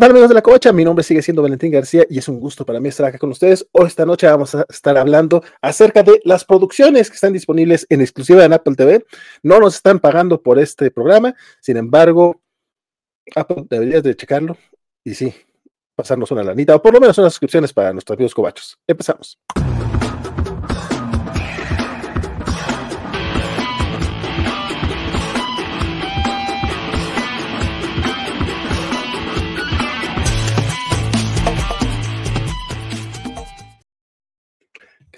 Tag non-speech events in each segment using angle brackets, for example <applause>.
¿Qué amigos de la cocha? Mi nombre sigue siendo Valentín García y es un gusto para mí estar acá con ustedes. Hoy esta noche vamos a estar hablando acerca de las producciones que están disponibles en exclusiva en Apple TV. No nos están pagando por este programa, sin embargo, Apple deberías de checarlo y sí, pasarnos una lanita o por lo menos unas suscripciones para nuestros amigos cobachos. Empezamos.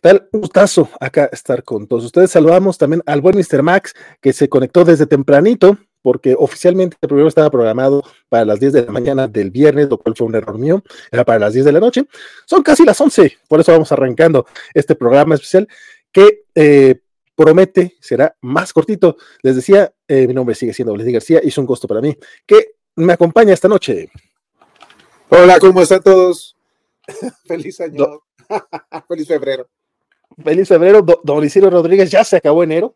Tal? Un gustazo acá estar con todos ustedes. Saludamos también al buen Mr. Max, que se conectó desde tempranito, porque oficialmente el programa estaba programado para las 10 de la mañana del viernes, lo cual fue un error mío, era para las 10 de la noche. Son casi las 11, por eso vamos arrancando este programa especial que eh, promete será más cortito. Les decía, eh, mi nombre sigue siendo Leslie García y es un gusto para mí que me acompaña esta noche. Hola, ¿cómo están todos? <laughs> Feliz año. <laughs> Feliz febrero feliz febrero. don Isidro Rodríguez ya se acabó enero,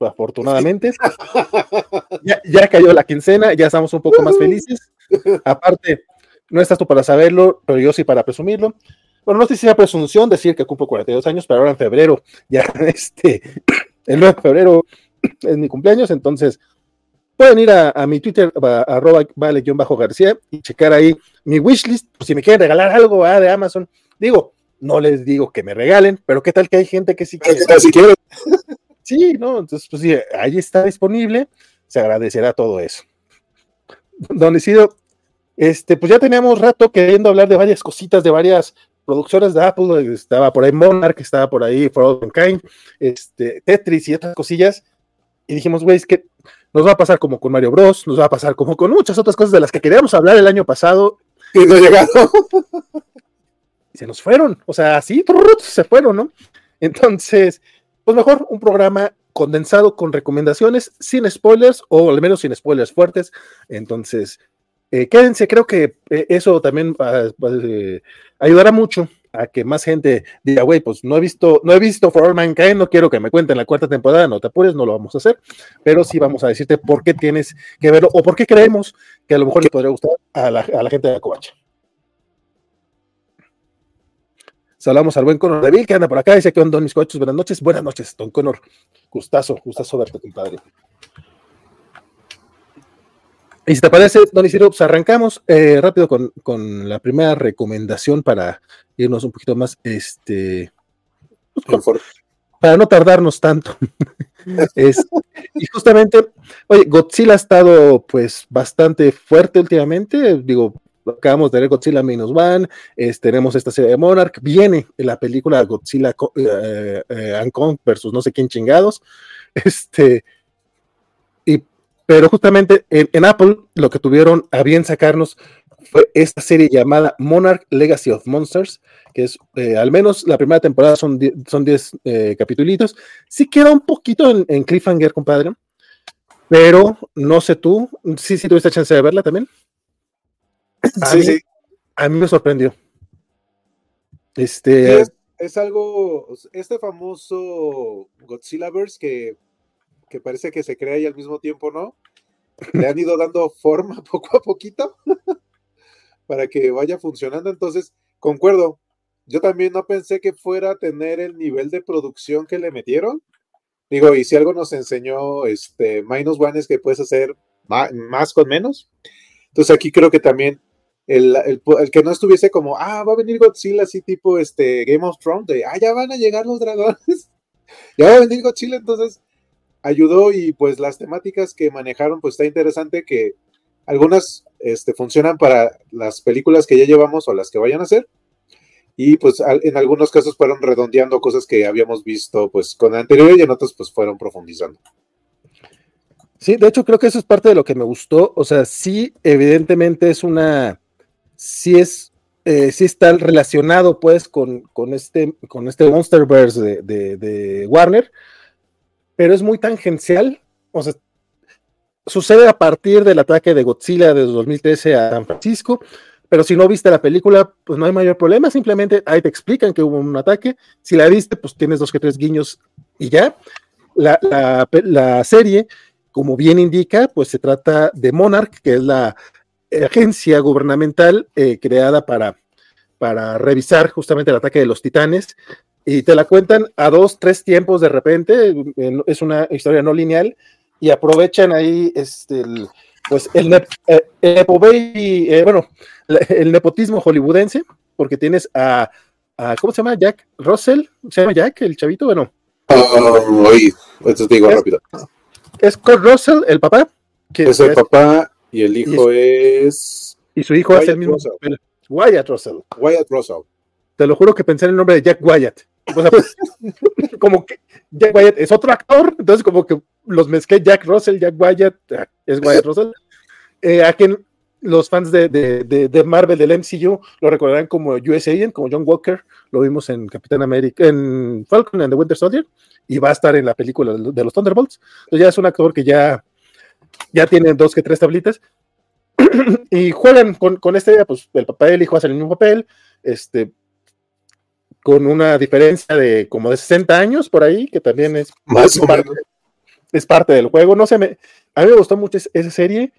afortunadamente. <laughs> ya, cayó la quincena, ya estamos un poco más felices. Aparte, no estás tú para saberlo, pero yo sí para presumirlo. Bueno, no sé si sea presunción decir que cumplo 42 años, pero ahora en febrero, ya <laughs> este, el 9 de febrero es mi cumpleaños, entonces pueden ir a, mi Twitter, arroba vale-garcía y checar ahí mi wishlist, por si me quieren regalar algo ah, de Amazon. Digo, no les digo que me regalen, pero qué tal que hay gente que sí quiere. <laughs> Sí, no, entonces, pues sí, ahí está disponible, se agradecerá todo eso. Don Isidro, este, pues ya teníamos rato queriendo hablar de varias cositas, de varias producciones de Apple, estaba por ahí Monarch, estaba por ahí For All Kind, este, Tetris y otras cosillas, y dijimos, güey, es que nos va a pasar como con Mario Bros, nos va a pasar como con muchas otras cosas de las que queríamos hablar el año pasado. Y no llegado <laughs> se nos fueron, o sea, así se fueron, ¿no? Entonces, pues mejor un programa condensado con recomendaciones sin spoilers o al menos sin spoilers fuertes. Entonces, eh, quédense, creo que eh, eso también eh, ayudará mucho a que más gente diga, güey, pues no he visto, no he visto For All Mankind, no quiero que me cuenten la cuarta temporada, no te apures, no lo vamos a hacer, pero sí vamos a decirte por qué tienes que verlo o por qué creemos que a lo mejor le podría gustar a la, a la gente de la covacha. Saludamos al buen Conor Deville, que anda por acá. Dice que onda mis coches. Buenas noches. Buenas noches, don Conor. Gustazo, gustazo verte, compadre. Y si te parece, don Isidro, pues arrancamos eh, rápido con, la primera recomendación para irnos un poquito más, este, pues, para no tardarnos tanto. <laughs> y justamente, oye, Godzilla ha estado pues bastante fuerte últimamente, digo, acabamos de ver Godzilla Minus One, tenemos esta serie de Monarch, viene la película Godzilla eh, eh versus no sé quién chingados, <laughs> este, y, pero justamente en, Apple lo que tuvieron a bien sacarnos fue esta serie llamada Monarch Legacy of Monsters, que es, eh, al menos la primera temporada son 10 son eh, capitulitos, sí queda un poquito en, en cliffhanger, compadre, pero no sé tú, sí, sí tuviste chance de verla también. A, mí, a mí me sorprendió. Este. Es, algo. Este famoso Godzilla Verse que, que parece que se crea y al mismo tiempo no. Le han ido dando forma <laughs> poco a poquito <laughs> para que vaya funcionando. Entonces, concuerdo. Yo también no pensé que fuera a tener el nivel de producción que le metieron. Digo, y si algo nos enseñó este Minus One es que puedes hacer más con menos. Entonces aquí creo que también el, que no estuviese como, ah, va a venir Godzilla así tipo este Game of Thrones, de, ah, ya van a llegar los dragones, <laughs> ya va a venir Godzilla, entonces ayudó y pues las temáticas que manejaron, pues está interesante que algunas este, funcionan para las películas que ya llevamos o las que vayan a hacer, y pues en algunos casos fueron redondeando cosas que habíamos visto pues con anterior y en otros pues fueron profundizando. Sí, de hecho creo que eso es parte de lo que me gustó, o sea, sí, evidentemente es una sí es, eh, sí está relacionado pues con, con, este, con este Monsterverse de, de, Warner, pero es muy tangencial, o sea, sucede a partir del ataque de Godzilla de 2013 a San Francisco, pero si no viste la película, pues no hay mayor problema, simplemente ahí te explican que hubo un ataque, si la viste, pues tienes dos que tres guiños y ya. La, la, la serie, como bien indica, pues se trata de Monarch, que es la, agencia gubernamental eh, creada para, para revisar justamente el ataque de los titanes y te la cuentan a dos, tres tiempos de repente, es una historia no lineal y aprovechan ahí este, el, pues el, eh, eh, bueno, el nepotismo hollywoodense, porque tienes a, ¿cómo se llama? Jack Russell, ¿se llama Jack, el chavito? Bueno. Oye, te digo rápido. Es Kurt Russell, el papá. Que es el papá y el hijo es... Y su hijo hace el mismo Wyatt Russell. Wyatt Russell. Te lo juro que pensé en el nombre de Jack Wyatt. O sea, pues, <laughs> como que Jack Wyatt es otro actor, entonces como que los mezclé Jack Russell, Jack Wyatt, ah, es Wyatt Russell. <laughs> Eh, a quien los fans de, de, de, Marvel del MCU lo recordarán como US Agent, como John Walker, lo vimos en Capitán América, en Falcon and the Winter Soldier, y va a estar en la película de los Thunderbolts. Entonces ya es un actor que ya, ya tiene dos que tres tablitas. <clears throat> y juegan con, con este, pues el papá y el hijo hacen el mismo papel, este, con una diferencia de como de 60 años por ahí, que también es, Más parte, es parte del juego. No sé, me, a mí me gustó mucho esa serie.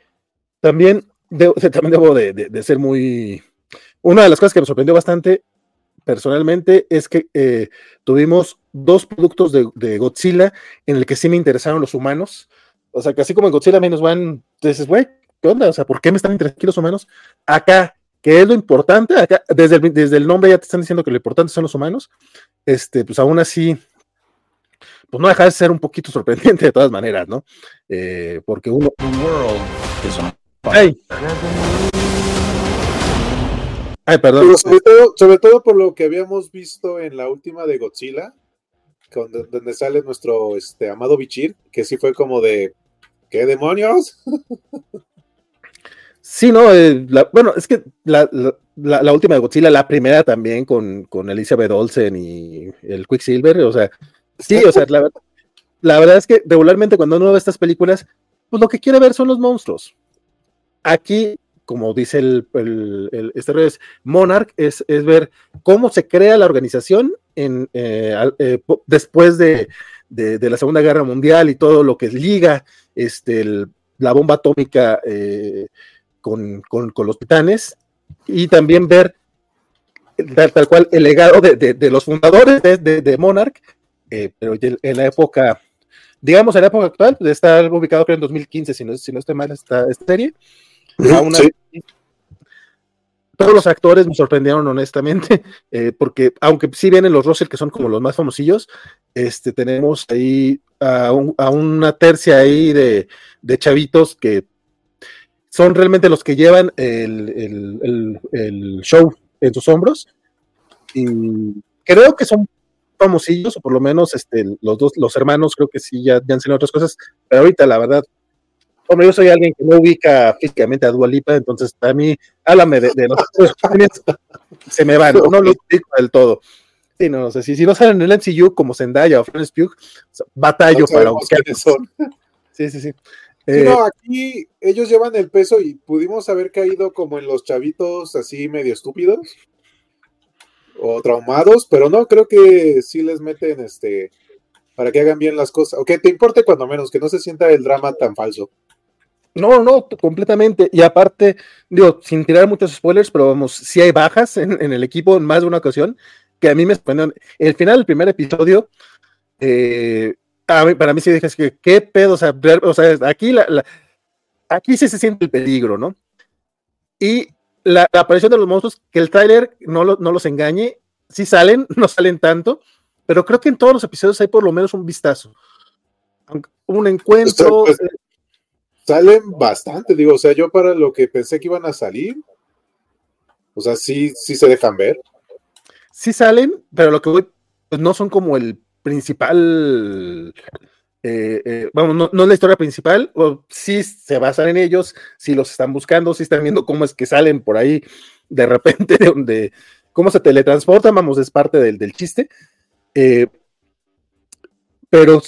También, <laughs> también debo de, ser muy... Una de las cosas que me sorprendió bastante personalmente es que eh, tuvimos dos productos de, Godzilla en el que sí me interesaron los humanos. O sea, que así como en Godzilla menos van, dices, güey, ¿qué onda? O sea, ¿por qué me están interesando los humanos? Acá que es lo importante, acá, desde, el, desde el nombre ya te están diciendo que lo importante son los humanos, este, pues aún así, pues no deja de ser un poquito <laughs> sorprendente de todas maneras, ¿no? Eh, porque uno... Ay. Ay, perdón. sobre, todo, sobre todo por lo que habíamos visto en la última de Godzilla, donde sale nuestro este, amado Bichir, que sí fue como de, ¿qué demonios? Sí, no, eh, bueno, es que la, última de Godzilla, la primera también con, con Elizabeth Olsen y el Quicksilver, o sea, sí, o sea, la, verdad es que regularmente cuando uno ve estas películas, pues lo que quiere ver son los monstruos. Aquí, como dice el, el, este es Monarch, es, es, ver cómo se crea la organización en, eh, eh, después de, de, la Segunda Guerra Mundial y todo lo que liga este, la bomba atómica con, los titanes y también ver tal, cual el legado de, los fundadores de, Monarch, eh, pero en la época, digamos en la época actual, de estar ubicado creo en 2015, si no, si no estoy mal esta, serie. Todos los actores me sorprendieron honestamente, <laughs> eh, porque aunque sí vienen los Russell, que son como los más famosillos, este, tenemos ahí a, una tercia ahí de, chavitos que son realmente los que llevan el, show en sus hombros. Y creo que son famosillos, o por lo menos este, los dos, los hermanos, creo que sí ya, ya han sido otras cosas, pero ahorita la verdad, hombre, yo soy alguien que no ubica físicamente a Dualipa, entonces a mí, háblame de, de nosotros, se me van, no lo ubico del todo. Sí, no, sé, si, si no salen en el MCU como Zendaya o Florence Pugh, batallo para buscar. Son. Sí, sí, sí. Eh, no, aquí ellos llevan el peso y pudimos haber caído como en los chavitos así medio estúpidos o traumados, pero no, creo que sí les meten este para que hagan bien las cosas, o que te importe cuando menos, que no se sienta el drama tan falso. No, no, completamente. Y aparte, digo, sin tirar muchos spoilers, pero vamos, si hay bajas en, el equipo en más de una ocasión, que a mí me sorprendieron. El final del primer episodio, eh, para mí sí dije, que qué pedo, o sea, aquí, la, aquí sí se siente el peligro, ¿no? Y la, aparición de los monstruos, que el tráiler no, no los engañe, sí salen, <laughs> no salen tanto, pero creo que en todos los episodios hay por lo menos un vistazo. Un encuentro. Pues, salen bastante, digo, o sea, yo para lo que pensé que iban a salir, o sea, sí, sí se dejan ver. Sí salen, pero lo que voy, pues no son como el principal, eh, eh, vamos, no, no, es la historia principal, o sí se basan en ellos, si los están buscando, si están viendo cómo es que salen por ahí de repente, <laughs> de donde, cómo se teletransportan, vamos, es parte del, del chiste. Eh, pero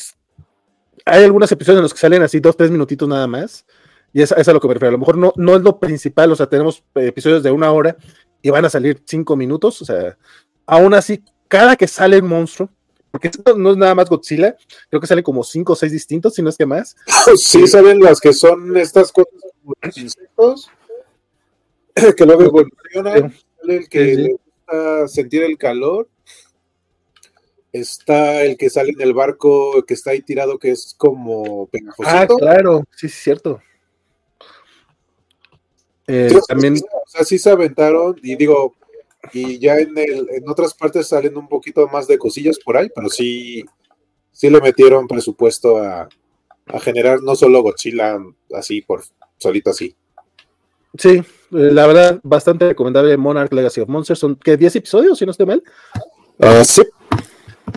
hay algunos episodios en los que salen así dos, tres minutitos nada más. Y es, es a lo que me refiero. A lo mejor no, no es lo principal, o sea, tenemos episodios de una hora y van a salir cinco minutos. O sea, aún así, cada que sale el monstruo, porque esto no es nada más Godzilla, creo que salen como cinco o seis distintos, si no es que más. <laughs> Sí, salen las que son estas cosas como insectos, <clears throat> que luego evoluciona, el que le gusta sentir el calor, está el que sale en el barco que está ahí tirado, que es como pegajosito. Ah, claro, sí, es cierto. Eh, también. Así se aventaron, y digo, y ya en, el, en otras partes salen un poquito más de cosillas por ahí, pero sí, sí le metieron presupuesto a, a generar no solo Godzilla así por solito así. Sí, eh, la verdad, bastante recomendable Monarch Legacy of Monsters. Son que 10 episodios, si no estoy mal. Ah, sí.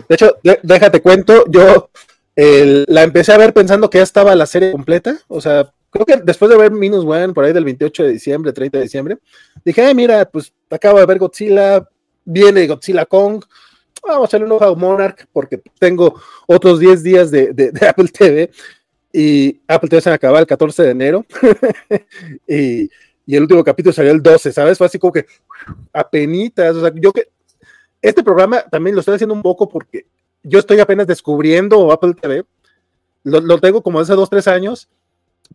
De hecho, déjate cuento, yo la empecé a ver pensando que ya estaba la serie completa. O sea, creo que después de ver Minus One, por ahí del 28 de diciembre, 30 de diciembre, dije, mira, pues acabo de ver Godzilla, viene Godzilla Kong, vamos a echarle un ojo a Monarch porque tengo otros 10 días de, de <laughs> Apple TV y Apple TV se acaba el 14 de enero <laughs> y, y, el último capítulo salió el 12, ¿sabes? Fue así como que apenitas, o sea, yo que este programa también lo estoy haciendo un poco porque yo estoy apenas descubriendo Apple TV, lo, tengo como hace dos, tres años,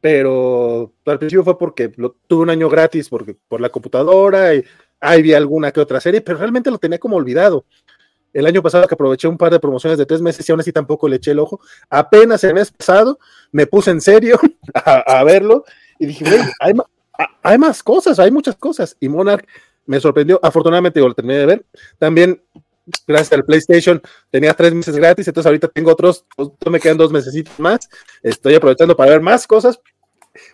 pero al principio fue porque tuve un año gratis porque, por la computadora y ahí vi alguna que otra serie, pero realmente lo tenía como olvidado el año pasado que aproveché un par de promociones de tres meses y aún así tampoco le eché el ojo. Apenas el mes pasado me puse en serio <laughs> a, verlo y dije, hay, hay, más cosas, hay muchas cosas. Y Monarch me sorprendió. Afortunadamente lo terminé de ver. También, gracias al PlayStation, tenía tres meses gratis, entonces ahorita tengo otros, me quedan dos meses más. Estoy aprovechando para ver más cosas,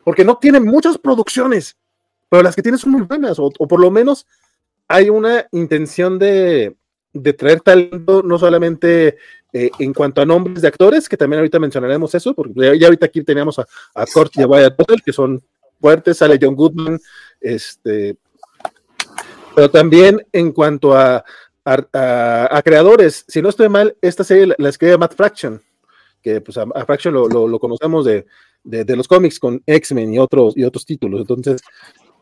porque no tiene muchas producciones, pero las que tiene son muy buenas, o por lo menos hay una intención de, de traer talento, no solamente eh, en cuanto a nombres de actores, que también ahorita mencionaremos eso, porque ya, ahorita aquí teníamos a, a Kurt y a Wyatt que son fuertes, sale John Goodman, este, pero también en cuanto a, a, creadores, si no estoy mal, esta serie la, escribe Matt Fraction, que pues a, Fraction lo, lo, conocemos de, de, de, los cómics con X-Men y otros, y otros títulos, entonces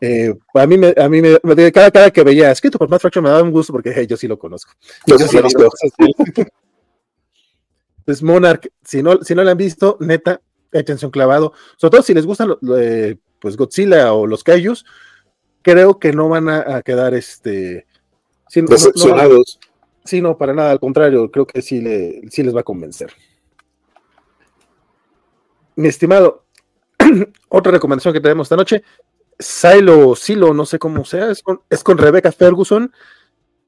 eh, a mí, me, a mí me, cada, cada que veía escrito por Matt Fraction me daba un gusto porque yo sí lo conozco. Yo, sí lo conozco. Entonces, Monarch, si no, si no la han visto, neta, atención clavado. Sobre todo si les gustan pues Godzilla o los Kaijus, creo que no van a, quedar este, decepcionados. sí, no, para nada, al contrario, creo que sí, le, sí les va a convencer. Mi estimado, <clears throat> otra recomendación que tenemos esta noche, Silo, Silo, no sé cómo sea, es con, es con Rebecca Ferguson.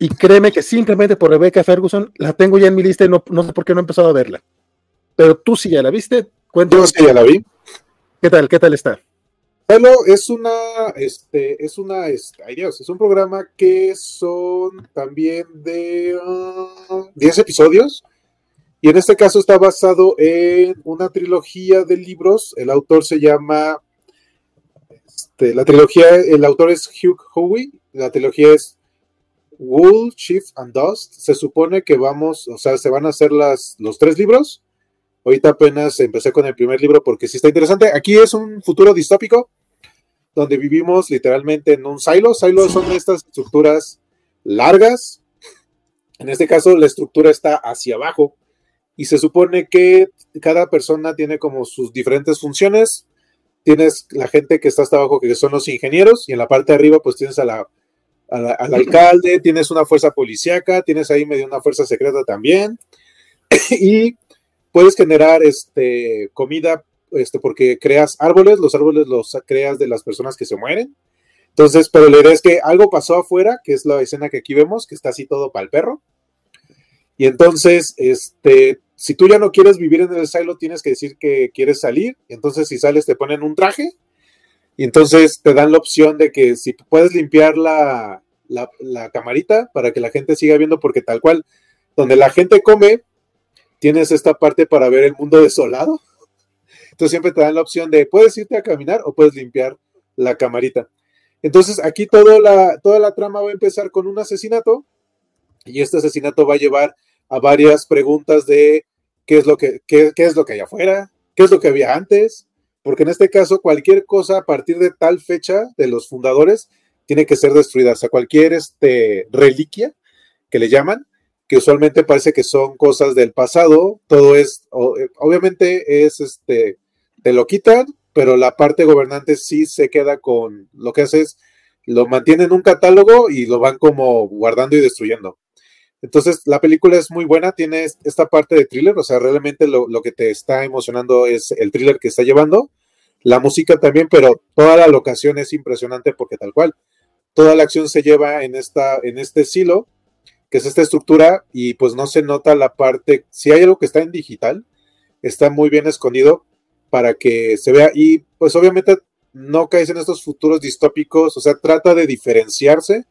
Y créeme que simplemente por Rebecca Ferguson la tengo ya en mi lista y no, no sé por qué no he empezado a verla. Pero tú sí ya la viste. Cuéntame. Yo sí ya la vi. ¿Qué tal? ¿Qué tal está? Es una, este, es una, este, ay Dios, es un programa que son también de 10 uh, episodios. Y en este caso está basado en una trilogía de libros. El autor se llama este, la trilogía, el autor es Hugh Howey, la trilogía es Wool, Shift and Dust. Se supone que vamos, o sea, se van a hacer las, los tres libros. Ahorita apenas empecé con el primer libro porque sí está interesante. Aquí es un futuro distópico donde vivimos literalmente en un silo. Silos son estas estructuras largas. En este caso, la estructura está hacia abajo y se supone que cada persona tiene como sus diferentes funciones tienes la gente que está hasta abajo, que son los ingenieros, y en la parte de arriba, pues tienes a la, al alcalde, tienes una fuerza policíaca, tienes ahí medio una fuerza secreta también, <clears throat> y puedes generar este, comida este, porque creas árboles, los árboles los creas de las personas que se mueren. Entonces, pero la idea es que algo pasó afuera, que es la escena que aquí vemos, que está así todo para el perro. Y entonces, este, si tú ya no quieres vivir en el silo, tienes que decir que quieres salir. Entonces, si sales, te ponen un traje. Y entonces te dan la opción de que si puedes limpiar la, la, camarita para que la gente siga viendo, porque tal cual, donde la gente come, tienes esta parte para ver el mundo desolado. Entonces siempre te dan la opción de puedes irte a caminar o puedes limpiar la camarita. Entonces aquí todo la, toda la trama va a empezar con un asesinato y este asesinato va a llevar a varias preguntas de qué es lo que, qué, es lo que hay afuera, qué es lo que había antes, porque en este caso cualquier cosa a partir de tal fecha de los fundadores tiene que ser destruida, o sea, cualquier este, reliquia que le llaman, que usualmente parece que son cosas del pasado, todo es, eh, obviamente es, este, te lo quitan, pero la parte gobernante sí se queda con, lo que hace es lo mantienen en un catálogo y lo van como guardando y destruyendo. Entonces, la película es muy buena, tiene esta parte de thriller, o sea, realmente lo, lo, que te está emocionando es el thriller que está llevando, la música también, pero toda la locación es impresionante porque tal cual, toda la acción se lleva en, esta, en este silo, que es esta estructura, y pues no se nota la parte, si hay algo que está en digital, está muy bien escondido para que se vea, y pues obviamente no caes en estos futuros distópicos, o sea, trata de diferenciarse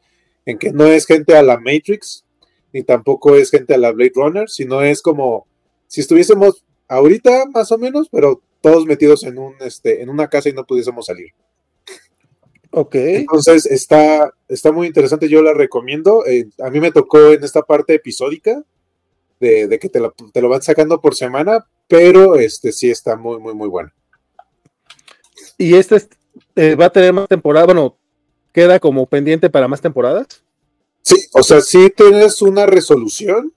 en que no es gente a la Matrix, ni tampoco es gente a la Blade Runner, sino es como si estuviésemos ahorita más o menos, pero todos metidos en un este en una casa y no pudiésemos salir. Ok. Entonces está, está muy interesante, yo la recomiendo. Eh, a mí me tocó en esta parte episódica de, que te lo, te lo, van sacando por semana, pero este sí está muy, muy, muy bueno. ¿Y este eh, va a tener más temporada? Bueno, ¿queda como pendiente para más temporadas? Sí, o sea, sí tienes una resolución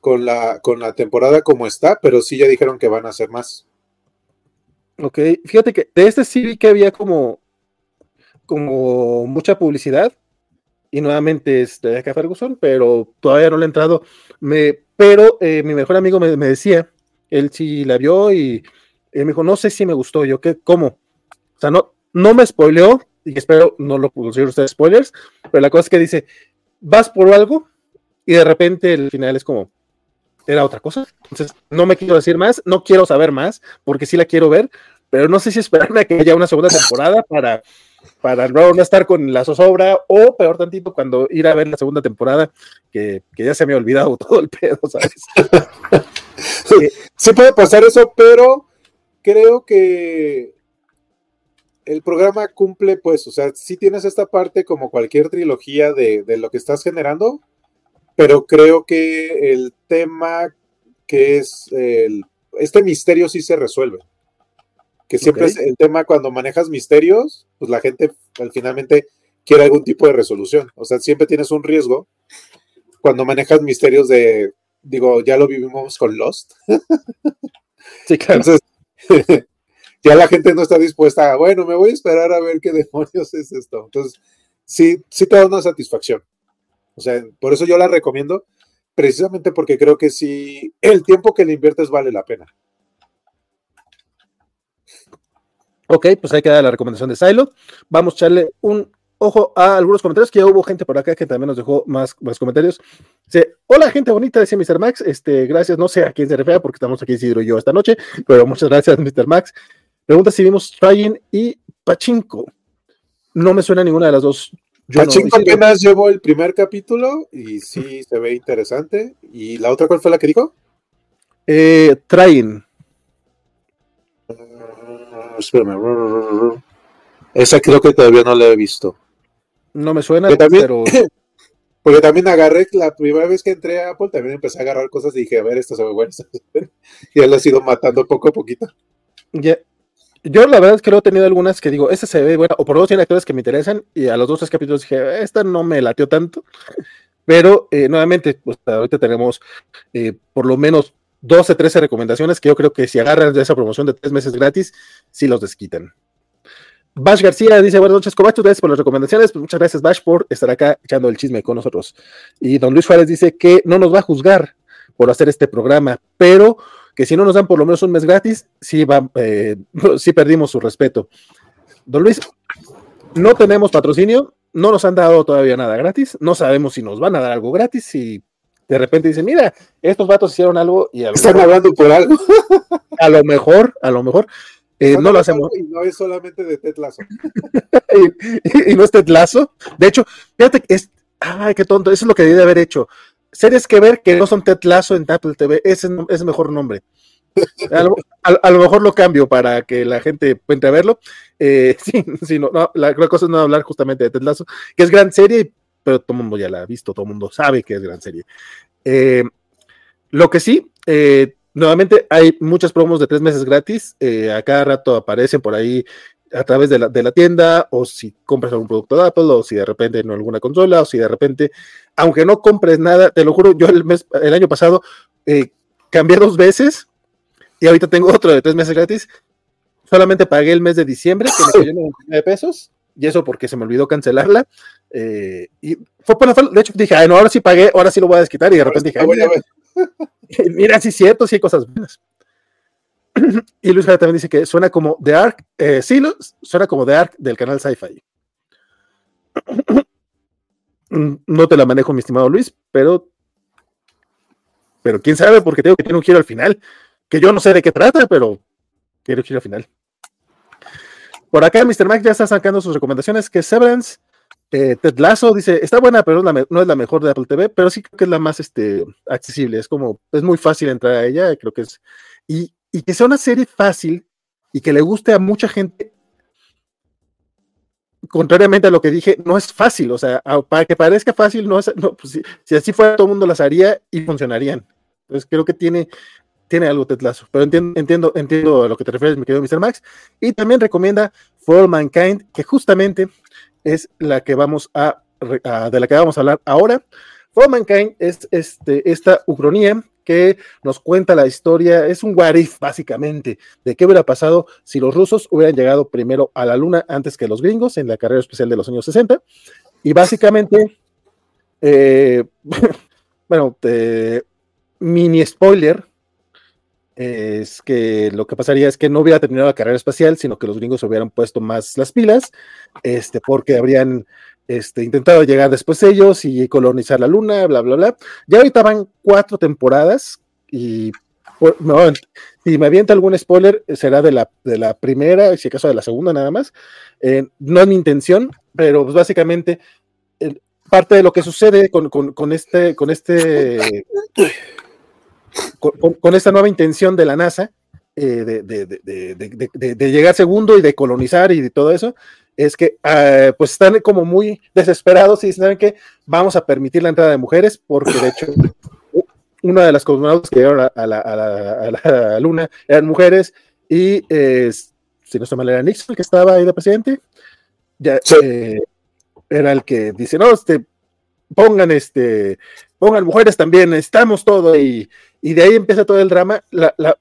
con la, con la temporada como está, pero sí ya dijeron que van a hacer más. Ok, fíjate que de este sí vi que había como, como mucha publicidad y nuevamente es de acá Ferguson, pero todavía no le he entrado. Me, pero eh, mi mejor amigo me, decía, él sí la vio y él me dijo, no sé si me gustó. Yo, ¿qué? ¿Cómo? O sea, no, no me spoileó y espero no lo considero ustedes spoilers, pero la cosa es que dice, vas por algo y de repente el final es como, era otra cosa. Entonces, no me quiero decir más, no quiero saber más, porque sí la quiero ver, pero no sé si esperarme a que haya una segunda temporada para, para no, estar con la zozobra, o peor tantito, cuando ir a ver la segunda temporada, que, ya se me ha olvidado <laughs> todo el pedo, ¿sabes? <laughs> sí puede pasar eso, pero creo que el programa cumple, pues, o sea, sí tienes esta parte como cualquier trilogía de, lo que estás generando, pero creo que el tema que es el, este misterio sí se resuelve. Que siempre es el tema cuando manejas misterios, pues la gente al finalmente quiere algún tipo de resolución. O sea, siempre tienes un riesgo cuando manejas misterios de, digo, ya lo vivimos con Lost. Sí, claro. Entonces, <laughs> ya la gente no está dispuesta a, bueno, me voy a esperar a ver qué demonios es esto. Entonces, sí, sí te da una satisfacción. O sea, por eso yo la recomiendo, precisamente porque creo que sí, el tiempo que le inviertes vale la pena. Ok, pues ahí queda la recomendación de Silo. Vamos a echarle un ojo a algunos comentarios, que ya hubo gente por acá que también nos dejó más, más comentarios. Dice, hola gente bonita, dice Mr. Max, este, gracias, no sé a quién se refiere porque estamos aquí Isidro y yo esta noche, pero muchas gracias Mr. Max. Pregunta si vimos Trying y Pachinko. No me suena ninguna de las dos. Pachinko apenas llevó el primer capítulo y sí se ve interesante. ¿Y la otra cuál fue la que dijo? Eh, Trying. Espérame. Esa creo que todavía no la he visto. No me suena, pero. <coughs> Porque también agarré, la primera vez que entré a Apple, también empecé a agarrar cosas y dije, a ver, esto se ve bueno. y él ha ido matando poco a poquito. Ya, yo la verdad es que lo he tenido algunas que digo, esta se ve buena, o por lo menos tiene actores que me interesan, y a los dos tres capítulos dije, esta no me latió tanto, pero eh, nuevamente, pues ahorita tenemos eh, por lo menos 12, 13 recomendaciones que yo creo que si agarran de esa promoción de tres meses gratis, sí los desquitan. Bash García dice, buenas noches, Cobacho, gracias por las recomendaciones. Pues muchas gracias, Bash, por estar acá echando el chisme con nosotros. Y don Luis Juárez dice que no nos va a juzgar por hacer este programa, pero que si no nos dan por lo menos un mes gratis, sí, va, eh, <laughs> sí perdimos su respeto. Don Luis, no tenemos patrocinio, no nos han dado todavía nada gratis, no sabemos si nos van a dar algo gratis, y de repente dicen, mira, estos vatos hicieron algo y están hablando por algo. <laughs> a lo mejor, a lo mejor. Eh, no lo hacemos. Y no es solamente de tetlazo. <laughs> y, no es tetlazo. De hecho, fíjate que es. Ay, qué tonto. Eso es lo que debí de haber hecho series que ver que no son Ted Lasso en Apple TV, ese es el mejor nombre. A lo, mejor lo cambio para que la gente pueda verlo. Eh, <laughs> sí, sí no, la, cosa es no hablar justamente de Ted Lasso, que es gran serie, pero todo mundo ya la ha visto, todo mundo sabe que es gran serie. Eh, lo que sí, eh, nuevamente hay muchas promos de tres meses gratis, a cada rato aparecen por ahí a través de la, tienda, o si compras algún producto de Apple, o si de repente en alguna consola, o si de repente, aunque no compres nada, te lo juro, yo el, año pasado eh, cambié dos veces y ahorita tengo <laughs> otro de tres meses gratis. Solamente pagué el mes de diciembre, que me cayó 99 pesos, y eso porque se me olvidó cancelarla. Eh, y fue por de hecho dije, Ay, no, ahora sí pagué, ahora sí lo voy a desquitar, y de repente dije, mira, <laughs> mira, sí es cierto, sí hay cosas buenas. <clears throat> y Luis también dice que suena como The Ark, eh, sí, suena como The Ark del canal Sci-Fi. <clears throat> no te la manejo, mi estimado Luis, pero pero quién sabe, porque tengo que tiene un giro al final, que yo no sé de qué trata, pero tiene un giro al final. Por acá, Mr. Mac ya está sacando sus recomendaciones, que Severance, eh, Ted Lasso, dice, está buena, pero no es la mejor de Apple TV, pero sí creo que es la más este, accesible, es como, es muy fácil entrar a ella, creo que es, y, que sea una serie fácil y que le guste a mucha gente, contrariamente a lo que dije, no es fácil, o sea, para que parezca fácil, no es, pues si, si, así fuera todo el mundo las haría y funcionarían. Entonces creo que tiene, tiene algo tetlazo. Pero entiendo, entiendo, entiendo a lo que te refieres, mi querido Mr. Max. Y también recomienda For Mankind, que justamente es la que vamos a, de la que vamos a hablar ahora. For Mankind es este, esta ucronía que nos cuenta la historia, es un what básicamente, de qué hubiera pasado si los rusos hubieran llegado primero a la luna antes que los gringos en la carrera especial de los años 60. Y básicamente, eh, <laughs> bueno, te, mini spoiler es que lo que pasaría es que no hubiera terminado la carrera espacial, sino que los gringos hubieran puesto más las pilas, este, porque habrían este, intentado llegar después ellos y colonizar la luna, bla, bla, bla. Ya ahorita van cuatro temporadas y si me avienta algún spoiler, será de la, de la primera, si acaso de la segunda nada más. Eh, no es mi intención, pero pues básicamente parte de lo que sucede con, con este, con este con, esta nueva intención de la NASA eh, de, llegar segundo y de colonizar y de todo eso, es que ah, pues están como muy desesperados y saben que vamos a permitir la entrada de mujeres, porque de hecho una de las cosmonautas que llegaron a, la, luna eran mujeres y si no estoy mal era Nixon el que estaba ahí de presidente, ya eh, era el que dice, no, este, pongan este, pongan mujeres también, estamos todo y y de ahí empieza todo el drama. La, la,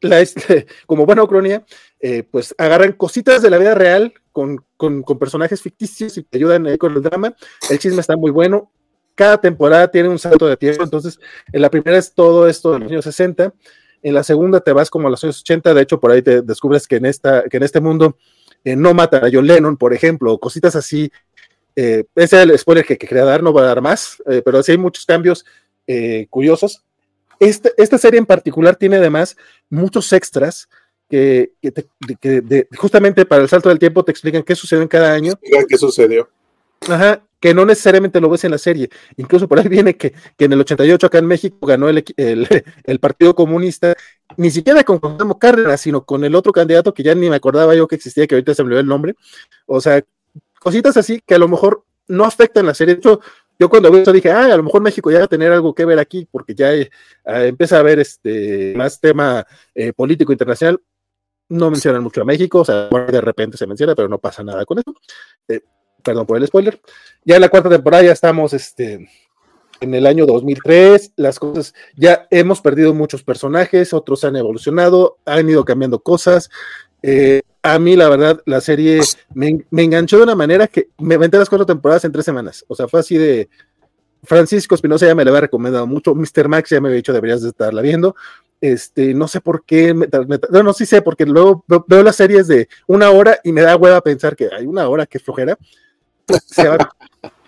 la este, <laughs> como buena ucronía, eh, pues agarran cositas de la vida real con, con, personajes ficticios y te ayudan con el drama. El chisme está muy bueno. Cada temporada tiene un salto de tiempo. Entonces, en la primera es todo esto de los años 60. En la segunda te vas como a los años 80. De hecho, por ahí te descubres que en, esta, que en este mundo eh, no matan a John Lennon, por ejemplo, cositas así. Eh, ese es el spoiler que, quería dar, no va a dar más, eh, pero sí hay muchos cambios curiosos. Este, esta serie en particular tiene además muchos extras que, justamente para el salto del tiempo te explican qué sucedió en cada año. ¿Qué sucedió? Ajá, que no necesariamente lo ves en la serie. Incluso por ahí <laughs> viene que, en el 88 acá en México ganó el, <laughs> el, Partido Comunista, ni siquiera con Cuauhtémoc Cárdenas, sino con el otro candidato que ya ni me acordaba yo que existía, que ahorita se me olvidó el nombre. O sea, cositas así que a lo mejor no afectan la serie. De hecho, yo cuando vi eso dije, ah, a lo mejor México ya va a tener algo que ver aquí, porque ya eh, empieza a haber este, más tema eh, político internacional. No mencionan mucho a México, o sea, de repente se menciona, pero no pasa nada con eso. Eh, perdón por el spoiler. Ya en la cuarta temporada ya estamos este, en el año 2003, las cosas, ya hemos perdido muchos personajes, otros han evolucionado, han ido cambiando cosas. Eh, a mí, la verdad, la serie me, enganchó de una manera que me aventé las cuatro temporadas en tres semanas. O sea, fue así de. Francisco Espinosa ya me la había recomendado mucho. Mr. Max ya me había dicho, deberías de estarla viendo. Este, no sé por qué, no, no, sí sé, porque luego veo, las series de una hora y me da hueva pensar que hay una hora que flojera. Se van,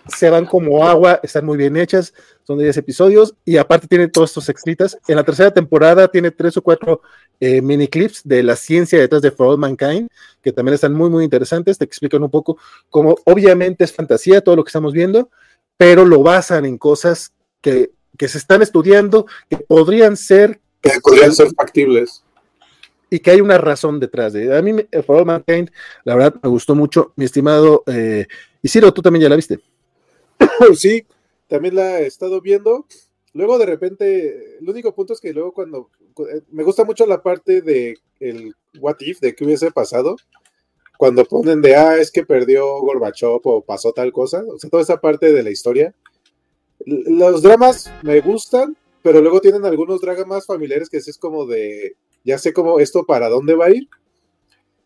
se van como agua, están muy bien hechas, son 10 episodios y aparte tiene todos estos escritas. En la tercera temporada tiene tres o cuatro eh, mini clips de la ciencia detrás de For All Mankind, que también están muy, muy interesantes, te explican un poco cómo obviamente es fantasía todo lo que estamos viendo, pero lo basan en cosas que, que se están estudiando, que podrían ser... Que podrían ser factibles y que hay una razón detrás de. A mí, For All Mankind, la verdad, me gustó mucho. Mi estimado eh, Isidro, tú también ya la viste. <coughs> sí, también la he estado viendo. Luego de repente, el único punto es que luego cuando eh, me gusta mucho la parte de el what if, de qué hubiese pasado, cuando ponen de, ah, es que perdió Gorbachev o pasó tal cosa, o sea, toda esa parte de la historia. Los dramas me gustan, pero luego tienen algunos dramas familiares que es como de, ya sé cómo esto para dónde va a ir.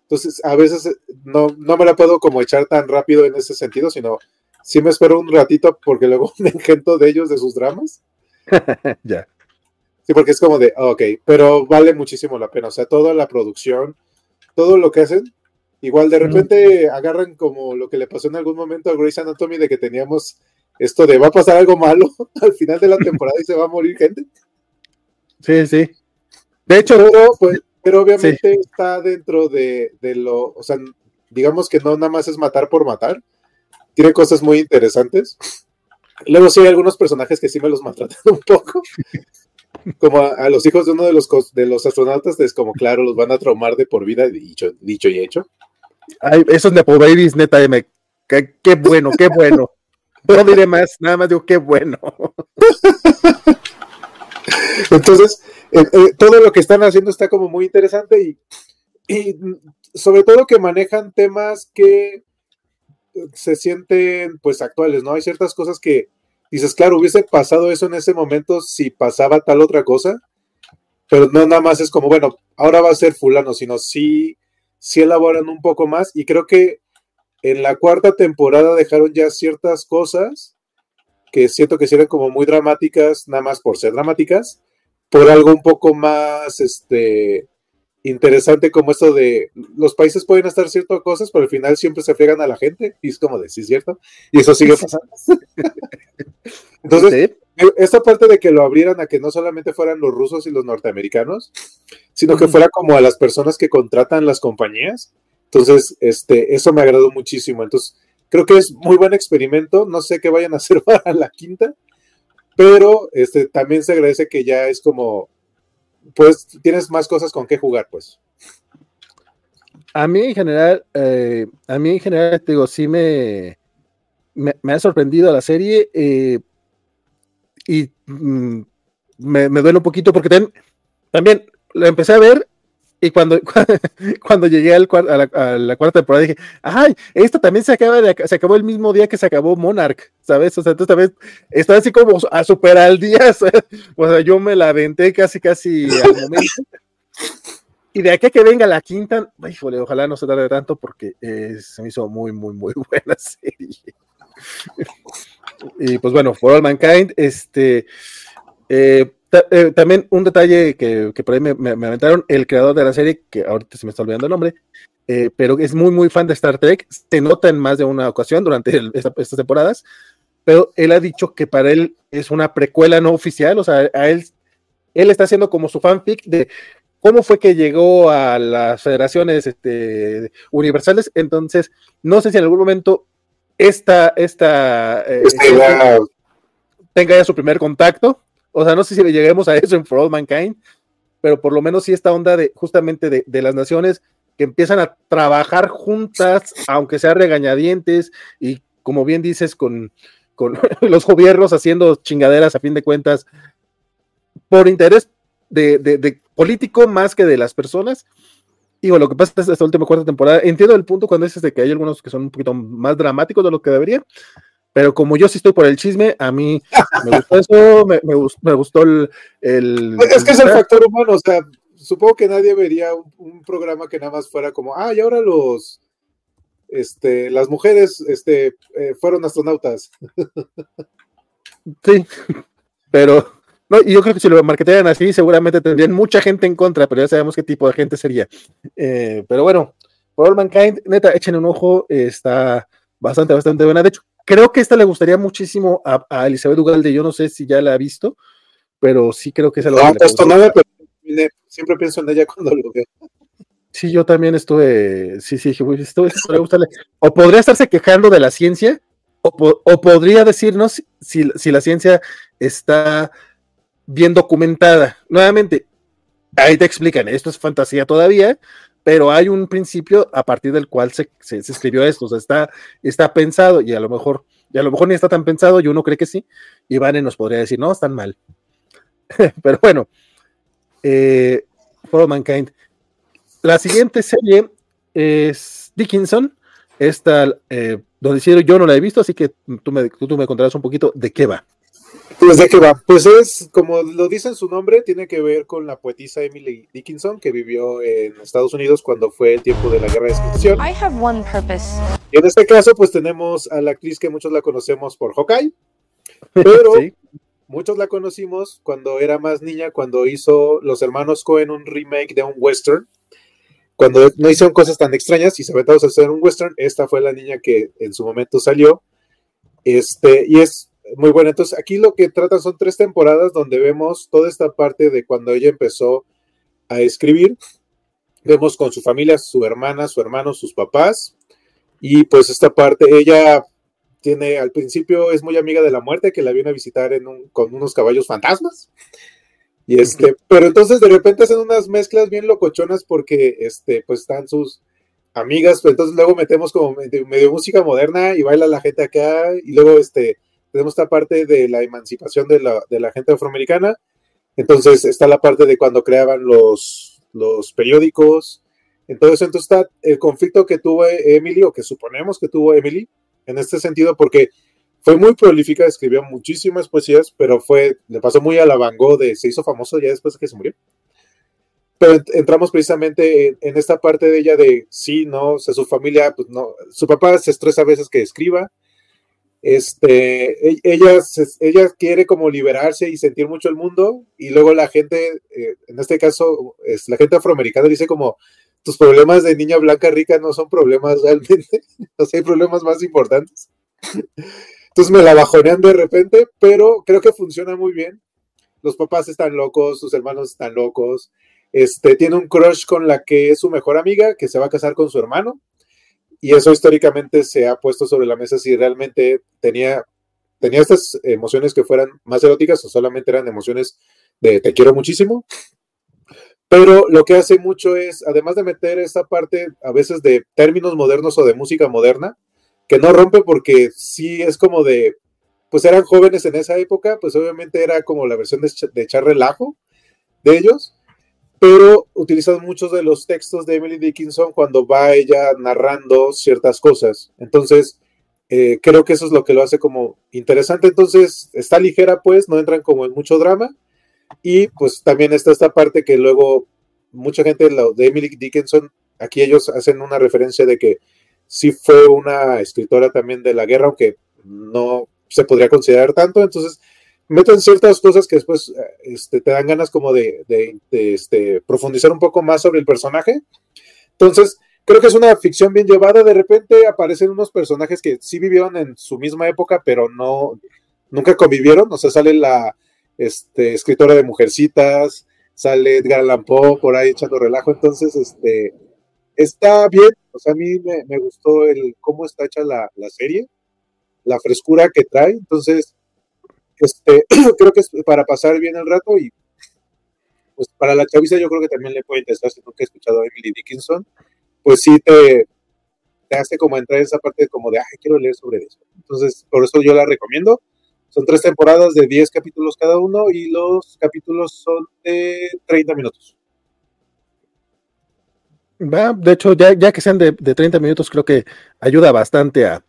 Entonces, a veces no, no me la puedo como echar tan rápido en ese sentido, sino sí me espero un ratito porque luego <laughs> me engento de ellos, de sus dramas. <laughs> ya. Sí, porque es como de, ok, pero vale muchísimo la pena. O sea, toda la producción, todo lo que hacen, igual de repente agarran como lo que le pasó en algún momento a Grey's Anatomy de que teníamos esto de va a pasar algo malo <laughs> al final de la temporada y se va a morir gente. Sí, sí. De hecho, pero, pues, pero obviamente está dentro de, de, lo, o sea, digamos que no nada más es matar por matar. Tiene cosas muy interesantes. Luego sí hay algunos personajes que sí me los maltratan <laughs> un poco. Como a, los hijos de uno de los, de los astronautas, es como, claro, los van a traumar de por vida, dicho, dicho y hecho. Ay, esos Nepo Babies, neta, me, qué, qué bueno, qué bueno. No diré más, nada más digo qué bueno. Entonces, eh, eh, todo lo que están haciendo está como muy interesante y, y, sobre todo que manejan temas que se sienten pues actuales, ¿no? Hay ciertas cosas que dices, claro, hubiese pasado eso en ese momento si pasaba tal otra cosa, pero no nada más es como, bueno, ahora va a ser fulano, sino sí, sí elaboran un poco más y creo que en la cuarta temporada dejaron ya ciertas cosas que siento que eran como muy dramáticas, nada más por ser dramáticas, por algo un poco más este, interesante como esto de los países pueden estar ciertas cosas, pero al final siempre se fregan a la gente, y es como de sí, cierto, y eso sigue pasando. <laughs> Entonces, esta parte de que lo abrieran a que no solamente fueran los rusos y los norteamericanos, sino que fuera como a las personas que contratan las compañías, entonces, este, eso me agradó muchísimo. Entonces, creo que es muy buen experimento. No sé qué vayan a hacer <laughs> para la quinta, pero este, también se agradece que ya es como, pues, tienes más cosas con qué jugar, pues. A mí en general, eh, a mí en general, te digo, sí me, me, ha sorprendido la serie eh, y mm, me, duele un poquito porque también la empecé a ver y <laughs> cuando, cuando llegué al, a, la, a, la, cuarta temporada dije, ay, esto también se acaba de, se acabó el mismo día que se acabó Monarch, ¿sabes? O sea, entonces también está así como a super al día, <laughs> o sea, yo me la aventé casi, casi al momento. Y de aquí a que venga la quinta, híjole, ojalá no se tarde tanto porque eh, se me hizo muy, muy, muy <laughs> buena serie. y pues bueno, For All Mankind, este, eh, eh, también un detalle que, por ahí me, me, aventaron, el creador de la serie, que ahorita se me está olvidando el nombre, eh, pero es muy, muy fan de Star Trek, se nota en más de una ocasión durante estas temporadas, pero él ha dicho que para él es una precuela no oficial, o sea, a él, él está haciendo como su fanfic de cómo fue que llegó a las federaciones este, universales, entonces no sé si en algún momento esta, esta, eh, tenga ya su primer contacto, o sea, no sé si le lleguemos a eso en For All Mankind, pero por lo menos sí esta onda de justamente de, las naciones que empiezan a trabajar juntas, aunque sea regañadientes, y como bien dices, con, con <laughs> los gobiernos haciendo chingaderas a fin de cuentas, por interés de, político más que de las personas. Y lo que pasa es esta última cuarta temporada, entiendo el punto cuando dices de que hay algunos que son un poquito más dramáticos de lo que debería, pero como yo sí estoy por el chisme, a mí me gustó eso, me, me, gustó, el, Es que es el factor humano, o sea, supongo que nadie vería un, programa que nada más fuera como, ah, y ahora los, este, las mujeres, este, eh, fueron astronautas. Sí, pero, no, y yo creo que si lo marketean así, seguramente tendrían mucha gente en contra, pero ya sabemos qué tipo de gente sería. Eh, pero bueno, por All Mankind, neta, echen un ojo, está bastante, bastante buena. De hecho, creo que esta le gustaría muchísimo a, a Elizabeth Ugalde. Yo no sé si ya la ha visto, pero sí creo que es algo no, que nada, pero siempre pienso en ella cuando lo veo. Sí, yo también estuve, sí, sí, estuve, gustarle. O podría estarse quejando de la ciencia, o, o podría decirnos si, si, la ciencia está bien documentada. Nuevamente, ahí te explican, esto es fantasía todavía, pero hay un principio a partir del cual se, se, escribió esto, o sea, está, está pensado y a lo mejor, y a lo mejor ni está tan pensado y uno cree que sí, y Vane nos podría decir, no, están mal. <laughs> pero bueno, eh, For Mankind. La siguiente serie es Dickinson, esta, eh, donde yo no la he visto, así que tú me, tú me contarás un poquito de qué va. Pues de qué va. Pues es, como lo dice en su nombre, tiene que ver con la poetisa Emily Dickinson, que vivió en Estados Unidos cuando fue el tiempo de la guerra de exclusión. I have one purpose. Y en este caso, pues tenemos a la actriz que muchos la conocemos por Hawkeye, pero <laughs> Sí. muchos la conocimos cuando era más niña, cuando hizo Los Hermanos Cohen un remake de un western. Cuando no hicieron cosas tan extrañas y se aventaron a hacer un western, esta fue la niña que en su momento salió. Este, y es muy buena. Entonces, aquí lo que tratan son tres temporadas donde vemos toda esta parte de cuando ella empezó a escribir. Vemos con su familia, su hermana, su hermano, sus papás. Y pues esta parte, ella tiene, al principio es muy amiga de la muerte, que la viene a visitar en un, con unos caballos fantasmas. Y este, pero entonces de repente hacen unas mezclas bien locochonas porque este, pues están sus amigas, pues entonces luego metemos como medio, medio música moderna y baila la gente acá, y luego este, tenemos esta parte de la emancipación de la, de la gente afroamericana. Entonces está la parte de cuando creaban los, los periódicos. Entonces, entonces está el conflicto que tuvo Emily, o que suponemos que tuvo Emily, en este sentido, porque fue muy prolífica, escribió muchísimas poesías, pero fue, le pasó muy a la Van Gogh de, se hizo famoso ya después de que se murió. Pero ent- entramos precisamente en, en esta parte de ella de, sí, no, o sea, su familia, pues no, su papá se estresa a veces que escriba, este, ella, ella quiere como liberarse y sentir mucho el mundo, y luego la gente, eh, en este caso, es, la gente afroamericana dice como, tus problemas de niña blanca rica no son problemas realmente, <laughs> o sea, hay problemas más importantes. <laughs> Entonces me la bajonean de repente, pero creo que funciona muy bien. Los papás están locos, sus hermanos están locos. Este tiene un crush con la que es su mejor amiga, que se va a casar con su hermano. Y eso históricamente se ha puesto sobre la mesa si realmente tenía, tenía estas emociones que fueran más eróticas o solamente eran emociones de te quiero muchísimo. Pero lo que hace mucho es, además de meter esta parte a veces de términos modernos o de música moderna, que no rompe porque sí es como de, pues eran jóvenes en esa época, pues obviamente era como la versión de, de echar relajo de ellos, pero utilizan muchos de los textos de Emily Dickinson cuando va ella narrando ciertas cosas. Entonces, eh, creo que eso es lo que lo hace como interesante. Entonces, está ligera, pues, no entran como en mucho drama. Y pues también está esta parte que luego mucha gente de Emily Dickinson, aquí ellos hacen una referencia de que sí fue una escritora también de la guerra, aunque no se podría considerar tanto. Entonces, meten ciertas cosas que después eh, este, te dan ganas como de, este, profundizar un poco más sobre el personaje. Entonces, creo que es una ficción bien llevada. De repente aparecen unos personajes que sí vivieron en su misma época, pero no, nunca convivieron. O sea, sale la este, escritora de Mujercitas, sale Edgar Allan Poe por ahí echando relajo. Entonces, está bien. O sea, a mí me, me gustó el cómo está hecha la, la serie, la frescura que trae. Entonces, este, <clears throat> creo que es para pasar bien el rato y pues para la chaviza yo creo que también le puede interesar si nunca he escuchado a Emily Dickinson, pues sí te, te hace como entrar en esa parte como de, ay, quiero leer sobre eso. Entonces, por eso yo la recomiendo. Son tres temporadas de 10 capítulos cada uno y los capítulos son de 30 minutos. De hecho, ya, ya que sean de, de 30 minutos, creo que ayuda bastante a,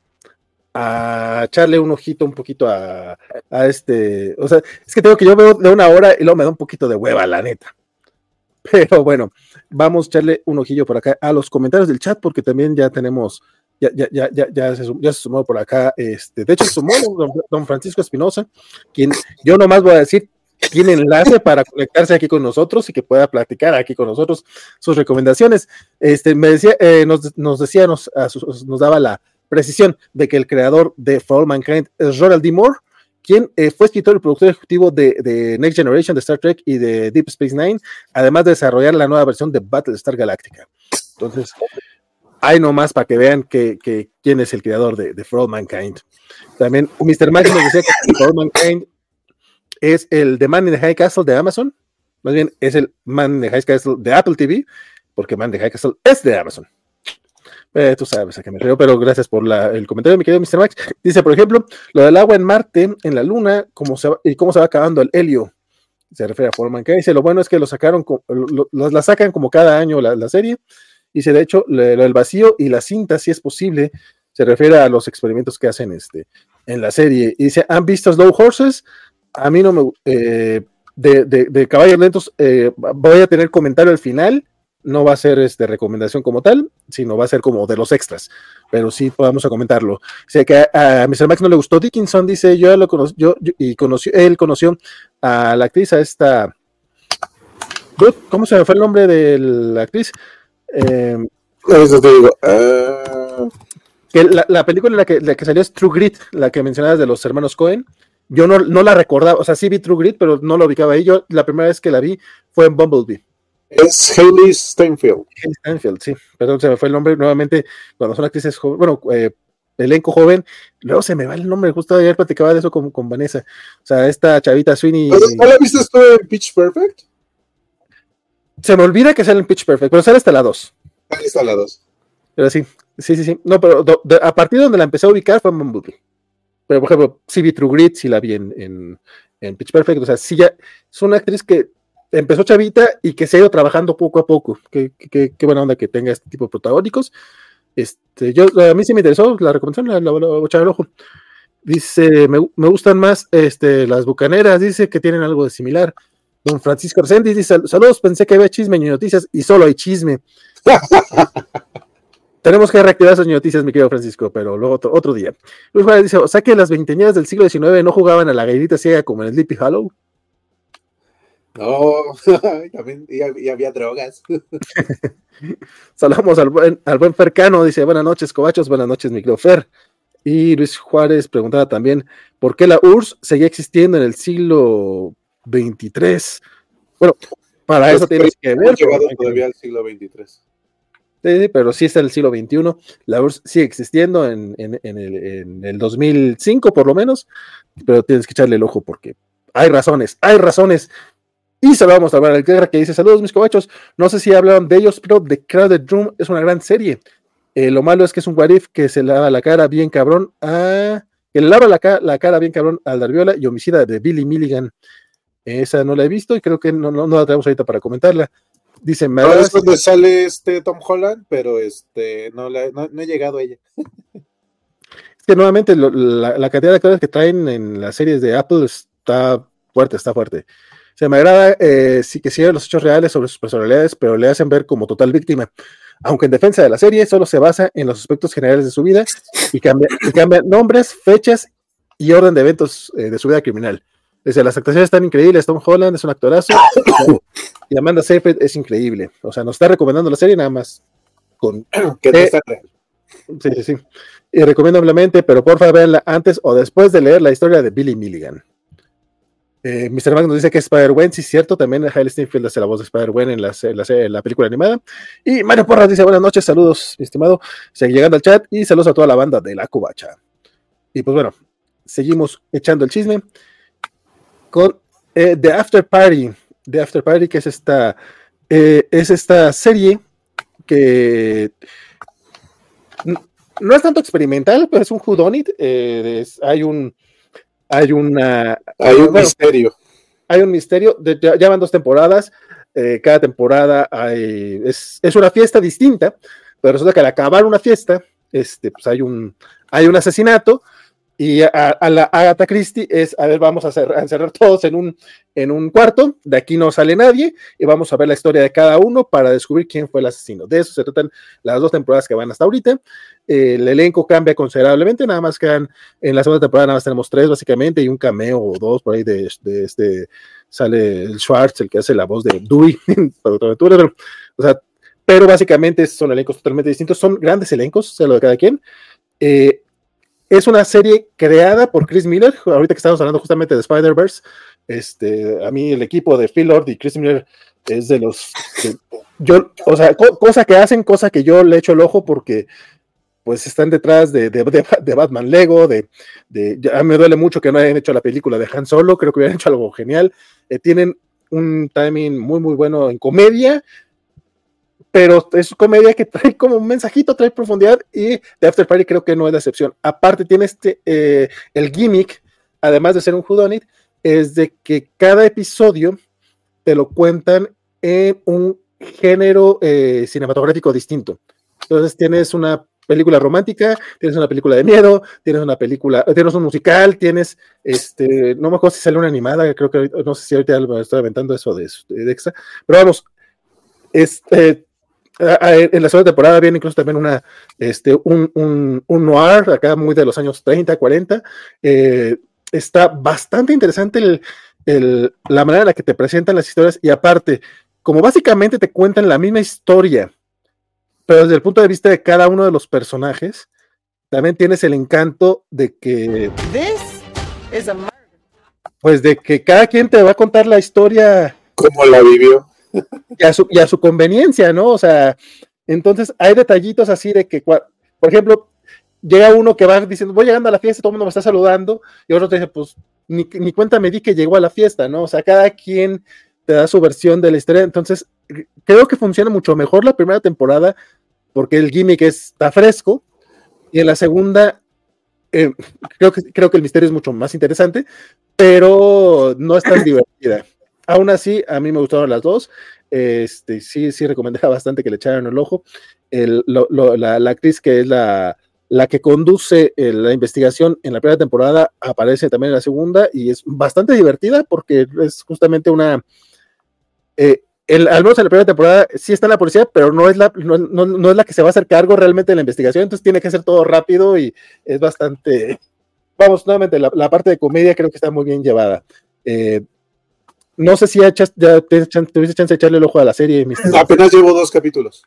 a echarle un ojito un poquito a, a este. O sea, es que tengo que yo veo de una hora y luego me da un poquito de hueva, la neta. Pero bueno, vamos a echarle un ojillo por acá a los comentarios del chat, porque también ya tenemos, ya, ya, ya, ya, ya, se, sumó por acá. Este, de hecho, se sumó don, Francisco Espinosa, quien yo nomás voy a decir tiene enlace para conectarse aquí con nosotros y que pueda platicar aquí con nosotros sus recomendaciones. Este, me decía, eh, nos, nos decía, nos, nos daba la precisión de que el creador de For All Mankind es Ronald D. Moore, quien eh, fue escritor y productor ejecutivo de, Next Generation, de Star Trek y de Deep Space Nine, además de desarrollar la nueva versión de Battlestar Galactica. Entonces, hay nomás para que vean que, quién es el creador de, de For All Mankind. También Mr. Maggie nos decía que For All Mankind es el The Man in the High Castle de Amazon, más bien es el Man in the High Castle de Apple TV, porque Man in the High Castle es de Amazon. Eh, tú sabes a qué me río, pero gracias por el comentario, mi querido Mr. Max. Dice, por ejemplo, lo del agua en Marte, en la Luna, cómo se va- y cómo se va acabando el helio. Se refiere a Forman que dice, lo bueno es que lo sacaron, lo- la sacan como cada año la, la serie. Dice, de hecho, lo del vacío y la cinta, si es posible, se refiere a los experimentos que hacen este, en la serie. Y dice, ¿han visto Slow Horses? a mí no me. Eh, de, de, Caballos Lentos, eh, voy a tener comentario al final. No va a ser este, recomendación como tal, sino va a ser como de los extras. Pero sí podemos a comentarlo. Sé que a, Mr. Max no le gustó Dickinson, dice yo lo conocí, yo, y conoció, él conoció a la actriz, a esta. ¿Cómo se me fue el nombre de la actriz? Eh, Eso te digo. Ah. Que la, película en la que, la que salió es True Grit, la que mencionabas de los hermanos Cohen yo no, no, la recordaba, o sea, sí vi True Grit, pero no la ubicaba ahí. Yo la primera vez que la vi fue en Bumblebee. Es Hayley Steinfeld. Hayley Steinfeld, sí, perdón, se me fue el nombre nuevamente cuando son actrices jóvenes, bueno, eh, elenco joven, luego se me va el nombre, justo ayer platicaba de eso con, con Vanessa. O sea, esta chavita Sweeney. ¿No la viste tú en Pitch Perfect? Se me olvida que sale en Pitch Perfect, pero sale hasta la 2. Ahí está la 2. Pero sí, sí, sí, sí. No, pero a partir de donde la empecé a ubicar fue en Bumblebee. Pero, por ejemplo, vi True Grit, sí la vi en, en, Pitch Perfect. O sea, sí ya es una actriz que empezó chavita y que se ha ido trabajando poco a poco. Qué, qué, qué buena onda que tenga este tipo de protagónicos. Este, yo, a mí sí me interesó la recomendación, la, voy a echar el ojo. Dice, me, me, gustan más este, las bucaneras, dice que tienen algo de similar. Don Francisco Arcendis dice, saludos, pensé que había chisme y noticias y solo hay chisme. <laughs> Tenemos que reactivar esas noticias, mi querido Francisco, pero luego otro, día. Luis Juárez dice, o sea que las veinteñeras del siglo XIX no jugaban a la galletita ciega como en el Sleepy Hollow. No, <laughs> también y, había drogas. <laughs> Saludamos al buen, al buen Fercano, dice, buenas noches, cobachos, buenas noches, mi querido Fer. Y Luis Juárez preguntaba también, ¿por qué la URSS seguía existiendo en el siglo XXIII? Bueno, para eso tienes que ver. llegado todavía al siglo XXIII pero sí está en el siglo XXI. La URSS sigue existiendo en, el, 2005 por lo menos, pero tienes que echarle el ojo porque hay razones, hay razones. Y saludamos a Barbara Guerra que dice, saludos mis cobachos, no sé si hablaron de ellos, pero The Crowded Room es una gran serie. Eh, lo malo es que es un Warif que se lava la cara bien cabrón a... que le lava la, cara bien cabrón al Darviola y homicida de Billy Milligan. Esa no la he visto y creo que no, no, no la tenemos ahorita para comentarla. Dice, me es donde sale este Tom Holland, pero este no, no, he llegado a ella. Es que nuevamente la, cantidad de cosas que traen en las series de Apple está fuerte, está fuerte. Se me agrada eh, sí que siguen los hechos reales sobre sus personalidades, pero le hacen ver como total víctima. Aunque en defensa de la serie solo se basa en los aspectos generales de su vida y cambia, nombres, fechas y orden de eventos eh, de su vida criminal. Desde las actuaciones están increíbles. Tom Holland es un actorazo. <coughs> y Amanda Seyfried es increíble. O sea, nos está recomendando la serie nada más con. <coughs> Que Sí, sí, sí. Y recomiendo ampliamente, pero por favor verla antes o después de leer la historia de Billy Milligan. Eh, Mr. Mac nos dice que es Spider-Man, sí, cierto. También Hailey Steinfeld hace la voz de Spider-Man en, en, la, película animada. Y Mario Porras dice: Buenas noches, saludos, mi estimado. Sigue llegando al chat y saludos a toda la banda de la Cubacha. Y pues bueno, seguimos echando el chisme con eh, The After Party. The After Party, que es esta, eh, es esta serie que no es tanto experimental, pero es un whodunit. Hay un hay una hay un misterio. Hay un misterio. ya, van dos temporadas. cada temporada hay, es, es, una fiesta distinta, pero resulta que al acabar una fiesta, este, pues hay un hay un asesinato y a, la Agatha Christie es, a ver, vamos a, encerrar todos en un, en un cuarto, de aquí no sale nadie, y vamos a ver la historia de cada uno para descubrir quién fue el asesino. De eso se tratan las dos temporadas que van hasta ahorita. el elenco cambia considerablemente, nada más quedan, en la segunda temporada nada más tenemos tres básicamente, y un cameo o dos por ahí de, este, sale el Schwartz, el que hace la voz de Dewey, <laughs> o sea, pero básicamente son elencos totalmente distintos, son grandes elencos, sea lo de cada quien. Eh, es una serie creada por Chris Miller, ahorita que estamos hablando justamente de Spider-Verse. Este, a mí el equipo de Phil Lord y Chris Miller es de los yo, o sea, cosa que hacen, cosa que yo le echo el ojo porque pues están detrás de, de, Batman Lego, de, de ya me duele mucho que no hayan hecho la película de Han Solo, creo que hubieran hecho algo genial. Eh, tienen un timing muy, muy bueno en comedia, pero es comedia que trae <laughs> como un mensajito, trae profundidad y The After Party creo que no es la excepción. Aparte tiene este, eh, el gimmick, además de ser un whodunit, es de que cada episodio te lo cuentan en un género eh, cinematográfico distinto. Entonces tienes una película romántica, tienes una película de miedo, tienes una película, tienes un musical, tienes, este, no me acuerdo si sale una animada, creo que no sé si ahorita me estoy aventando eso de, de extra, pero vamos, este, en la segunda temporada viene incluso también una, este, un, un, un, noir, acá muy de los años 30, 40. Eh, está bastante interesante el, el, la manera en la que te presentan las historias y aparte, como básicamente te cuentan la misma historia, pero desde el punto de vista de cada uno de los personajes, también tienes el encanto de que... pues de que cada quien te va a contar la historia. Como la vivió <laughs> y a, su, y su conveniencia, ¿no? O sea, entonces hay detallitos así de que, por ejemplo, llega uno que va diciendo, voy llegando a la fiesta, todo el mundo me está saludando, y otro te dice, pues ni, ni, cuenta me di que llegó a la fiesta, ¿no? O sea, cada quien te da su versión de la historia, entonces creo que funciona mucho mejor la primera temporada porque el gimmick está fresco, y en la segunda eh, creo, que, creo que el misterio es mucho más interesante, pero no es tan divertida. Aún así, a mí me gustaron las dos. Este, sí, sí recomendaba bastante que le echaran el ojo. La, actriz que es la, la que conduce eh, la investigación en la primera temporada aparece también en la segunda y es bastante divertida porque es justamente una... Eh, al menos en la primera temporada sí está la policía, pero no es la, no, no, no, es la que se va a hacer cargo realmente de la investigación, entonces tiene que hacer todo rápido y es bastante... Vamos, nuevamente, la, la parte de comedia creo que está muy bien llevada. Eh, no sé si ya, ya te, tuviste chance de echarle el ojo a la serie. Apenas llevo dos capítulos.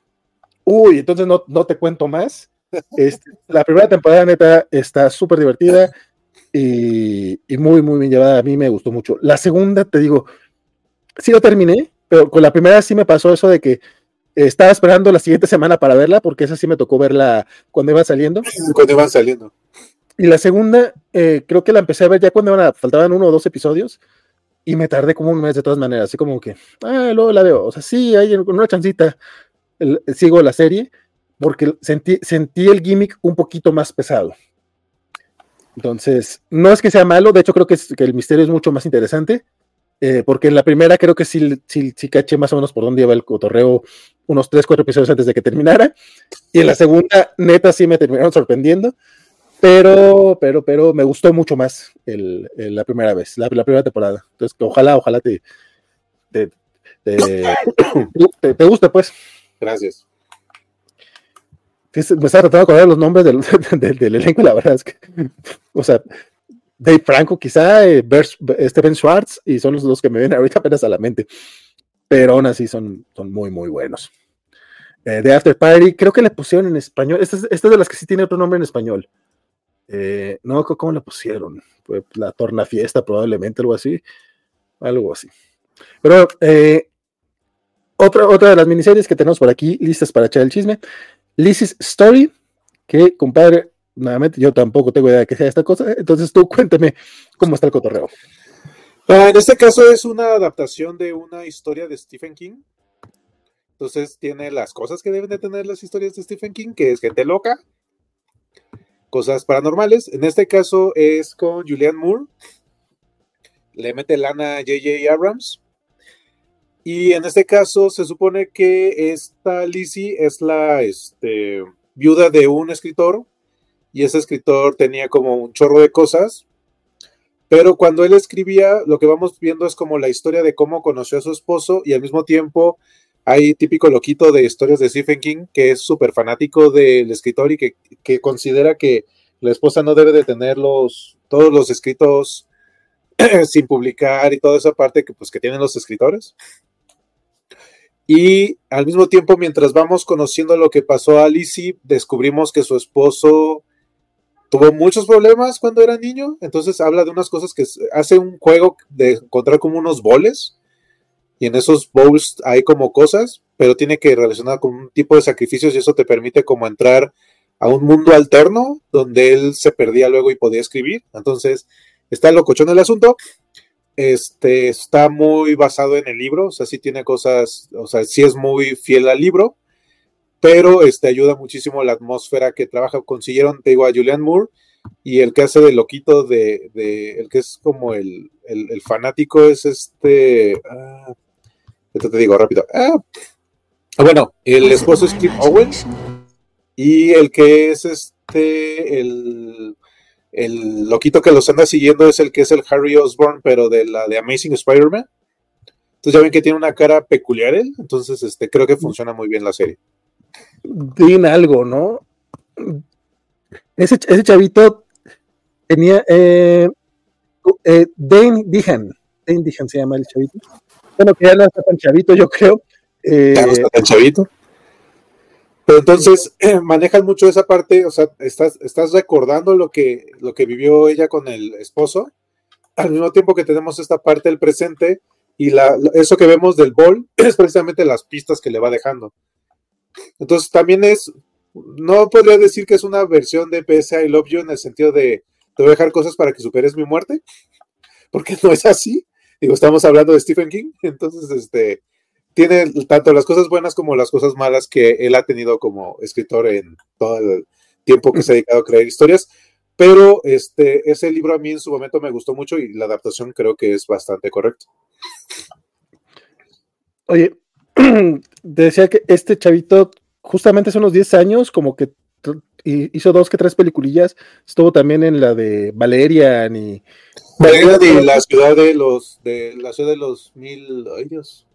Uy, entonces no, no te cuento más. Este, la primera temporada, neta, está súper divertida y, y, muy, muy bien llevada. A mí me gustó mucho. La segunda, te digo, sí lo terminé, pero con la primera sí me pasó eso de que estaba esperando la siguiente semana para verla, porque esa sí me tocó verla cuando iba saliendo. Cuando iban saliendo. Y la segunda, eh, creo que la empecé a ver ya cuando iban a, faltaban uno o dos episodios y me tardé como un mes de todas maneras, así como que, ah, luego la veo, o sea, sí, hay una chancita, el, sigo la serie, porque sentí, sentí el gimmick un poquito más pesado. Entonces, no es que sea malo, de hecho creo que, es, que el misterio es mucho más interesante, eh, porque en la primera creo que sí, sí, sí, caché más o menos por dónde iba el cotorreo unos 3, 4 episodios antes de que terminara, y en la segunda, neta, sí me terminaron sorprendiendo, pero, pero, pero me gustó mucho más el, el, la primera vez, la, la, primera temporada. Entonces, ojalá, ojalá te, te, te, <coughs> te, te guste, pues. Gracias. me estaba tratando de acordar los nombres <laughs> del, del, del, elenco, la verdad es que, o sea, Dave Franco, quizá, eh, Steven Schwartz, y son los dos que me vienen ahorita apenas a la mente. Pero aún así son, son muy, muy buenos. Eh, The After Party, creo que le pusieron en español. Esta es, esta es de las que sí tiene otro nombre en español. Eh, no, ¿cómo la pusieron? Pues la torna fiesta, probablemente, algo así. Algo así. Pero eh, otra, otra de las miniseries que tenemos por aquí, listas para echar el chisme. Lizzie's Story, que compadre, nuevamente yo tampoco tengo idea de qué sea esta cosa. Entonces tú cuéntame cómo está el cotorreo. Ah, en este caso es una adaptación de una historia de Stephen King. Entonces tiene las cosas que deben de tener las historias de Stephen King, que es gente loca, cosas paranormales. En este caso es con Julianne Moore. Le mete lana a J.J. Abrams. Y en este caso se supone que esta Lizzie es la este, viuda de un escritor. Y ese escritor tenía como un chorro de cosas. Pero cuando él escribía, lo que vamos viendo es como la historia de cómo conoció a su esposo y al mismo tiempo hay típico loquito de historias de Stephen King que es súper fanático del escritor y que, considera que la esposa no debe de tener los, todos los escritos <clears throat> sin publicar y toda esa parte que, pues, que tienen los escritores. Y al mismo tiempo, mientras vamos conociendo lo que pasó a Lizzie, descubrimos que su esposo tuvo muchos problemas cuando era niño. Entonces habla de unas cosas que hace un juego de encontrar como unos boles y en esos bowls hay como cosas, pero tiene que relacionar con un tipo de sacrificios y eso te permite como entrar a un mundo alterno donde él se perdía luego y podía escribir. Entonces, está locochón el asunto. Este está muy basado en el libro, o sea, sí tiene cosas, o sea, sí es muy fiel al libro, pero este ayuda muchísimo la atmósfera que trabaja. Consiguieron, te digo, a Julian Moore y el que hace de loquito de, de el que es como el, el, fanático es este. Ah, esto te digo rápido. Ah, bueno, el esposo es Cliff Owen. Y el que es este, el, el loquito que los anda siguiendo es el que es el Harry Osborn, pero de la de Amazing Spider-Man. Entonces ya ven que tiene una cara peculiar él, entonces este, creo que funciona muy bien la serie. Tiene algo, ¿no? Ese, ese chavito tenía eh, eh, Dane Dihan, Dane Dihan se llama el chavito. Bueno, que ya no está tan chavito, yo creo. Eh, ya no está tan chavito. Pero entonces eh, manejan mucho esa parte, o sea, estás, estás recordando lo que, lo que vivió ella con el esposo, al mismo tiempo que tenemos esta parte del presente y la, eso que vemos del bol <clears throat> es precisamente las pistas que le va dejando. Entonces también es, no podría decir que es una versión de PS I Love You en el sentido de te voy a dejar cosas para que superes mi muerte, <laughs> porque no es así. Digo, estamos hablando de Stephen King, <laughs> entonces este tiene tanto las cosas buenas como las cosas malas que él ha tenido como escritor en todo el tiempo que se ha dedicado a crear historias. Pero este, ese libro a mí en su momento me gustó mucho y la adaptación creo que es bastante correcta. Oye, <clears throat> decía que este chavito, justamente hace unos 10 años, como que hizo dos que tres peliculillas. Estuvo también en la de Valerian y. Valerian de la ciudad de los, de la ciudad de los mil, años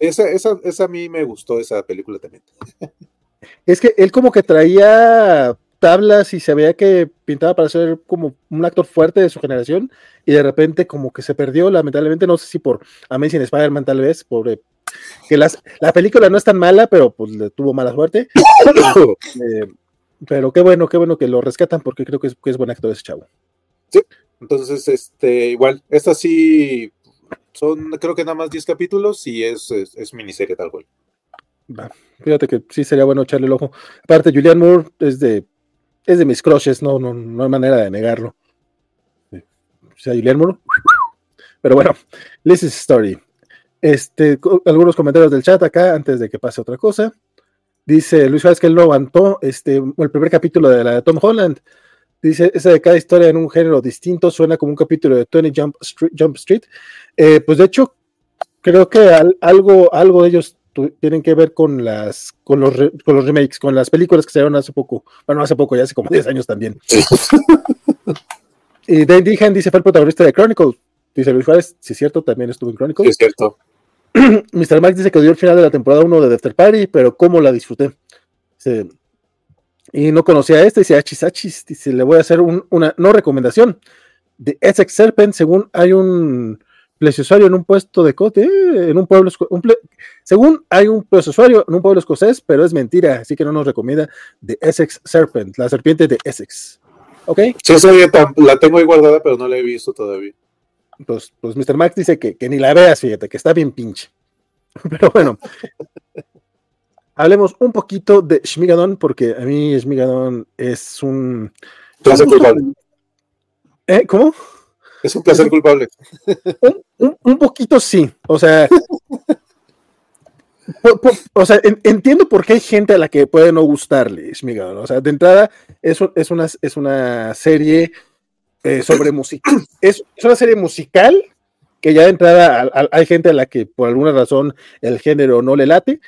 esa, esa, a mí me gustó, esa película también. Es que él como que traía tablas y se veía que pintaba para ser como un actor fuerte de su generación y de repente como que se perdió, lamentablemente, no sé si por Amazing Spider-Man tal vez, por eh, que las, la película no es tan mala, pero pues le tuvo mala suerte. <coughs> Eh, pero qué bueno, qué bueno que lo rescatan porque creo que es, que es buen actor ese chavo. Sí, entonces, este, igual, esta sí son, creo que nada más 10 capítulos y es, es, miniserie tal cual. fíjate que sí sería bueno echarle el ojo. Aparte, Julian Moore es de, es de mis crushes, no, no, no hay manera de negarlo. O sea, Julian Moore. Pero bueno, this is story. Este, algunos comentarios del chat acá antes de que pase otra cosa. Dice Luis Juárez que él aguantó este, el primer capítulo de la de Tom Holland. Dice, esa de cada historia en un género distinto suena como un capítulo de Tony Jump Street. Jump Street. Eh, pues de hecho, creo que algo, algo de ellos tienen que ver con las con los, con los remakes, con las películas que se dieron hace poco. Bueno, hace poco, ya hace como 10 años también. <laughs> y Dane Dehan dice, fue el protagonista de Chronicle. Dice Luis Juárez, si es cierto, también estuvo en Chronicle. es cierto. <clears throat> Mr. Max dice que dio el final de la temporada 1 de Defter Party, pero cómo la disfruté. Y no conocía a este, dice Achis Achis, dice, le voy a hacer una no recomendación de Essex Serpent, según hay un plesiosario en un puesto de cote, en un pueblo, según hay un plesiosario en un pueblo escocés, pero es mentira, así que no nos recomienda de Essex Serpent, la serpiente de Essex. ¿Ok? Sí, la tengo ahí guardada, pero no la he visto todavía. Pues, pues Mr. Max dice que, que ni la veas, fíjate, que está bien pinche. <laughs> Pero bueno, hablemos un poquito de Shmigadon, porque a mí Shmigadon es un. Placer culpable. ¿Eh? ¿Cómo? Es un placer culpable. Un, poquito sí. O sea. o sea, entiendo por qué hay gente a la que puede no gustarle Shmigadon. O sea, de entrada, es, es, una, es una serie eh, sobre música. <clears throat> Es, una serie musical que ya de entrada hay gente a la que por alguna razón el género no le late,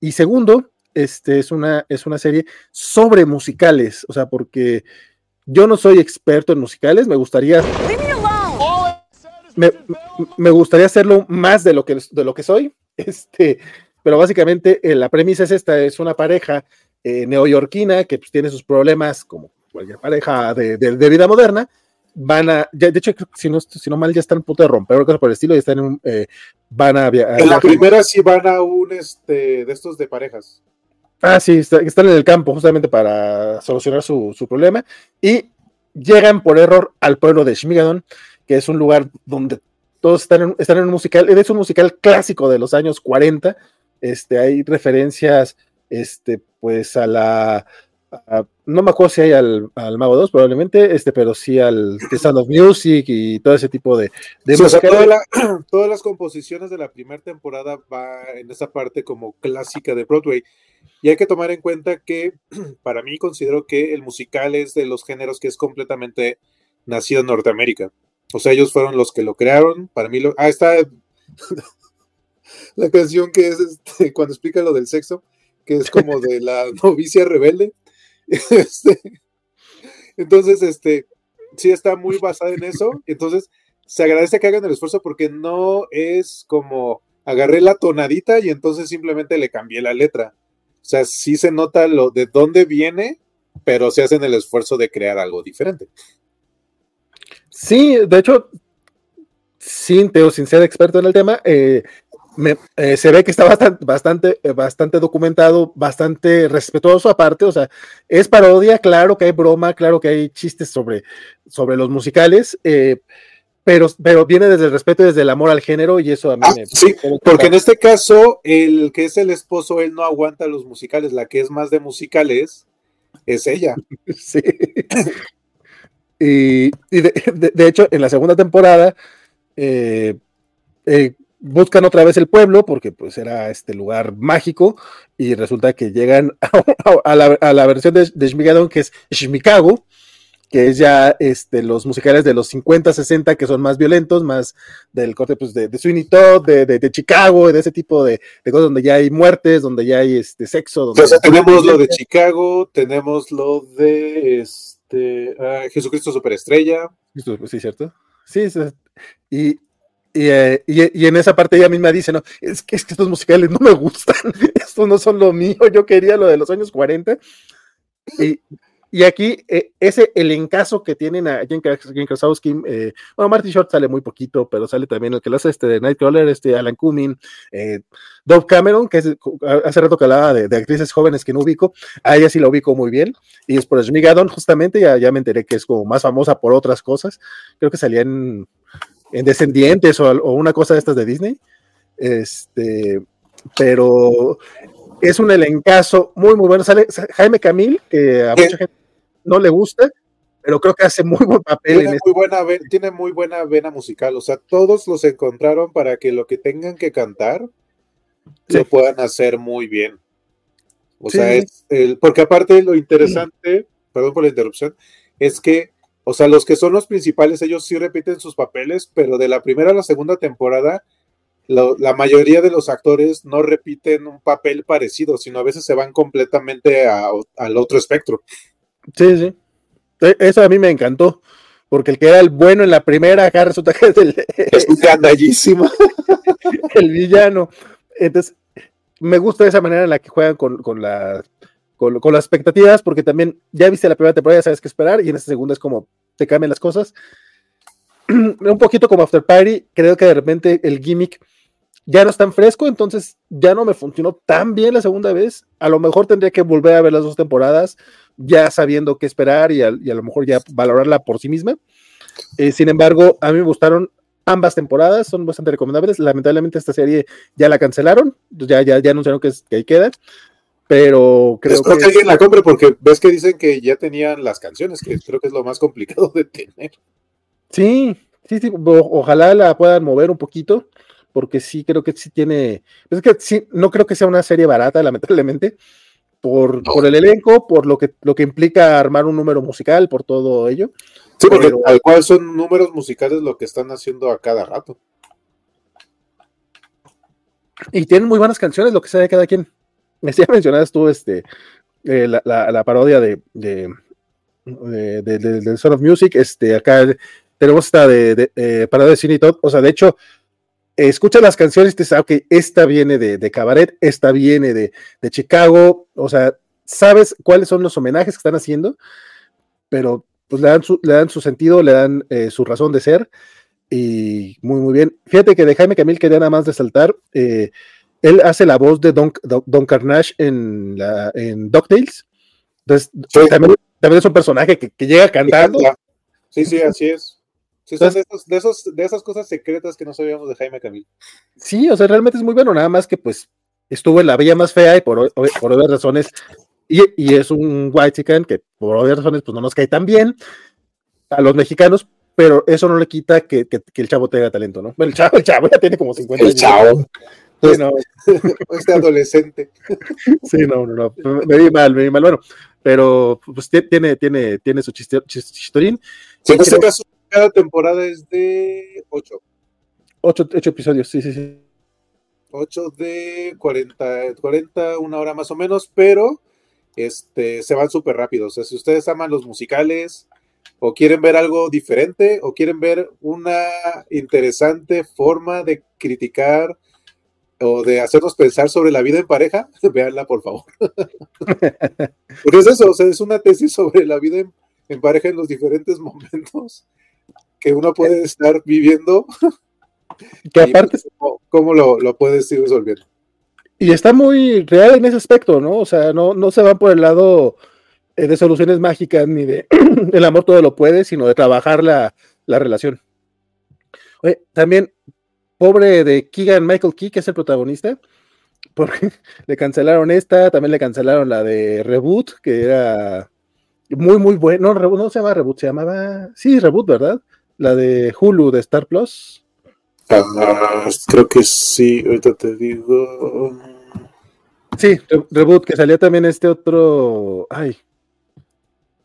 y segundo, este es una, es una serie sobre musicales, o sea, porque yo no soy experto en musicales, me gustaría. Me, gustaría hacerlo más de lo que, de lo que soy, <laughs> este, pero básicamente eh, la premisa es esta: es una pareja eh, neoyorquina que pues, tiene sus problemas, como cualquier pareja de, vida moderna, van a, de hecho, si no, si no mal, ya están a punto de romper o cosas por el estilo y están en un, eh, van a, En la primera sí van a un, este, de estos de parejas. Ah, sí, están en el campo justamente para solucionar su, problema y llegan por error al pueblo de Shmigadon, que es un lugar donde todos están en, están en un musical, es un musical clásico de los años 40, este, hay referencias, este, pues a la no me acuerdo si hay al, Mago 2 probablemente, este, pero sí al The Sound of Music y todo ese tipo de, <clears throat> todas las composiciones de la primera temporada va en esa parte como clásica de Broadway. Y hay que tomar en cuenta que <clears throat> para mí considero que el musical es de los géneros que es completamente nacido en Norteamérica. O sea, ellos fueron los que lo crearon. Para mí, lo, ah, está <laughs> la canción que es este, cuando explica lo del sexo, que es como de la <laughs> novicia rebelde. <laughs> Este, entonces, este, sí está muy basada en eso. Entonces, se agradece que hagan el esfuerzo porque no es como agarré la tonadita y entonces simplemente le cambié la letra. O sea, sí se nota lo de dónde viene, pero se hacen el esfuerzo de crear algo diferente. Sí, de hecho, sin, Teo, sin ser experto en el tema, eh, eh, se ve que está bastante, bastante, eh, bastante documentado, bastante respetuoso aparte, o sea, es parodia, claro que hay broma, claro que hay chistes sobre, sobre los musicales, eh, pero, pero viene desde el respeto y desde el amor al género y eso a mí Ah, me... sí, porque en este caso, el que es el esposo, él no aguanta los musicales, la que es más de musicales es ella. <laughs> Sí. Y, y de, de- de hecho, en la segunda temporada eh, eh, buscan otra vez el pueblo porque pues era este lugar mágico y resulta que llegan <laughs> a, a la, a la versión de, de Shmigadon que es Shmikago, que es ya este, los musicales de los 50, 60 que son más violentos, más del corte pues, de, de Sweeney Todd, de, de, de Chicago, de ese tipo de, de cosas donde ya hay muertes, donde ya hay este, sexo. Donde O sea, tenemos lo de Chicago, tenemos lo de este ah, Jesucristo Superestrella. Esto, Sí, ¿cierto? Sí, sí. y, y, eh, y- y en esa parte ella misma dice, no, es que, es que estos musicales no me gustan, <laughs> estos no son lo mío, yo quería lo de los años 40. Y, y aquí, eh, ese el encaso que tienen a Jen Jen Krasowski, eh, bueno, Marty Short sale muy poquito, pero sale también el que lo hace este de Nightcrawler, este Alan Cumming, eh, Dove Cameron, que es, hace rato que hablaba de, de actrices jóvenes que no ubico, a ella sí la ubico muy bien, y es por Shmigadon, justamente, ya, ya me enteré que es como más famosa por otras cosas, creo que salía en, en Descendientes o, o una cosa de estas de Disney, este, pero es un elencazo muy, muy bueno, sale Jaime Camil, que a ¿Qué? mucha gente no le gusta, pero creo que hace muy buen papel en Tiene este. muy, buena, tiene muy buena vena musical. O sea, todos los encontraron para que lo que tengan que cantar Sí. lo puedan hacer muy bien. O Sí, sea, es el, porque aparte lo interesante, perdón por la interrupción, es que, o sea, los que son los principales, ellos sí repiten sus papeles, pero de la primera a la segunda temporada, lo- la mayoría de los actores no repiten un papel parecido, sino a veces se van completamente a- al otro espectro. Sí, sí. E- Eso a mí me encantó, porque el que era el bueno en la primera, acá resulta que es el, <laughs> Es gandallísima. <laughs> el villano. Entonces, me gusta esa manera en la que juegan con, con la, con, las expectativas, porque también ya viste la primera temporada, ya sabes qué esperar, y en esta segunda es como te cambian las cosas. <clears throat> Un poquito como After Party, creo que de repente el gimmick ya no es tan fresco, entonces ya no me funcionó tan bien la segunda vez. A lo mejor tendría que volver a ver las dos temporadas, ya sabiendo qué esperar y a, y a lo mejor ya valorarla por sí misma. Eh, sin embargo, a mí me gustaron ambas temporadas, son bastante recomendables. Lamentablemente esta serie ya la cancelaron, ya, ya, ya anunciaron que, es- que ahí queda, pero creo Espero que... que alguien la compre porque ves que dicen que ya tenían las canciones, que creo que es lo más complicado de tener. Sí, sí, sí, o- ojalá la puedan mover un poquito, porque sí creo que sí tiene, es que sí, no creo que sea una serie barata, <laughs> lamentablemente, por, No. por el elenco, por lo que, lo que implica armar un número musical, por todo ello. Sí, porque Pero- tal cual son números musicales lo que están haciendo a cada rato. Y tienen muy buenas canciones, lo que sea de cada quien. Ya mencionabas tú este, eh, la, la- la parodia de, de, de, de- de- Son of Music, este, acá tenemos esta de, eh, parodia de Cine y todo, o sea, de hecho, escuchas las canciones y te sabes, ok, esta viene de, de Cabaret, esta viene de, de Chicago, o sea, sabes cuáles son los homenajes que están haciendo, pero pues le dan su, le dan su sentido, le dan eh, su razón de ser, y muy, muy bien. Fíjate que de Jaime Camil quería nada más resaltar, eh, él hace la voz de Don, Don, Don Carnage en, la, en DuckTales, entonces Sí. también, también es un personaje que, que llega cantando, Sí, sí, así es. Sí, son de, esos- de, esos, de esas cosas secretas que no sabíamos de Jaime Camil. Sí, o sea, realmente es muy bueno, nada más que pues estuvo en la Bella Más Fea y por, por obvias razones, y, y es un white chicken que por obvias razones pues no nos cae tan bien a los mexicanos, pero eso no le quita que, que- que el chavo tenga talento, ¿no? Bueno, el chavo, el chavo ya tiene como 50 El años. chavo. Sí, no, <laughs> Este adolescente. sí, no, no, no, me vi mal, me vi mal, bueno, pero pues tie- tiene, tiene, tiene su chiste- chis- chistorín, Sí, en este caso, cada temporada es de ocho. ocho, ocho episodios, sí, sí, sí. 8 de 40, 40, una hora más o menos, pero este, se van súper rápido. O sea, si ustedes aman los musicales o quieren ver algo diferente o quieren ver una interesante forma de criticar o de hacernos pensar sobre la vida en pareja, <laughs> véanla por favor. <laughs> Porque es eso, o sea, es una tesis sobre la vida en, pareja en los diferentes momentos que uno puede estar viviendo. <laughs> Que aparte... ¿Cómo, lo, lo puedes ir resolviendo? Y está muy real en ese aspecto, ¿no? O sea, no, no se van por el lado eh, de soluciones mágicas ni de <clears throat> el amor todo lo puede, sino de trabajar la, relación. Oye, también, pobre de Keegan Michael Key, que es el protagonista, porque <laughs> le cancelaron esta, también le cancelaron la de Reboot, que era muy, muy bueno. No, no se llama Reboot, se llamaba. Sí, Reboot, ¿verdad? La de Hulu de Star Plus. Ah, creo que sí, ahorita te digo. Sí, Reboot, que salía también este otro. Ay.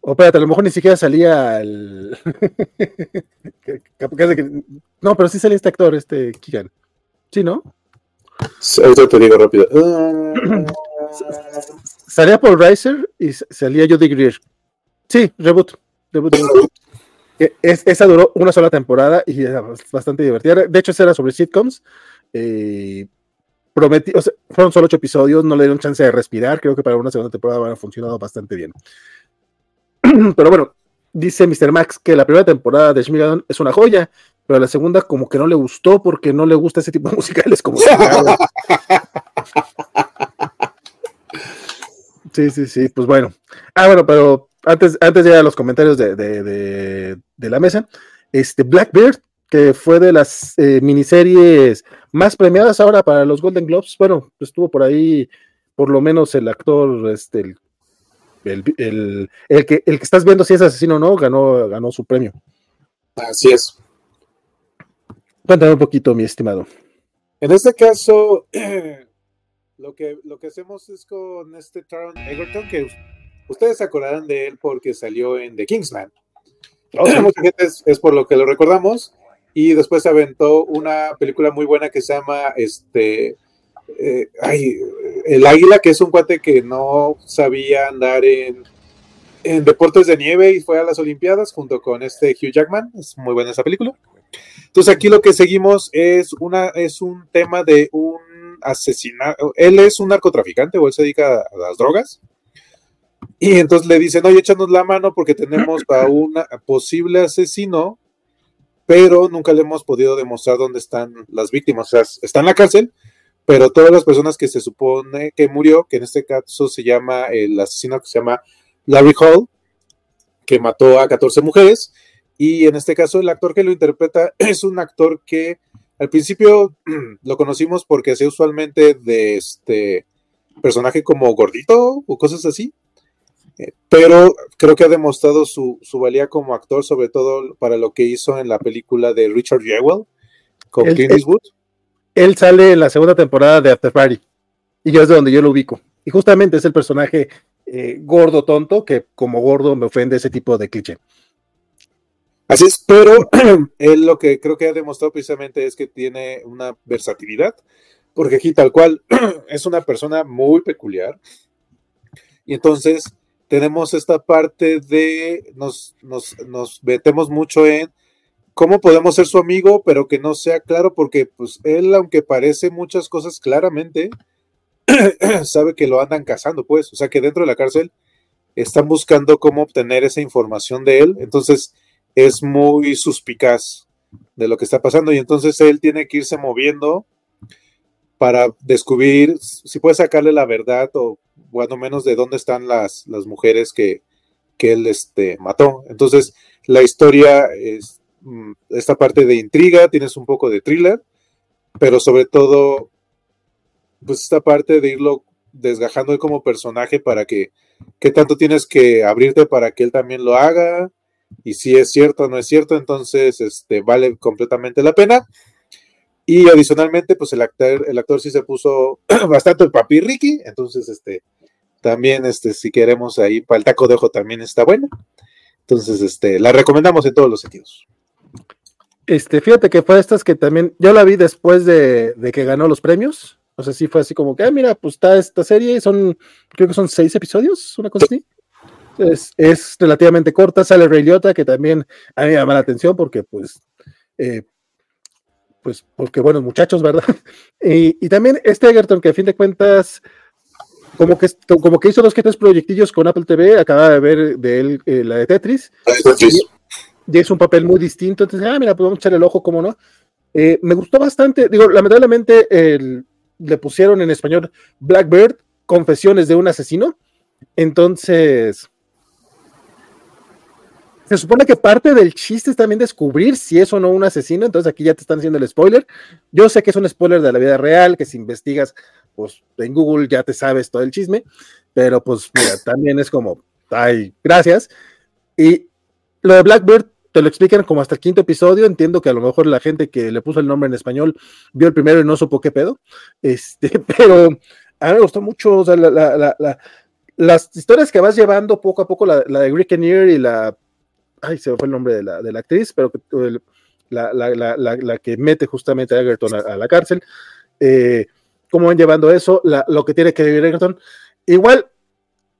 O espérate, a lo mejor ni siquiera salía el. <laughs> no, pero sí salía este actor, este Keegan. ¿Sí, no? ahorita te digo rápido. salía Paul Reiser y salía Judy Greer. Sí, Reboot. Reboot. reboot. Es, esa duró una sola temporada y era bastante divertida. De hecho, esa era sobre sitcoms. Eh, prometí, fueron solo ocho episodios, no le dieron chance de respirar. Creo que para una segunda temporada han funcionado bastante bien. <clears throat> Pero bueno, dice Mr. Max que la primera temporada de Schmigadoon es una joya, pero la segunda como que no le gustó porque no le gusta ese tipo de musicales como <laughs> Sí, sí, sí, pues bueno. Ah, bueno, pero antes, antes de los comentarios de, la mesa, este Blackbeard, que fue de las eh, miniseries más premiadas ahora para los Golden Globes, bueno, estuvo por ahí por lo menos el actor, este, el, que, el que estás viendo si es asesino o no, ganó, ganó su premio. Así es. Cuéntame un poquito, mi estimado. En este caso, <clears throat> lo, que, lo que hacemos es con este Taron Egerton, que Ustedes se acordarán de él porque salió en The Kingsman. Mucha gente es, por lo que lo recordamos. Y después se aventó una película muy buena que se llama este. Eh, el Águila, que es un cuate que no sabía andar en, deportes de nieve y fue a las Olimpiadas junto con este Hugh Jackman. Es muy buena esa película. Entonces aquí lo que seguimos es, una, es un tema de un asesinato. Él es un narcotraficante o él se dedica a las drogas. Y entonces le dicen, oye, échanos la mano porque tenemos a un posible asesino, pero nunca le hemos podido demostrar dónde están las víctimas. O sea, está en la cárcel, pero todas las personas que se supone que murió, que en este caso se llama el asesino que se llama Larry Hall, que mató a 14 mujeres, y en este caso el actor que lo interpreta <clears throat> es un actor que al principio <clears throat> lo conocimos porque hacía usualmente de este personaje como gordito o cosas así, pero creo que ha demostrado su, valía como actor, sobre todo para lo que hizo en la película de Richard Jewell con Clint Eastwood. Él, sale en la segunda temporada de After Party y yo es de donde yo lo ubico. Y justamente es el personaje eh, gordo tonto que como gordo me ofende ese tipo de cliché. Así es, pero <clears throat> él lo que creo que ha demostrado precisamente es que tiene una versatilidad, porque aquí tal cual <clears throat> es una persona muy peculiar. Y entonces tenemos esta parte de, nos, nos, nos metemos mucho en cómo podemos ser su amigo, pero que no sea claro, porque pues él, aunque parece muchas cosas claramente, <clears throat> sabe que lo andan cazando, pues, o sea que dentro de la cárcel están buscando cómo obtener esa información de él, entonces es muy suspicaz de lo que está pasando. Y entonces él tiene que irse moviendo para descubrir si puede sacarle la verdad o bueno menos de dónde están las, las mujeres que, él este, mató. Entonces, la historia es esta parte de intriga, tienes un poco de thriller, pero sobre todo, pues esta parte de irlo desgajando como personaje para que, qué tanto tienes que abrirte para que él también lo haga, y si es cierto o no es cierto, entonces este, vale completamente la pena. Y adicionalmente, pues el actor, el actor sí se puso <clears throat> bastante el papi Ricky, entonces este, también este, si queremos ahí, para el taco de ojo también está bueno. Entonces, este, la recomendamos en todos los sentidos. Este, fíjate que fue estas que también, yo la vi después de, que ganó los premios. O sea, sí fue así como que, ah, mira, pues está esta serie, son, creo que son seis episodios, una cosa así. Es, relativamente corta, sale Ray Liotta, que también a mí me llama la atención porque, pues, eh, pues, porque buenos muchachos, ¿verdad? <laughs> Y, también este Egerton, que a fin de cuentas, como que, como que hizo dos que tres proyectillos con Apple TV, acaba de ver de él eh, la de Tetris. Tetris y es un papel muy distinto. Entonces, ah, mira, podemos echar el ojo, ¿cómo no? Eh, me gustó bastante. Digo, lamentablemente le pusieron en español Blackbird, Confesiones de un asesino. Entonces, se supone que parte del chiste es también descubrir si es o no un asesino. Entonces, aquí ya te están haciendo el spoiler. Yo sé que es un spoiler de la vida real, que si investigas, pues en Google ya te sabes todo el chisme. Pero, pues, mira, también es como, ay, gracias. Y lo de Blackbird te lo explican como hasta el quinto episodio. Entiendo que a lo mejor la gente que le puso el nombre en español vio el primero y no supo qué pedo. <laughs> Este, pero a mí me gustó mucho. las historias que vas llevando poco a poco, la, de Greek y la. Ay, se me fue el nombre de la, de la actriz, pero la, que mete justamente a Egerton a, la cárcel. Eh, cómo van llevando eso, lo que tiene que vivir Egerton. Igual,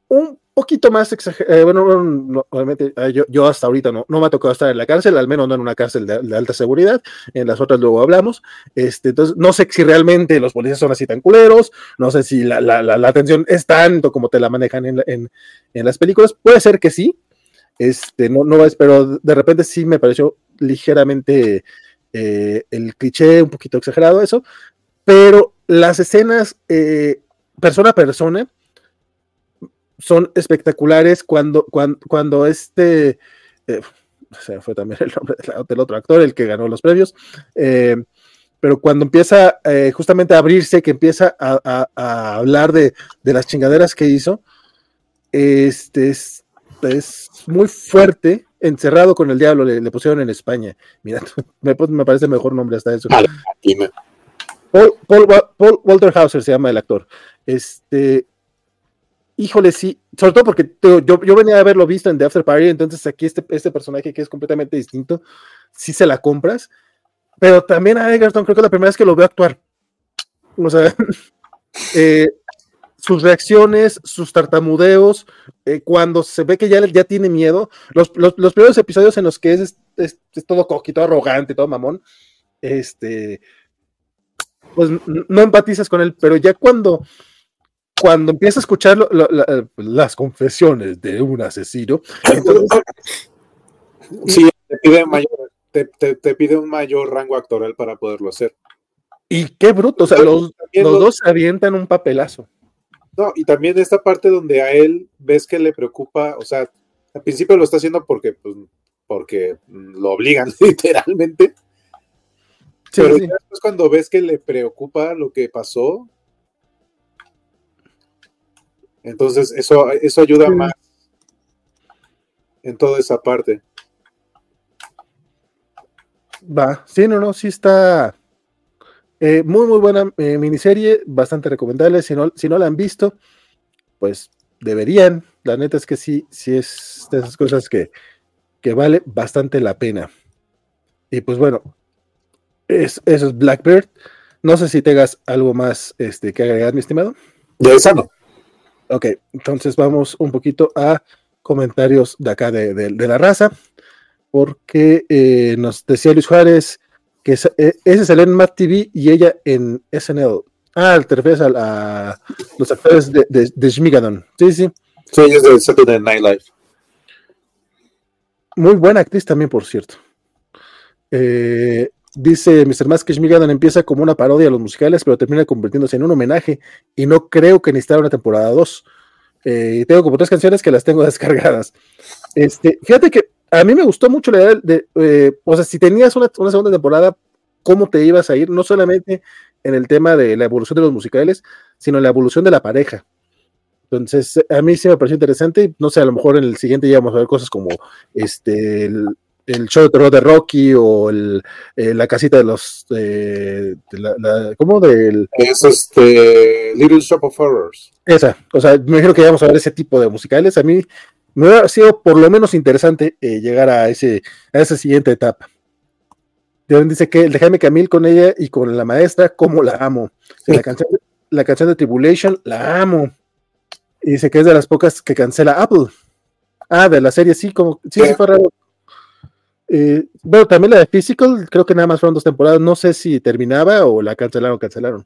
un poquito más exagerado. Eh, bueno, obviamente ah, yo, hasta ahorita no, no me ha tocado estar en la cárcel, al menos no en una cárcel de, alta seguridad. En las otras luego hablamos. Este, entonces, no sé si realmente los policías son así tan culeros, no sé si la, la, atención es tanto como te la manejan en, en, en, las películas. Puede ser que sí, este, no, no pero de repente sí me pareció ligeramente eh, el cliché, un poquito exagerado eso, pero las escenas eh, persona a persona son espectaculares cuando, cuando, cuando este, eh, fue también el nombre del otro actor, el que ganó los premios, eh, pero cuando empieza eh, justamente a abrirse, que empieza a, hablar de, las chingaderas que hizo, este es, muy fuerte, encerrado con el diablo, le, pusieron en España. Mira, <laughs> me, me, parece mejor nombre hasta eso. Paul, Paul, Walter Hauser se llama el actor. Este, híjole, sí, sobre todo porque yo, yo, venía a haberlo visto en The After Party, entonces aquí este, este personaje que es completamente distinto, sí se la compras, pero también a Egerton creo que es la primera vez que lo veo actuar. O sea, <laughs> eh, sus reacciones, sus tartamudeos, eh, cuando se ve que ya, ya tiene miedo, los, los, primeros episodios en los que es, es, todo coquito, arrogante, todo mamón, este, pues no empatizas con él, pero ya cuando cuando empieza a escuchar las confesiones de un asesino, <coughs> sí, te pide, mayor, te, pide un mayor rango actoral para poderlo hacer. Y qué bruto, o sea, los, dos se avientan un papelazo. No, y también esta parte donde a él ves que le preocupa, o sea, al principio lo está haciendo porque, pues, porque lo obligan <laughs> literalmente. pero después cuando ves que le preocupa lo que pasó, entonces, eso, eso ayuda más en toda esa parte. Va, sí, no, no, sí está eh, muy, muy buena eh, miniserie, bastante recomendable. Si no, si no la han visto, pues deberían. La neta es que sí, sí es de esas cosas que, que vale bastante la pena. Y pues bueno, es, eso es Blackbird. No sé si tengas algo más este, que agregar, mi estimado. De esa no. Ok, entonces vamos un poquito a comentarios de acá de, la raza, porque eh, nos decía Luis Juárez que eh, ese salió en Matt TV y ella en SNL. Ah, te refieres a, los actores de, de, de Schmigadon. Sí, sí. Sí, es de Saturday Night Live. Muy buena actriz también, por cierto. Eh, Dice Mr. Mask que empieza como una parodia a los musicales, pero termina convirtiéndose en un homenaje. Y no creo que necesitara una temporada 2. Eh, tengo como tres canciones que las tengo <laughs> descargadas. Este, fíjate que a mí me gustó mucho la idea de, eh, o sea, si tenías una, segunda temporada, ¿cómo te ibas a ir? No solamente en el tema de la evolución de los musicales, sino en la evolución de la pareja. Entonces, a mí sí me pareció interesante. No sé, a lo mejor en el siguiente ya vamos a ver cosas como este, show de terror de Rocky o el, eh, la casita de los de, la, ¿cómo? del es este Little Shop of Horrors esa, o sea, me imagino que vamos a ver ese tipo de musicales, a mí me hubiera sido por lo menos interesante eh, llegar a ese a esa siguiente etapa dice que el de Jaime Camil con ella y con la maestra, como la amo. La canción, la canción de Tribulation, la amo. Y dice que es de las pocas que cancela Apple. Ah, de la serie, sí, como, sí, sí fue raro. Eh, bueno, también la de Physical, creo que nada más fueron dos temporadas. No sé si terminaba o la cancelaron, cancelaron.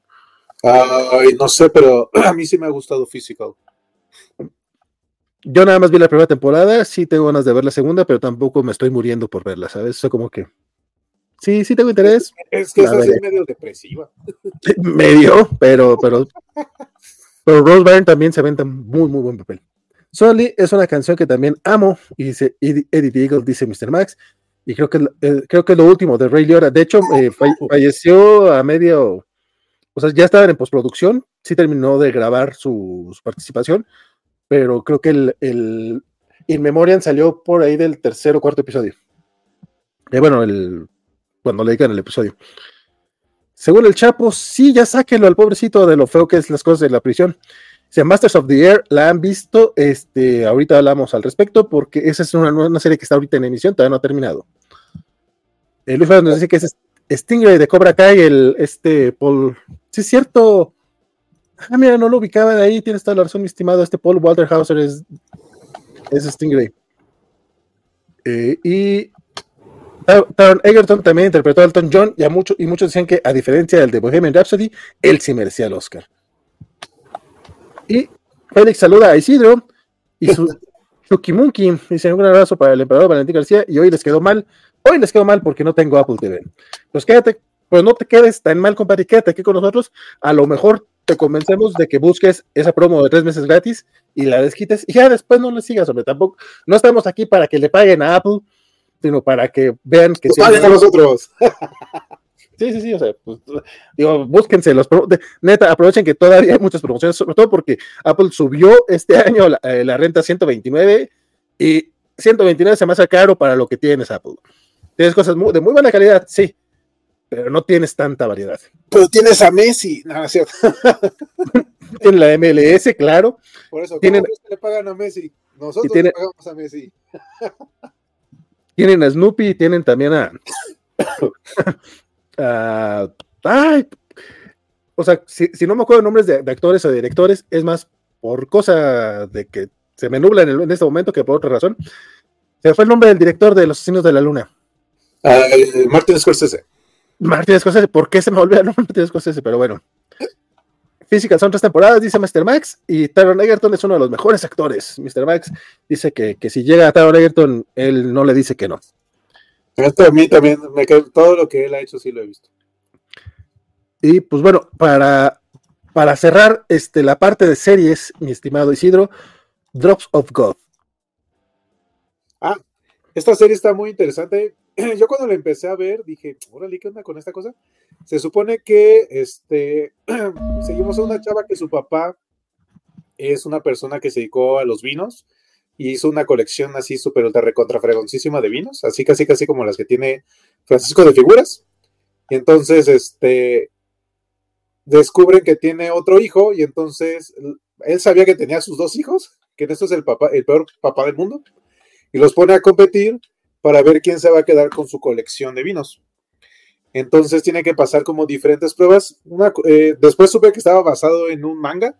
Ay, no sé, pero <clears throat> a mí sí me ha gustado Physical. Yo nada más vi la primera temporada, sí tengo ganas de ver la segunda, pero tampoco me estoy muriendo por verla, ¿sabes? Eso como que. Sí, sí tengo interés. Es que esa es medio depresiva. <laughs> Medio, pero, pero. Pero Rose Byrne también se aventa muy, muy buen papel. Solly es una canción que también amo, y dice Eddie Eagle, dice Mr. Max, y creo que, eh, creo que es lo último de Ray Liotta. De hecho, eh, falleció a medio, o sea, ya estaba en postproducción, sí terminó de grabar su, participación, pero creo que el, el In Memoriam salió por ahí del tercer o cuarto episodio. Eh, bueno, el, cuando le digan el episodio. Según el Chapo, sí, ya sáquenlo al pobrecito de lo feo que es las cosas de la prisión. Si Masters of the Air la han visto, este, ahorita hablamos al respecto, porque esa es una, una serie que está ahorita en emisión, todavía no ha terminado. Eh, Luis nos dice que es Stingray de Cobra Kai, el este Paul. Sí, es cierto. Ah, mira, no lo ubicaba de ahí, tienes toda la razón, mi estimado. Este Paul Walter Hauser es, es Stingray. Eh, y Taron Egerton también interpretó a Elton John y, mucho, y muchos decían que, a diferencia del de Bohemian Rhapsody, él sí merecía el Oscar. Y Félix saluda a Isidro y su <laughs> Chukimunki dice un abrazo para el emperador Valentín García y hoy les quedó mal Hoy les quedo mal porque no tengo Apple TV. Pues quédate, pues no te quedes tan mal, compadre, quédate aquí con nosotros. A lo mejor te convencemos de que busques esa promo de tres meses gratis y la desquites y ya después no le sigas, hombre. Tampoco, no estamos aquí para que le paguen a Apple, sino para que vean que... sí, a nosotros. <laughs> Sí, sí, sí, o sea, pues, digo, búsquense los, neta, aprovechen que todavía hay muchas promociones, sobre todo porque Apple subió este <laughs> año la, eh, la renta a 129 y 129 se me hace caro para lo que tienes Apple. Tienes cosas de muy buena calidad, sí, pero no tienes tanta variedad. Pero tienes a Messi, no, es cierto. <laughs> Tienen la MLS, claro. Por eso, ¿cómo tienen, que le pagan a Messi? Nosotros le pagamos a Messi. <laughs> tienen a Snoopy, tienen también a. <coughs> ay, o sea, si, no me acuerdo nombres de, actores o directores, es más por cosa de que se me nubla en, en, este momento que por otra razón. Se fue el nombre del director de Los Asesinos de la Luna. Uh, Martin Scorsese. Martin Scorsese, ¿por qué se me olvidó el nombre Martin Scorsese? Pero bueno. Física son tres temporadas, dice Mr. Max, y Taron Egerton es uno de los mejores actores. Mr. Max dice que, que si llega a Taron Egerton, él no le dice que no. a mí también, me todo lo que él ha hecho sí lo he visto. Y pues bueno, para, para cerrar este, la parte de series, mi estimado Isidro, Drops of God. Ah, esta serie está muy interesante. <clears throat> yo cuando la empecé a ver dije, órale, ¿qué onda con esta cosa? Se supone que este, <clears throat> seguimos a una chava que su papá es una persona que se dedicó a los vinos y hizo una colección así súper ultra recontra de vinos, así casi casi como las que tiene Francisco de Figuras. Y entonces, este, descubren que tiene otro hijo y entonces él sabía que tenía sus dos hijos, que esto es el papá, el peor papá del mundo, y los pone a competir para ver quién se va a quedar con su colección de vinos. Entonces tiene que pasar como diferentes pruebas. Eh, después supe que estaba basado en un manga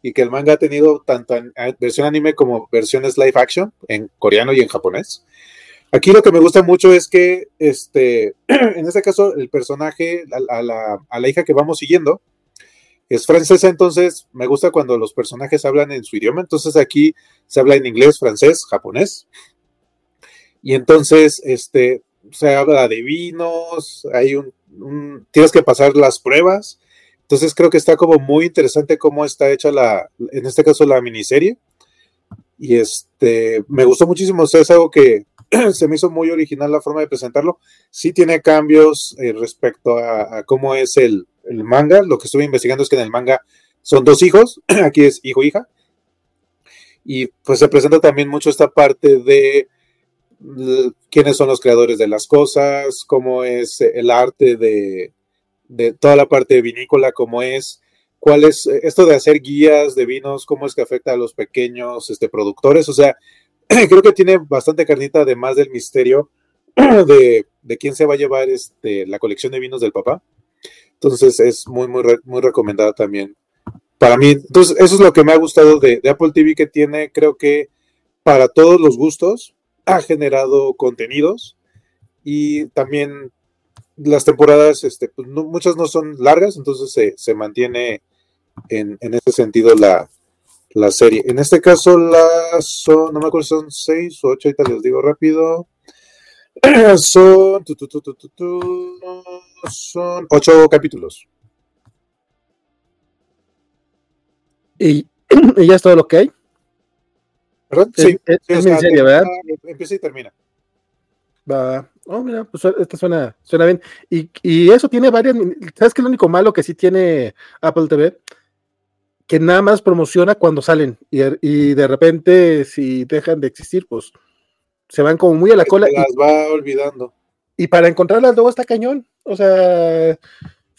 y que el manga ha tenido tanto en, versión anime como versiones live action en coreano y en japonés. Aquí lo que me gusta mucho es que, este, <clears throat> en este caso, el personaje, a la hija que vamos siguiendo, es francesa, entonces me gusta cuando los personajes hablan en su idioma. Entonces aquí se habla en inglés, francés, japonés. Y entonces, este, se habla de vinos, hay un, tienes que pasar las pruebas. Entonces creo que está como muy interesante cómo está hecha la, en este caso la miniserie. Y este, me gustó muchísimo, o sea, es algo que <clears throat> se me hizo muy original la forma de presentarlo. Sí tiene cambios eh, respecto a, cómo es el, el, manga. Lo que estuve investigando es que en el manga son dos hijos, <clears throat> aquí es hijo-hija. Y pues se presenta también mucho esta parte de quiénes son los creadores de las cosas, cómo es el arte de, toda la parte vinícola, cómo es, cuál es esto de hacer guías de vinos, cómo es que afecta a los pequeños este, productores. O sea, <clears throat> creo que tiene bastante carnita además del misterio. <clears throat> de, quién se va a llevar este, la colección de vinos del papá. Entonces es muy, muy, muy recomendada también. Para mí, entonces eso es lo que me ha gustado de Apple TV que tiene, creo que para todos los gustos, ha generado contenidos y también las temporadas, este, pues muchas no son largas, entonces se, se mantiene en, en, ese sentido la, la, serie. En este caso, las son, no me acuerdo, son seis o ocho, ahorita les digo rápido. <clears throat> Son, tu, tu, son ocho capítulos. ¿Y, <clears throat> ¿Y ya es todo lo que hay? ¿Perdón? Sí, es, es, es serie, ¿verdad? Empieza y termina. Va, oh, mira, pues esta suena, suena bien. Y, y, eso tiene varias. ¿Sabes qué lo único malo que sí tiene Apple TV? Que nada más promociona cuando salen. Y, y de repente, si dejan de existir, pues se van como muy a la cola. Se las y, va olvidando. Y para encontrarlas luego está cañón. O sea,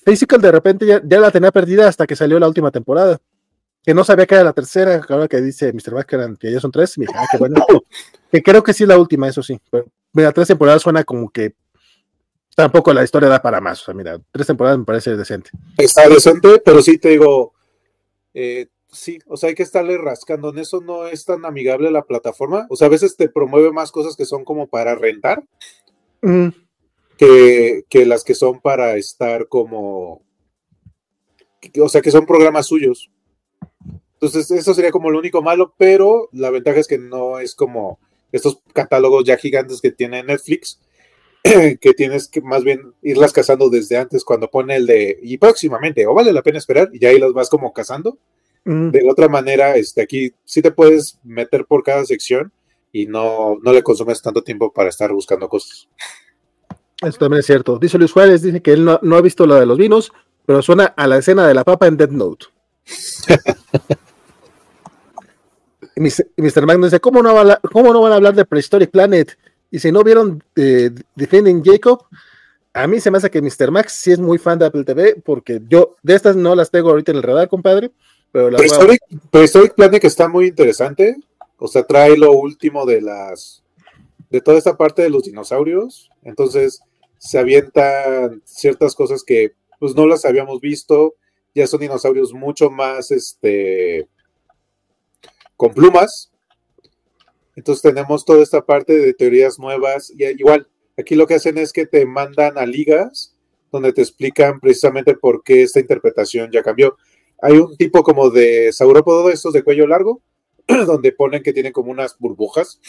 Physical de repente ya, ya la tenía perdida hasta que salió la última temporada que no sabía que era la tercera, ahora que dice Mr. Backer que ya son tres, mira, ah, qué bueno. <laughs> que creo que sí es la última, eso sí. Pero, mira, tres temporadas suena como que tampoco la historia da para más. O sea, mira, tres temporadas me parece decente. Está decente, pero sí te digo, eh, sí, o sea, hay que estarle rascando. En eso no es tan amigable la plataforma. O sea, a veces te promueve más cosas que son como para rentar mm. que, que las que son para estar como. O sea, que son programas suyos. Entonces, eso sería como lo único malo, pero la ventaja es que no es como estos catálogos ya gigantes que tiene Netflix, <clears throat> que tienes que más bien irlas cazando desde antes cuando pone el de y próximamente, o vale la pena esperar, y ahí las vas como cazando. Mm. De otra manera, este, aquí sí te puedes meter por cada sección y no, no le consumes tanto tiempo para estar buscando cosas. Eso también es cierto. Dice Luis Juárez, dice que él no, no ha visto lo de los vinos, pero suena a la escena de la papa en Dead Note. <laughs> Mr. Magnus dice, ¿cómo no, a, ¿cómo no van a hablar de Prehistoric Planet? Y si no vieron eh, Defending Jacob, a mí se me hace que Mr. Max sí es muy fan de Apple TV, porque yo de estas no las tengo ahorita en el radar, compadre. Pero la Prehistoric, Prehistoric Planet está muy interesante. O sea, trae lo último de las de toda esta parte de los dinosaurios. Entonces se avientan ciertas cosas que pues no las habíamos visto. Ya son dinosaurios mucho más este con plumas. Entonces tenemos toda esta parte de teorías nuevas y igual, aquí lo que hacen es que te mandan a ligas donde te explican precisamente por qué esta interpretación ya cambió. Hay un tipo como de saurópodo de estos de cuello largo, <clears throat> donde ponen que tienen como unas burbujas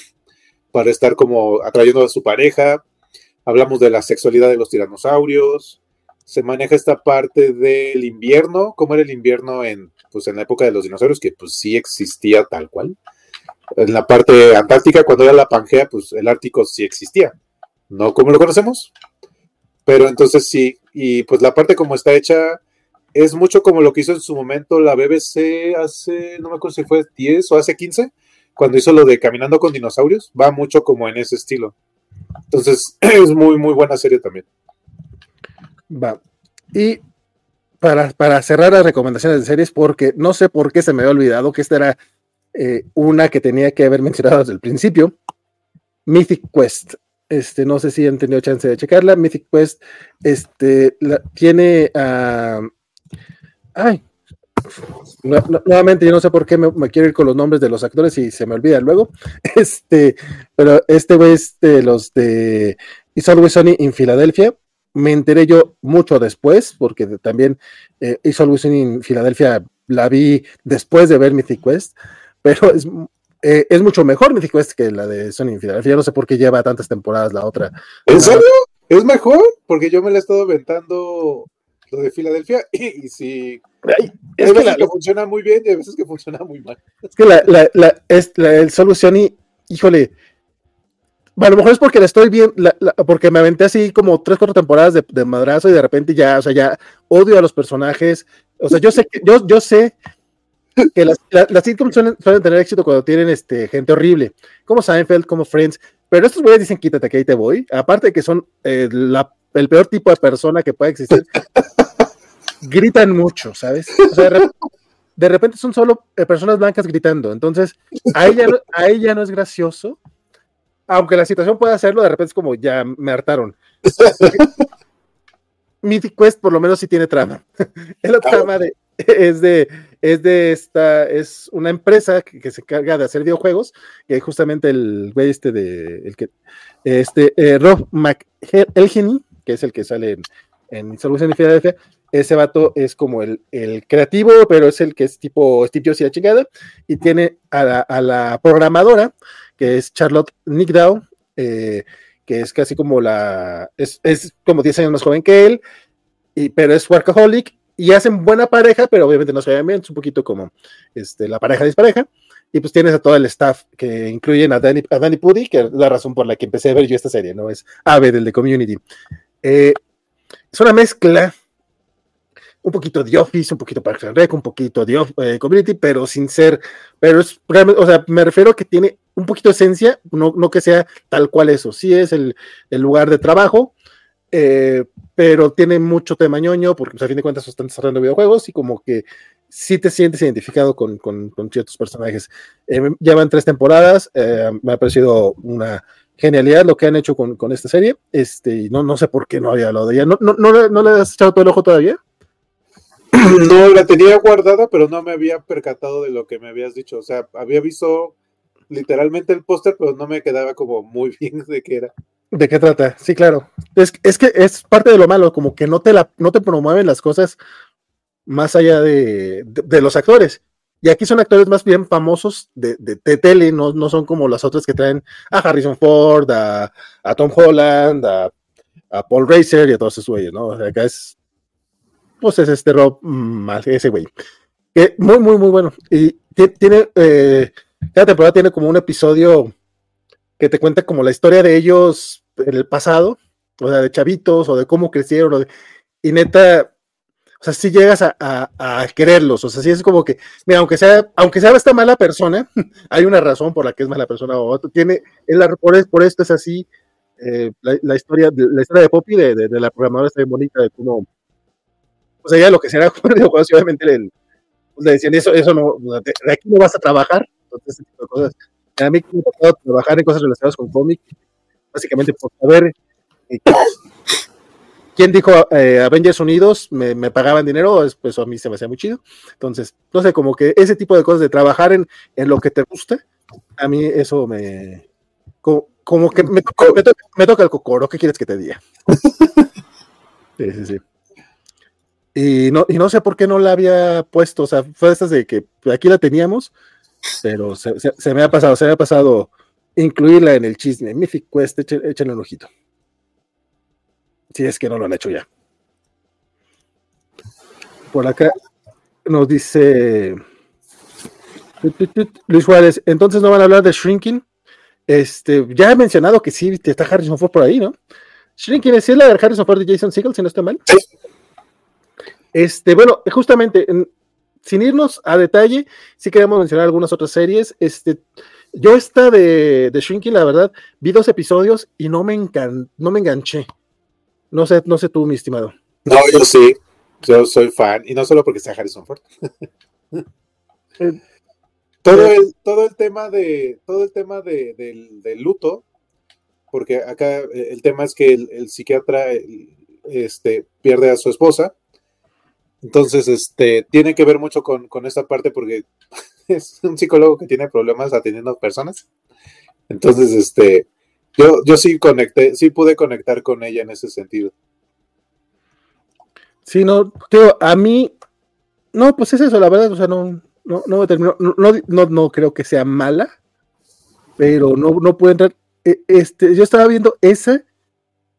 para estar como atrayendo a su pareja. Hablamos de la sexualidad de los tiranosaurios. Se maneja esta parte del invierno, cómo era el invierno en pues en la época de los dinosaurios, que pues sí existía tal cual. En la parte antártica, cuando era la Pangea, pues el Ártico sí existía, no como lo conocemos, pero entonces sí, y pues la parte como está hecha es mucho como lo que hizo en su momento la BBC hace, no me acuerdo si fue 10 o hace 15, cuando hizo lo de Caminando con Dinosaurios, va mucho como en ese estilo. Entonces <clears throat> es muy, muy buena serie también. Va. Y para, cerrar las recomendaciones de series, porque no sé por qué se me había olvidado que esta era eh, una que tenía que haber mencionado desde el principio. Mythic Quest. Este, no sé si han tenido chance de checarla. Mythic Quest este, tiene. Uh, ay, nuevamente, yo no sé por qué me, quiero ir con los nombres de los actores y se me olvida luego. <laughs> Este, pero este es de los de It's Always Sunny en Filadelfia me enteré yo mucho después, porque también eh, hizo algo en Filadelfia, la vi después de ver Mythic Quest, pero es, eh, es mucho mejor Mythic Quest que la de Sony en Filadelfia. no sé por qué lleva tantas temporadas la otra. ¿En serio? ¿Es mejor? Porque yo me la he estado aventando lo de Filadelfia <laughs> y, si es que, la, que funciona muy bien y a veces que funciona muy mal. Es que la, la, la, es, la el Solution y, híjole, a lo mejor es porque la estoy bien, porque me aventé así como tres, cuatro temporadas de, madrazo y de repente ya, o sea, ya odio a los personajes. O sea, yo sé que, yo, yo sé que las, las sitcoms suelen, tener éxito cuando tienen este, gente horrible, como Seinfeld, como Friends, pero estos güeyes dicen quítate que ahí te voy, aparte de que son eh, el peor tipo de persona que puede existir, <laughs> gritan mucho, ¿sabes? O sea, de, repente, son solo eh, personas blancas gritando, entonces a ella, a ella no es gracioso aunque la situación pueda hacerlo, de repente es como ya me hartaron. <laughs> Mythic Quest por lo menos sí tiene trama. <laughs> trama de, es de, es de esta, es una empresa que, se encarga de hacer videojuegos, y justamente el güey este de, el que, este, eh, Rob McElhenney, que es el que sale en, en Solución de Filadelfia, ese vato es como el, el, creativo, pero es el que es tipo Steve Jobs y la chingada, y tiene a la, a la programadora, que es Charlotte Nickdow, eh, que es casi como la, es, es, como 10 años más joven que él, y, pero es workaholic, y hacen buena pareja, pero obviamente no se vean bien, es un poquito como este, la pareja dispareja, y pues tienes a todo el staff que incluyen a Danny, a Danny Pudi, que es la razón por la que empecé a ver yo esta serie, ¿no? Es Ave del de Community. Eh, es una mezcla un poquito de Office, un poquito Parks and Rec, un poquito de eh, Community, pero sin ser, pero es o sea, me refiero a que tiene un poquito de esencia, no, no que sea tal cual eso, sí es el, el lugar de trabajo, eh, pero tiene mucho tema ñoño, porque a fin de cuentas están desarrollando videojuegos y como que sí te sientes identificado con, con, ciertos personajes. Eh, llevan tres temporadas, me ha parecido una genialidad lo que han hecho con, con esta serie, este, no, no sé por qué no había hablado de ella, ¿no, no, no, no le has echado todo el ojo todavía? <clears throat> No, la tenía guardada, pero no me había percatado de lo que me habías dicho. O sea, había visto literalmente el póster, pero no me quedaba como muy <laughs> bien de qué era. ¿De qué trata? Sí, claro. Es, es que es parte de lo malo, como que no te, la, no te promueven las cosas más allá de, de, los actores. Y aquí son actores más bien famosos de, de, tele, no, no, son como las otras que traen a Harrison Ford, a, Tom Holland, a, Paul Racer y a todos esos güeyes, ¿no? O sea, acá es pues es este Rob ese güey. muy, muy, muy bueno. Y tiene, eh, cada temporada tiene como un episodio que te cuenta como la historia de ellos en el pasado, o sea, de chavitos, o de cómo crecieron, y neta, o sea, si llegas a, a, quererlos, o sea, si es como que, mira, aunque sea, aunque sea esta mala persona, <laughs> hay una razón por la que es mala persona o tiene, por, por esto es así, eh, la, historia, la historia de Poppy, de, de, de la programadora está bien bonita, de cómo o sea, ya lo que será <laughs> obviamente le, le, decían eso, eso no, de, aquí no vas a trabajar, entonces ese tipo de cosas. A mí me ha tocado trabajar en cosas relacionadas con cómic, básicamente por saber eh, quién dijo eh, Avengers Unidos, me, me, pagaban dinero, pues a mí se me hacía muy chido. Entonces, no sé, como que ese tipo de cosas de trabajar en, en lo que te gusta, a mí eso me. Como, como que me, me, toca, me toca el cocoro, ¿qué quieres que te diga? <laughs> Sí, sí, sí. Y no, y no sé por qué no la había puesto, o sea, fue de estas de que aquí la teníamos, pero se, me ha pasado, se me ha pasado incluirla en el chisme. Mythic Quest, échenle un ojito. Si es que no lo han hecho ya. Por acá nos dice Luis Juárez, entonces no van a hablar de Shrinking. Este, ya he mencionado que sí, está Harrison Ford por ahí, ¿no? Shrinking es la de Harrison Ford de Jason Segel, si no está mal. Este, bueno, justamente, sin irnos a detalle, sí queremos mencionar algunas otras series. Este, yo esta de, de la verdad, vi dos episodios y no me, no me enganché. No sé, no sé tú, mi estimado. No, yo sí. Yo soy fan. Y no solo porque sea Harrison Ford. Eh, <laughs> todo, eh, el, todo el tema de. Todo el tema de, del, luto. Porque acá eh, el tema es que el, el psiquiatra este, pierde a su esposa entonces, este, tiene que ver mucho con, con esta parte porque <laughs> es un psicólogo que tiene problemas atendiendo personas. Entonces, este, yo, yo sí conecté, sí pude conectar con ella en ese sentido. Sí, no, tío, a mí, no, pues es eso, la verdad, o sea, no, no, no me terminó, no, no, no creo que sea mala, pero no, no puede entrar. E, este, yo estaba viendo esa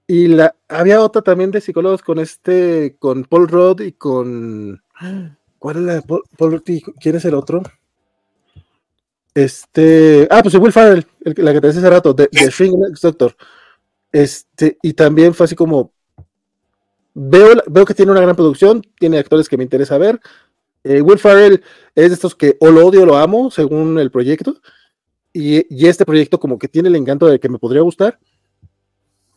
y la, había otra también de psicólogos con este, con Paul Rudd y con. ¿Cuál es la de Paul, Paul ¿Quién es el otro? Este. Ah, pues Will Farrell, la que te decía hace rato, de, de Doctor. Este, y también fue así como. Veo, veo que tiene una gran producción, tiene actores que me interesa ver. Eh, Will Farrell es de estos que o lo odio o lo amo, según el proyecto. Y, y este proyecto, como que tiene el encanto de que me podría gustar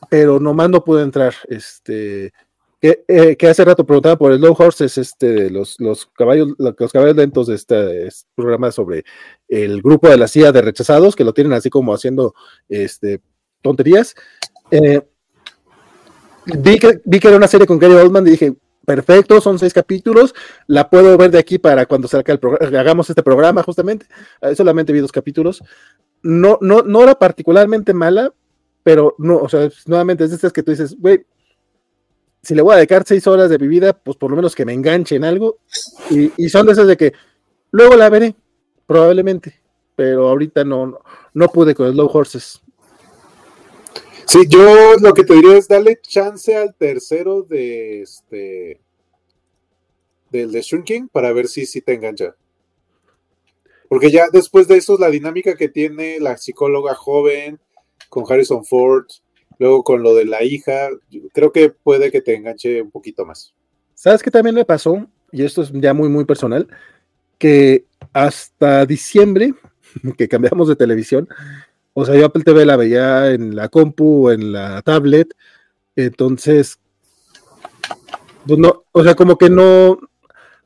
pero nomás no pude entrar. Este, que, eh, que, hace rato preguntaba por el Low Horses, este, los, los caballos, los caballos lentos de este, programa sobre el grupo de la CIA de rechazados, que lo tienen así como haciendo este, tonterías. Eh, vi, que, vi que era una serie con Gary Oldman y dije, perfecto, son seis capítulos, la puedo ver de aquí para cuando salga el hagamos este programa justamente. Eh, solamente vi dos capítulos. No, no, no era particularmente mala, pero no, o sea, nuevamente es de estas que tú dices, güey, si le voy a dedicar seis horas de mi vida, pues por lo menos que me enganche en algo. Y, son de esas de que luego la veré, probablemente, pero ahorita no, no, pude con Slow Horses. Sí, yo lo que te diría es darle chance al tercero de este del de Shrinking para ver si, si te engancha. Porque ya después de eso, la dinámica que tiene la psicóloga joven con Harrison Ford, Luego con lo de la hija, creo que puede que te enganche un poquito más. ¿Sabes qué también me pasó? Y esto es ya muy, muy personal, que hasta diciembre, <laughs> que cambiamos de televisión, o sea, yo Apple TV la veía en la compu, en la tablet, entonces, pues no, o sea, como que no,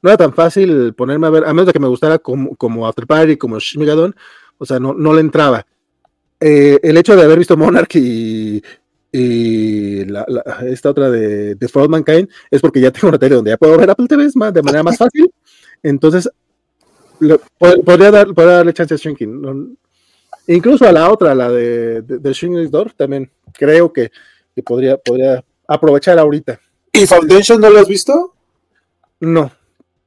no era tan fácil ponerme a ver, a menos de que me gustara como, como After Party, como Shmigadon, o sea, no, no le entraba. Eh, el hecho de haber visto Monarch y, y la, esta otra de, de For All Mankind es porque ya tengo una tele donde ya puedo ver Apple TV más, de manera más fácil. Entonces, podría, dar, darle chance a Shrinking. incluso a la otra, la de, de, Shrinking Door, también creo que, podría, podría aprovechar ahorita. ¿Y Foundation no lo has visto? No,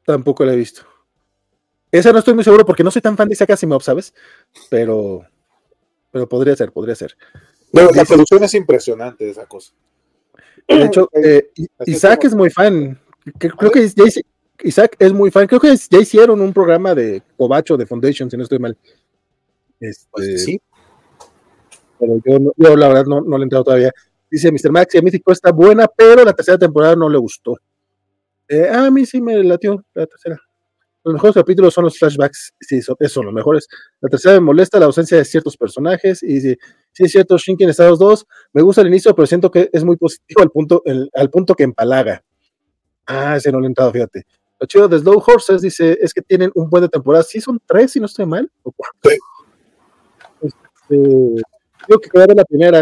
tampoco la he visto. Esa no estoy muy seguro porque no soy tan fan de Isaac Asimov, ¿sabes? Pero, pero podría ser, podría ser la producción es impresionante esa cosa. De hecho, eh, Isaac es muy fan. Creo que Isaac es muy fan. Creo que ya hicieron un programa de Cobacho de Foundation, si no estoy mal. Este, pues sí. Pero yo, la verdad no, no le he entrado todavía. Dice Mr. Max, y a mí está buena, pero la tercera temporada no le gustó. Eh, a mí sí me latió la tercera. Los mejores capítulos son los flashbacks, sí, son, son los mejores. La tercera me molesta la ausencia de ciertos personajes y si, sí es cierto, Shinkin Estados 2, me gusta el inicio, pero siento que es muy positivo al punto, al punto que empalaga. Ah, ese no le he entrado, fíjate. Lo chido de Slow Horses dice, es que tienen un buen de temporada. Sí, son tres, si no estoy mal. ¿O sí. este, digo que quedar la primera.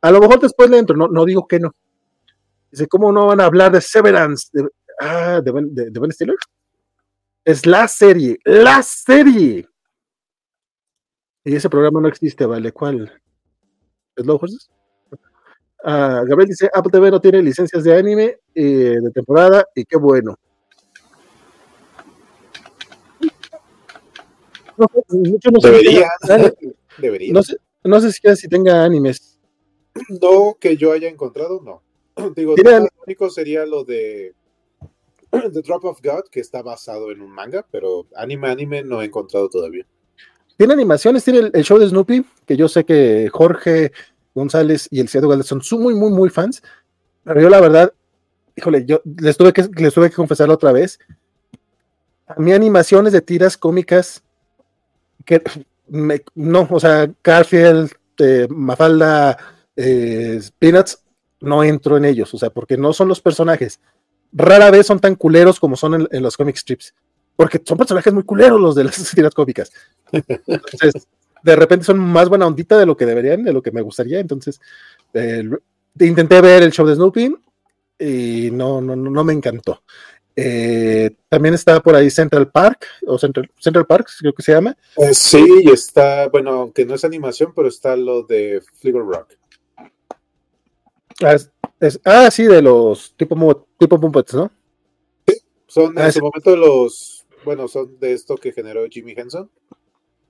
a lo mejor después le entro, no, no digo que no. Dice, ¿cómo no van a hablar de Severance? De, ah, de de, de ben Stiller. Es la serie, la serie. Y ese programa no existe, ¿vale? ¿Cuál? ¿Es Low Horses? Ah, Gabriel dice, Apple TV no tiene licencias de anime eh, de temporada y qué bueno. No, no Debería. Debería. No sé, no sé si, si tenga animes. No, que yo haya encontrado, no. <clears throat> Digo, lo único sería lo de <clears throat> The Drop of God, que está basado en un manga, pero anime, anime no he encontrado todavía. Tiene animaciones, tiene el, show de Snoopy, que yo sé que Jorge González y el Gálvez son muy, muy, muy fans. Pero yo la verdad, híjole, yo les tuve que, les tuve que confesarlo otra vez. A mí animaciones de tiras cómicas que no, o sea, Garfield, eh, Mafalda, eh, Peanuts, no entro en ellos, o sea, porque no son los personajes, rara vez son tan culeros como son en, los comic strips, porque son personajes muy culeros los de las <laughs> tiras cómicas. Entonces, de repente son más buena ondita de lo que deberían, de lo que me gustaría. Entonces, intenté ver el show de Snoopy y no, no, no me encantó. Eh, también está por ahí Central Park, o Central, Central Park, creo que se llama. Eh, sí, está, bueno, aunque no es animación, pero está lo de Flicker Rock. Ah, ah, sí, de los tipo, tipo Puppets, ¿no? Sí, son en ah, su momento los, bueno, son de esto que generó Jimmy Henson,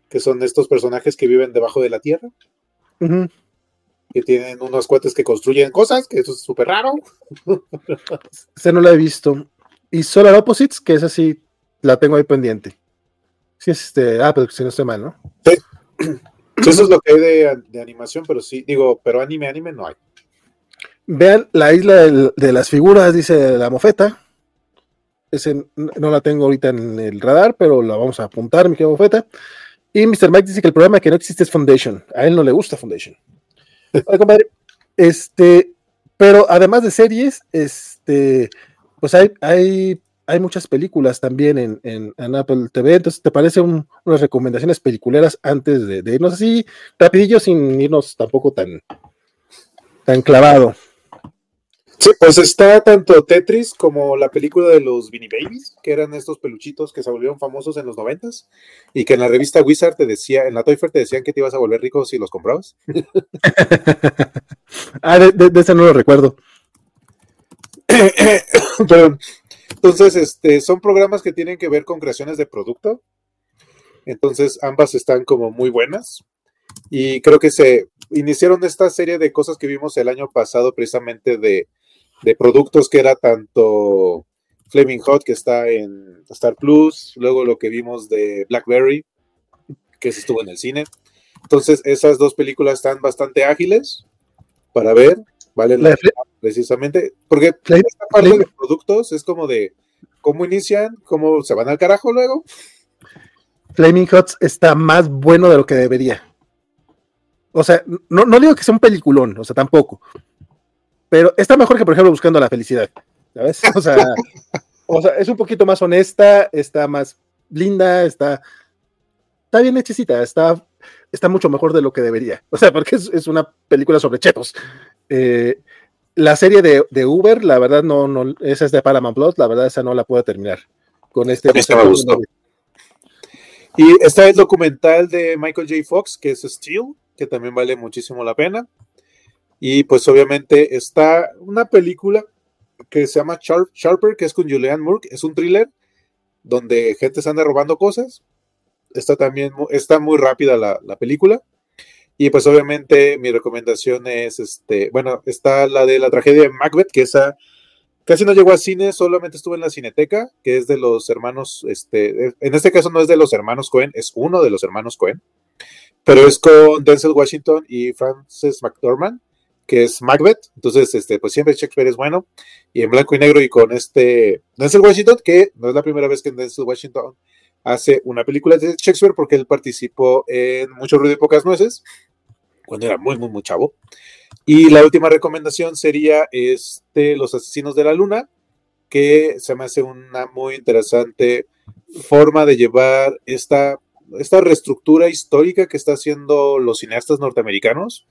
que son estos personajes que viven debajo de la tierra, que tienen unos cuates que construyen cosas, que eso es súper raro. Ese no lo he visto. Y Solar Opposites, que es así, la tengo ahí pendiente. Sí, es este, ah, pero si no estoy mal, ¿no? <clears throat> Sí. Eso es lo que hay de, de animación, pero sí, digo, pero anime, anime no hay. Vean la isla de las figuras, dice la mofeta. Ese no la tengo ahorita en el radar, pero la vamos a apuntar, mi querida mofeta. Y Mr. Mike dice que el problema que no existe es Foundation. A él no le gusta Foundation. este, Pero además de series, este, pues hay, hay, hay muchas películas también en, en, Apple TV. Entonces, ¿te parece unas recomendaciones peliculeras antes de, de, irnos así rapidillo sin irnos tampoco tan, tan clavado? Sí, pues está tanto Tetris como la película de los Beanie Babies, que eran estos peluchitos que se volvieron famosos en los noventas y que en la revista Wizard te decía, en la Toy Fair te decían que te ibas a volver rico si los comprabas. <laughs> <laughs> ah, de, ese no lo recuerdo. entonces, este, son programas que tienen que ver con creaciones de producto. Entonces, ambas están como muy buenas. Y creo que se iniciaron esta serie de cosas que vimos el año pasado, precisamente de de productos que era tanto Flaming Hot, que está en Star Plus, luego lo que vimos de Blackberry, que se estuvo en el cine. Entonces, esas dos películas están bastante ágiles para ver, vale la pena precisamente, porque esta parte de productos es como de cómo inician, cómo se van al carajo luego. Flaming Hot está más bueno de lo que debería. O sea, no, no digo que sea un peliculón, o sea, tampoco, pero está mejor que, por ejemplo, buscando la felicidad, ¿sabes? <laughs> O sea, es un poquito más honesta, está más linda, está, está bien hechicita, está, está mucho mejor de lo que debería. O sea, porque es, una película sobre chetos. Eh, la serie de, Uber, la verdad, no, no, esa es de Paramount Plus, la verdad, esa no la puedo terminar con este. Y está el documental de Michael J. Fox, que es Steel, que también vale muchísimo la pena. Y pues obviamente está una película que se llama Sharper, que es con Julianne Moore, es un thriller donde gente se anda robando cosas. Está también, está muy rápida la, película. Y pues obviamente mi recomendación es, este, bueno, está la de la tragedia de Macbeth, que esa casi no llegó a cine, solamente estuvo en la cineteca, que es de los hermanos, este, en este caso no es de los hermanos Cohen, es uno de los hermanos Cohen, pero es con Denzel Washington y Frances McDormand que es Macbeth. Entonces, este, pues siempre Shakespeare es bueno. Y en blanco y negro y con este Denzel Washington, que no es la primera vez que Denzel Washington hace una película de Shakespeare porque él participó en Mucho ruido y pocas nueces cuando era muy, muy, muy chavo. Y la última recomendación sería este, Los Asesinos de la Luna, que se me hace una muy interesante forma de llevar esta, esta reestructura histórica que están haciendo los cineastas norteamericanos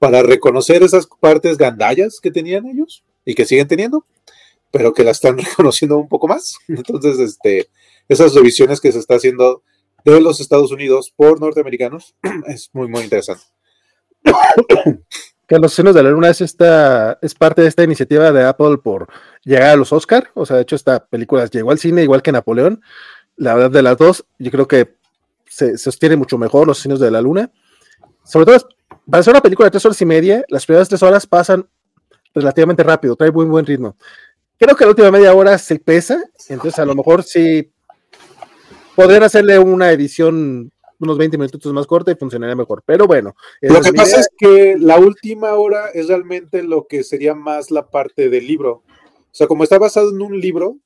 para reconocer esas partes gandallas que tenían ellos y que siguen teniendo, pero que la están <laughs> reconociendo un poco más. Entonces, este, esas revisiones que se está haciendo de los Estados Unidos por norteamericanos <clears throat> es muy, muy interesante. Que Los Senos de la Luna es, esta, es parte de esta iniciativa de Apple por llegar a los Oscar. O sea, de hecho, esta película llegó al cine igual que Napoleón. La verdad, de las dos, yo creo que se sostiene mucho mejor Los Senos de la Luna. Sobre todo para ser una película de tres horas y media, las primeras tres horas pasan relativamente rápido, trae muy buen ritmo. Creo que la última media hora se pesa, entonces a lo mejor sí podrían hacerle una edición unos 20 minutos más corta y funcionaría mejor. Pero bueno. Lo que pasa es que la última hora es realmente lo que sería más la parte del libro. O sea, como está basado en un libro,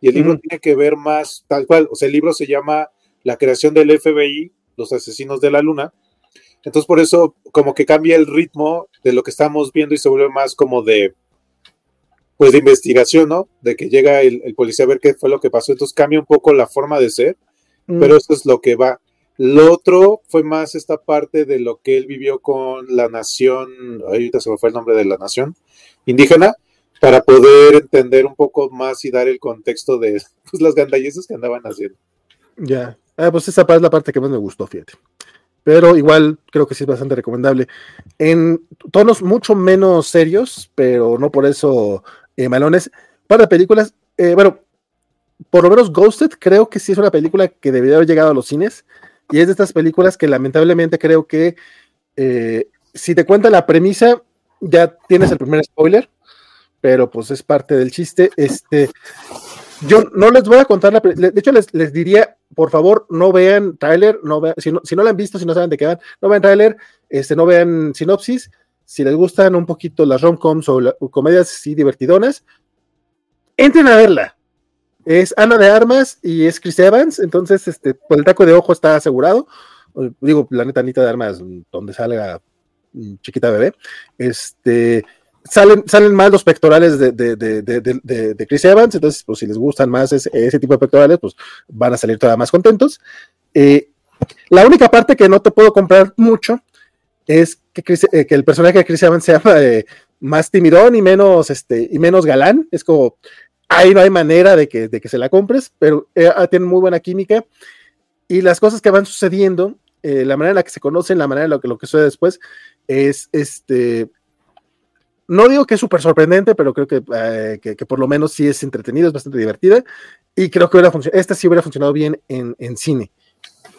y el libro tiene que ver más tal cual, o sea, el libro se llama La creación del FBI, Los asesinos de la luna, entonces por eso como que cambia el ritmo de lo que estamos viendo y se vuelve más como de pues de investigación, ¿no? De que llega el, policía a ver qué fue lo que pasó. Entonces cambia un poco la forma de ser, mm. pero eso es lo que va. Lo otro fue más esta parte de lo que él vivió con la nación, ahorita se me fue el nombre de la nación indígena, para poder entender un poco más y dar el contexto de <laughs> pues, las gandalleces que andaban haciendo. Ya, ah, pues esa es la parte que más me gustó, fíjate pero igual creo que sí es bastante recomendable. En tonos mucho menos serios, pero no por eso eh, malones. Para películas, eh, bueno, por lo menos Ghosted creo que sí es una película que debería haber llegado a los cines y es de estas películas que lamentablemente creo que eh, si te cuenta la premisa ya tienes el primer spoiler, pero pues es parte del chiste. Este, yo no les voy a contar la. De hecho, les, les diría, por favor, no vean trailer, no vean, si, no, si no la han visto, si no saben de qué van, no vean trailer, este, no vean sinopsis. Si les gustan un poquito las rom-coms o, comedias sí divertidonas, entren a verla. Es Ana de Armas y es Chris Evans, entonces este, pues el taco de ojo está asegurado. Digo, la neta Anita de Armas, donde salga mm, chiquita bebé. Este, salen, salen más los pectorales de, de, de, de, Chris Evans, entonces, pues si les gustan más ese, tipo de pectorales, pues van a salir todavía más contentos. Eh, la única parte que no te puedo comprar mucho es que, eh, que el personaje de Chris Evans <laughs> sea eh, más timidón y menos, este, y menos galán. Es como, ahí no hay manera de que, de que se la compres, pero ah, tiene muy buena química. Y las cosas que van sucediendo, la manera en la que se conocen, la manera en la que lo que sucede después, es este no digo que es súper sorprendente, pero creo eh, que, que, por lo menos sí es entretenido, es bastante divertida. Y creo que hubiera esta sí hubiera funcionado bien en, en, cine.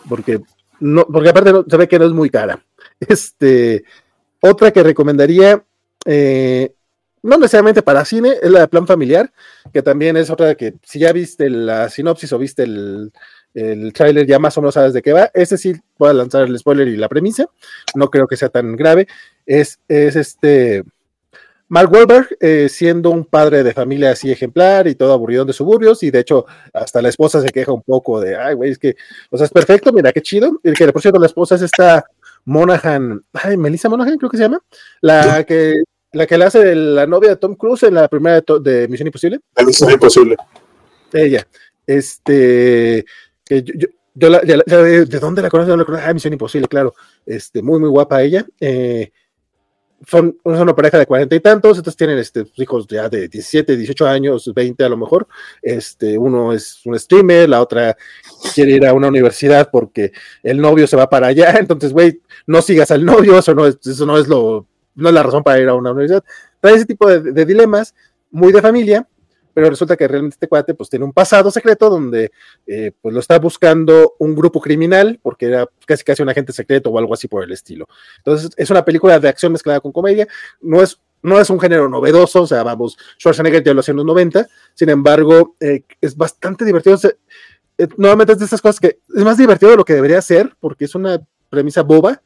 Porque, no, porque aparte se ve que no es muy cara. <laughs> Este, otra que recomendaría, eh, no necesariamente para cine, es la de Plan Familiar, que también es otra que si ya viste la sinopsis o viste el, el tráiler ya más o menos sabes de qué va. Ese sí puedo lanzar el spoiler y la premisa. No creo que sea tan grave. Es, es este Mark Wahlberg, eh, siendo un padre de familia así ejemplar y todo aburrido de suburbios, y de hecho, hasta la esposa se queja un poco de, ay, güey, es que, o sea, es perfecto, mira qué chido. El que, por cierto, la esposa es esta Monaghan, ay, Melissa Monaghan, creo que se llama, la que, la que le hace la novia de Tom Cruise en la primera de, Misión Imposible. Misión Imposible. Ella, este, que yo, yo, la, ¿de dónde la conozco? Ah, Misión Imposible, claro, este, muy, muy guapa ella. Eh, son, una pareja de cuarenta y tantos, entonces tienen este, hijos ya de 17, 18 años, 20 a lo mejor. Este, uno es un streamer, la otra quiere ir a una universidad porque el novio se va para allá, <laughs> entonces, güey, no sigas al novio, eso no es, eso no es lo, no es la razón para ir a una universidad. Trae ese tipo de dilemas muy de familia, pero resulta que realmente este cuate pues tiene un pasado secreto donde eh, pues lo está buscando un grupo criminal porque era casi casi un agente secreto o algo así por el estilo. Entonces es una película de acción mezclada con comedia, no es no es un género novedoso, o sea, vamos, Schwarzenegger ya lo hacía en los 90, sin embargo, eh, es bastante divertido. Eh, nuevamente es de esas cosas que es más divertido de lo que debería ser, porque es una premisa boba,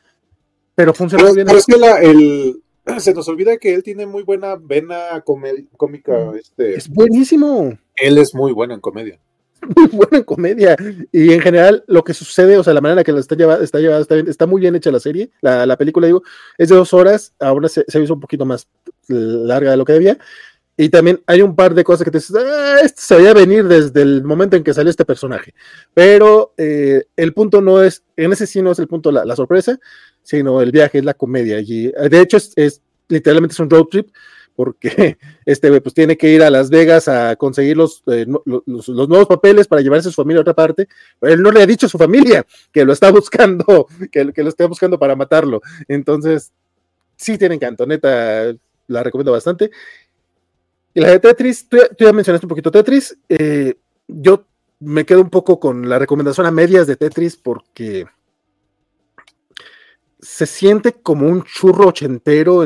pero funciona bien. Pero es que la, el, <clears throat> se nos olvida que él tiene muy buena vena cómica. Este, es buenísimo. Él es muy bueno en comedia. <laughs> Muy bueno en comedia. Y en general, lo que sucede, o sea, la manera en que lo está llevada, está, llevada, está, muy bien hecha la serie. La, película, digo, es de dos horas. Ahora se, se, hizo un poquito más larga de lo que debía. Y también hay un par de cosas que te dices, ah, esto se veía venir desde el momento en que salió este personaje. Pero eh, el punto no es, en ese sí no es el punto la, la sorpresa, sino el viaje, es la comedia. Y de hecho es, literalmente es un road trip porque <laughs> este pues tiene que ir a Las Vegas a conseguir los, eh, los, nuevos papeles para llevarse a su familia a otra parte. él no le ha dicho a su familia que lo está <laughs> buscando, que, que lo está buscando para matarlo. Entonces, sí tiene encanto, neta, la recomiendo bastante. Y la de Tetris, tú, ya mencionaste un poquito Tetris. Eh, yo me quedo un poco con la recomendación a medias de Tetris porque se siente como un churro ochentero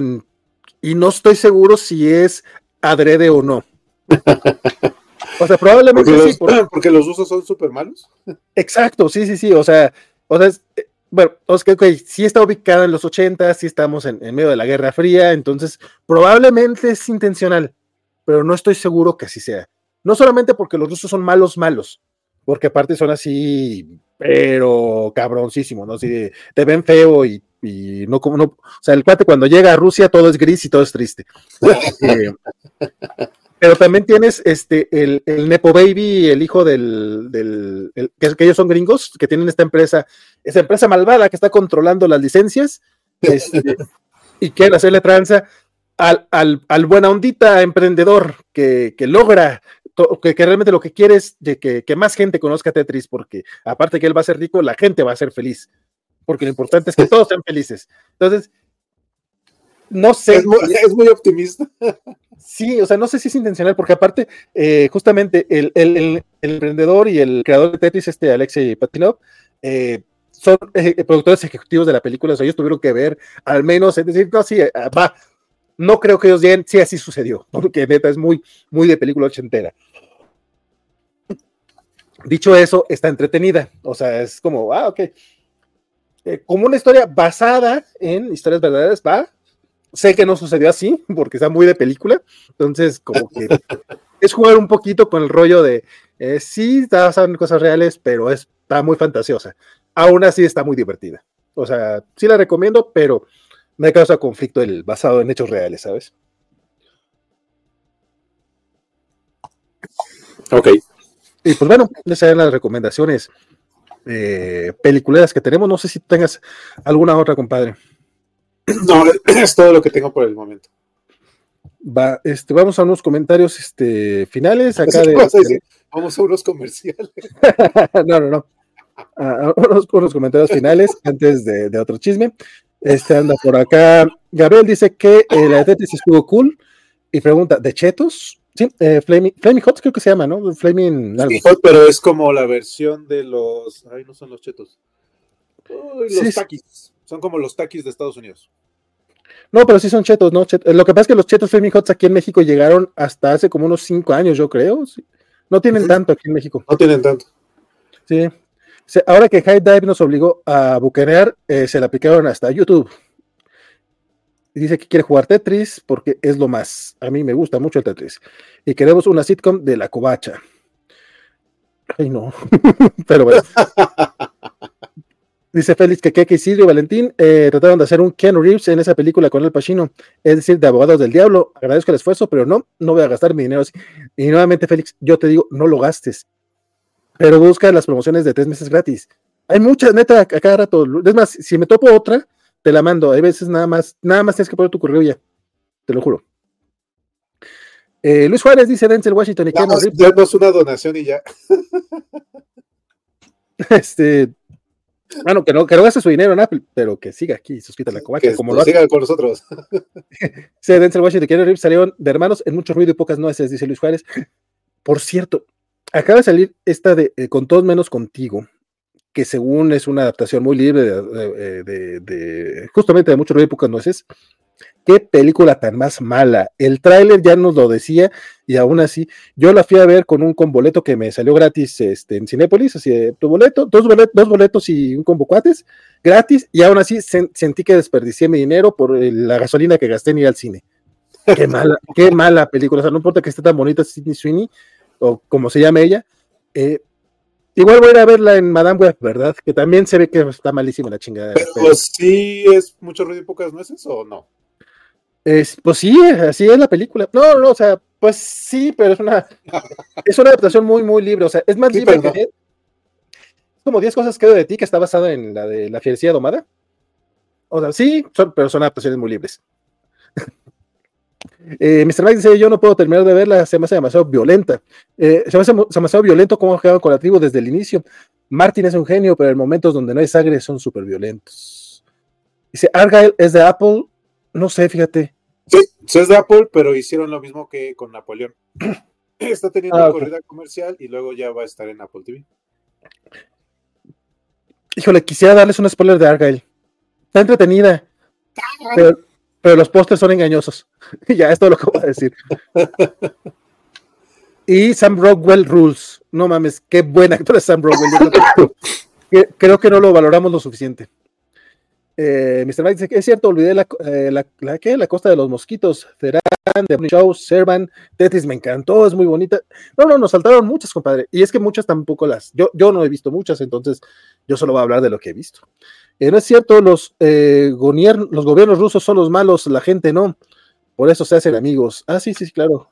y no estoy seguro si es adrede o no. <laughs> O sea, probablemente porque sí. Los, porque los usos son súper malos. Exacto, sí, sí, sí. O sea, o sea eh, bueno, es sí está ubicada en los 80, sí estamos en, medio de la Guerra Fría, entonces probablemente es intencional, pero no estoy seguro que así sea. No solamente porque los rusos son malos, malos, porque aparte son así, pero cabroncísimo, ¿no? Si te ven feo y, no como no, o sea, el cuate cuando llega a Rusia todo es gris y todo es triste. <laughs> Eh, pero también tienes este el, el Nepo Baby, el hijo del, del que, ellos son gringos, que tienen esta empresa, esa empresa malvada que está controlando las licencias, este, y quieren hacerle tranza al, al, al buena ondita emprendedor que, que logra que, realmente lo que quiere es de que, que, más gente conozca a Tetris, porque aparte que él va a ser rico, la gente va a ser feliz, porque lo importante es que todos sean felices. Entonces, no sé. Es muy, <laughs> optimista. Sí, o sea, no sé si es intencional, porque aparte, eh, justamente el, el, el, emprendedor y el creador de Tetris, este Alexei Patinov, eh, son eh, productores ejecutivos de la película, o sea, ellos tuvieron que ver al menos, es decir, no, sí, va, no creo que ellos digan, sí, así sucedió, <laughs> porque neta es muy, muy de película ochentera. Dicho eso, está entretenida, o sea, es como, ah, ok. Eh, como una historia basada en historias verdaderas, va. Sé que no sucedió así, <laughs> porque está muy de película, entonces como que es jugar un poquito con el rollo de, eh, sí, está basada en cosas reales, pero está muy fantasiosa. Aún así está muy divertida. O sea, sí la recomiendo, pero me causa conflicto el basado en hechos reales, ¿sabes? Ok. Y pues bueno, esas eran las recomendaciones eh, peliculeras que tenemos. No sé si tengas alguna otra, compadre. <clears throat> No, <clears throat> es todo lo que tengo por el momento. Va, este, vamos a unos comentarios este, finales. Acá <laughs> de, a vamos a unos comerciales. <laughs> no, no, no. A unos, unos, comentarios finales antes de, de, otro chisme. Este anda por acá. Gabriel dice que eh, la de Tetris estuvo cool y pregunta, ¿de Chetos? Sí, eh, Flaming, Hot creo que se llama, ¿no? Flaming Hot, pero es como la versión de los. Ay, no son los chetos. los taquis. Son como los taquis de Estados Unidos. No, pero sí son chetos, ¿no? Lo que pasa es que los chetos Flaming Hots aquí en México llegaron hasta hace como unos cinco años, yo creo. No tienen tanto aquí en México. No tienen tanto. Sí. Ahora que High Dive nos obligó a buquenear, eh, se la aplicaron hasta YouTube dice que quiere jugar Tetris porque es lo más. A mí me gusta mucho el Tetris. Y queremos una sitcom de la covacha. Ay, no. <laughs> Pero bueno. <laughs> Dice Félix que Keke Isidro y Valentín eh, trataron de hacer un Ken Reeves en esa película con el Pacino, es decir, de Abogados del Diablo. Agradezco el esfuerzo, pero no, no voy a gastar mi dinero así. Y nuevamente, Félix, yo te digo, no lo gastes. Pero busca las promociones de tres meses gratis. Hay muchas, neta, a cada rato. Es más, si me topo otra, te la mando. Hay veces nada más, nada más tienes que poner tu correo ya. Te lo juro. Eh, Luis Juárez dice Denzel Washington y Keanu una donación y ya. <laughs> este. Bueno, que no, que no gaste su dinero en Apple, pero que siga aquí, suscríbete a la covacha. como lo siga con nosotros. <laughs> sí, Denzel Washington y Keanu Reeves salieron de hermanos en mucho ruido y pocas nueces, dice Luis Juárez. Por cierto, acaba de salir esta de eh, Con todos menos contigo que según es una adaptación muy libre de, justamente de muchas épocas nueces. Qué película tan más mala. El tráiler ya nos lo decía y aún así yo la fui a ver con un boleto que me salió gratis este, en Cinépolis, así tu boleto, dos boletos, dos boletos y un combo cuates gratis y aún así sentí que desperdicié mi dinero por la gasolina que gasté en ir al cine. Qué mala, qué mala película. O sea, no importa que esté tan bonita Sidney Sweeney o como se llame ella, eh, Igual voy a ir a verla en Madame Web, ¿verdad? Que también se ve que está malísima la chingada. Pero, sí es mucho ruido y pocas nueces o no? Es, pues sí, así es la película. No, no, o sea, pues sí, pero es una <laughs> es una adaptación muy, muy libre. O sea, es más libre que como 10 cosas que de ti, que está basada en la de la fierecía domada. O sea, sí, son, pero son adaptaciones muy libres. <laughs> Eh, Mr. Mike dice: Yo no puedo terminar de verla, se me hace demasiado violenta. Eh, se me hace demasiado violento cómo juegan con la tribu desde el inicio. Martin es un genio, pero en momentos donde no hay sangre son súper violentos. Dice: Argyle es de Apple. No sé, fíjate. Sí, es de Apple, pero hicieron lo mismo que con Napoleón. <clears throat> Está teniendo ah, corrida comercial y luego ya va a estar en Apple TV. Híjole, quisiera darles un spoiler de Argyle. Está entretenida. Pero pero los pósters son engañosos. <laughs> ya, es todo lo que voy a decir. y Sam Rockwell Rules. No mames, qué buen actor es Sam Rockwell. Creo que no lo valoramos lo suficiente. Eh, Mr. Mike dice que es cierto, olvidé la, eh, la, la, costa de los mosquitos, Ceran, The Show, Servan, Tetris, me encantó, es muy bonita. No, no, nos saltaron muchas, compadre. Y es que muchas tampoco las, yo, yo no he visto muchas, entonces yo solo voy a hablar de lo que he visto. Eh, no es cierto, los, eh, los gobiernos rusos son los malos, la gente no. Por eso se hacen amigos. Ah, sí, sí, claro.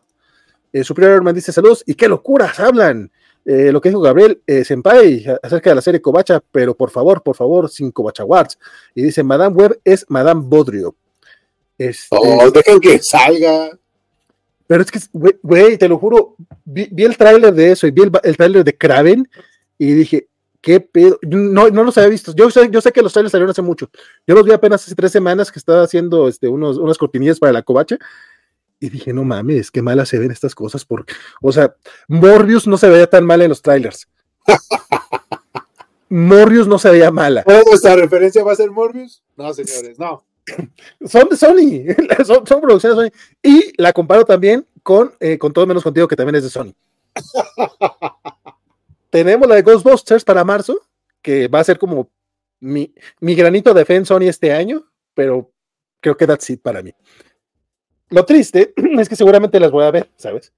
Superior Herman dice saludos y qué locuras hablan. Eh, lo que dijo Gabriel Senpai acerca de la serie Kovacha, pero por favor, por favor, sin Kovacha Wards. Y dice, Madame Web es Madame Bodrio. Este, oh, dejen que salga. Pero es que, güey, te lo juro, vi, el tráiler de eso y vi el, el tráiler de Kraven y dije, ¿Qué pedo? No, no los había visto. Yo sé, yo sé que los trailers salieron hace mucho. Yo los vi apenas hace tres semanas que estaba haciendo este, unos, unas cortinillas para la covacha. Y dije, no mames, qué malas se ven estas cosas. Porque, o sea, Morbius no se veía tan mal en los trailers. <laughs> Morbius no se veía mala. ¿Esta referencia va a ser Morbius? No, señores, no. <laughs> son de Sony, <laughs> son, son, producciones de Sony. Y la comparo también con, eh, con Todo Menos Contigo, que también es de Sony. tenemos la de Ghostbusters para marzo, que va a ser como mi, mi granito de fe en Sony este año, pero creo que that's it para mí. Lo triste <clears throat> es que seguramente las voy a ver, ¿sabes?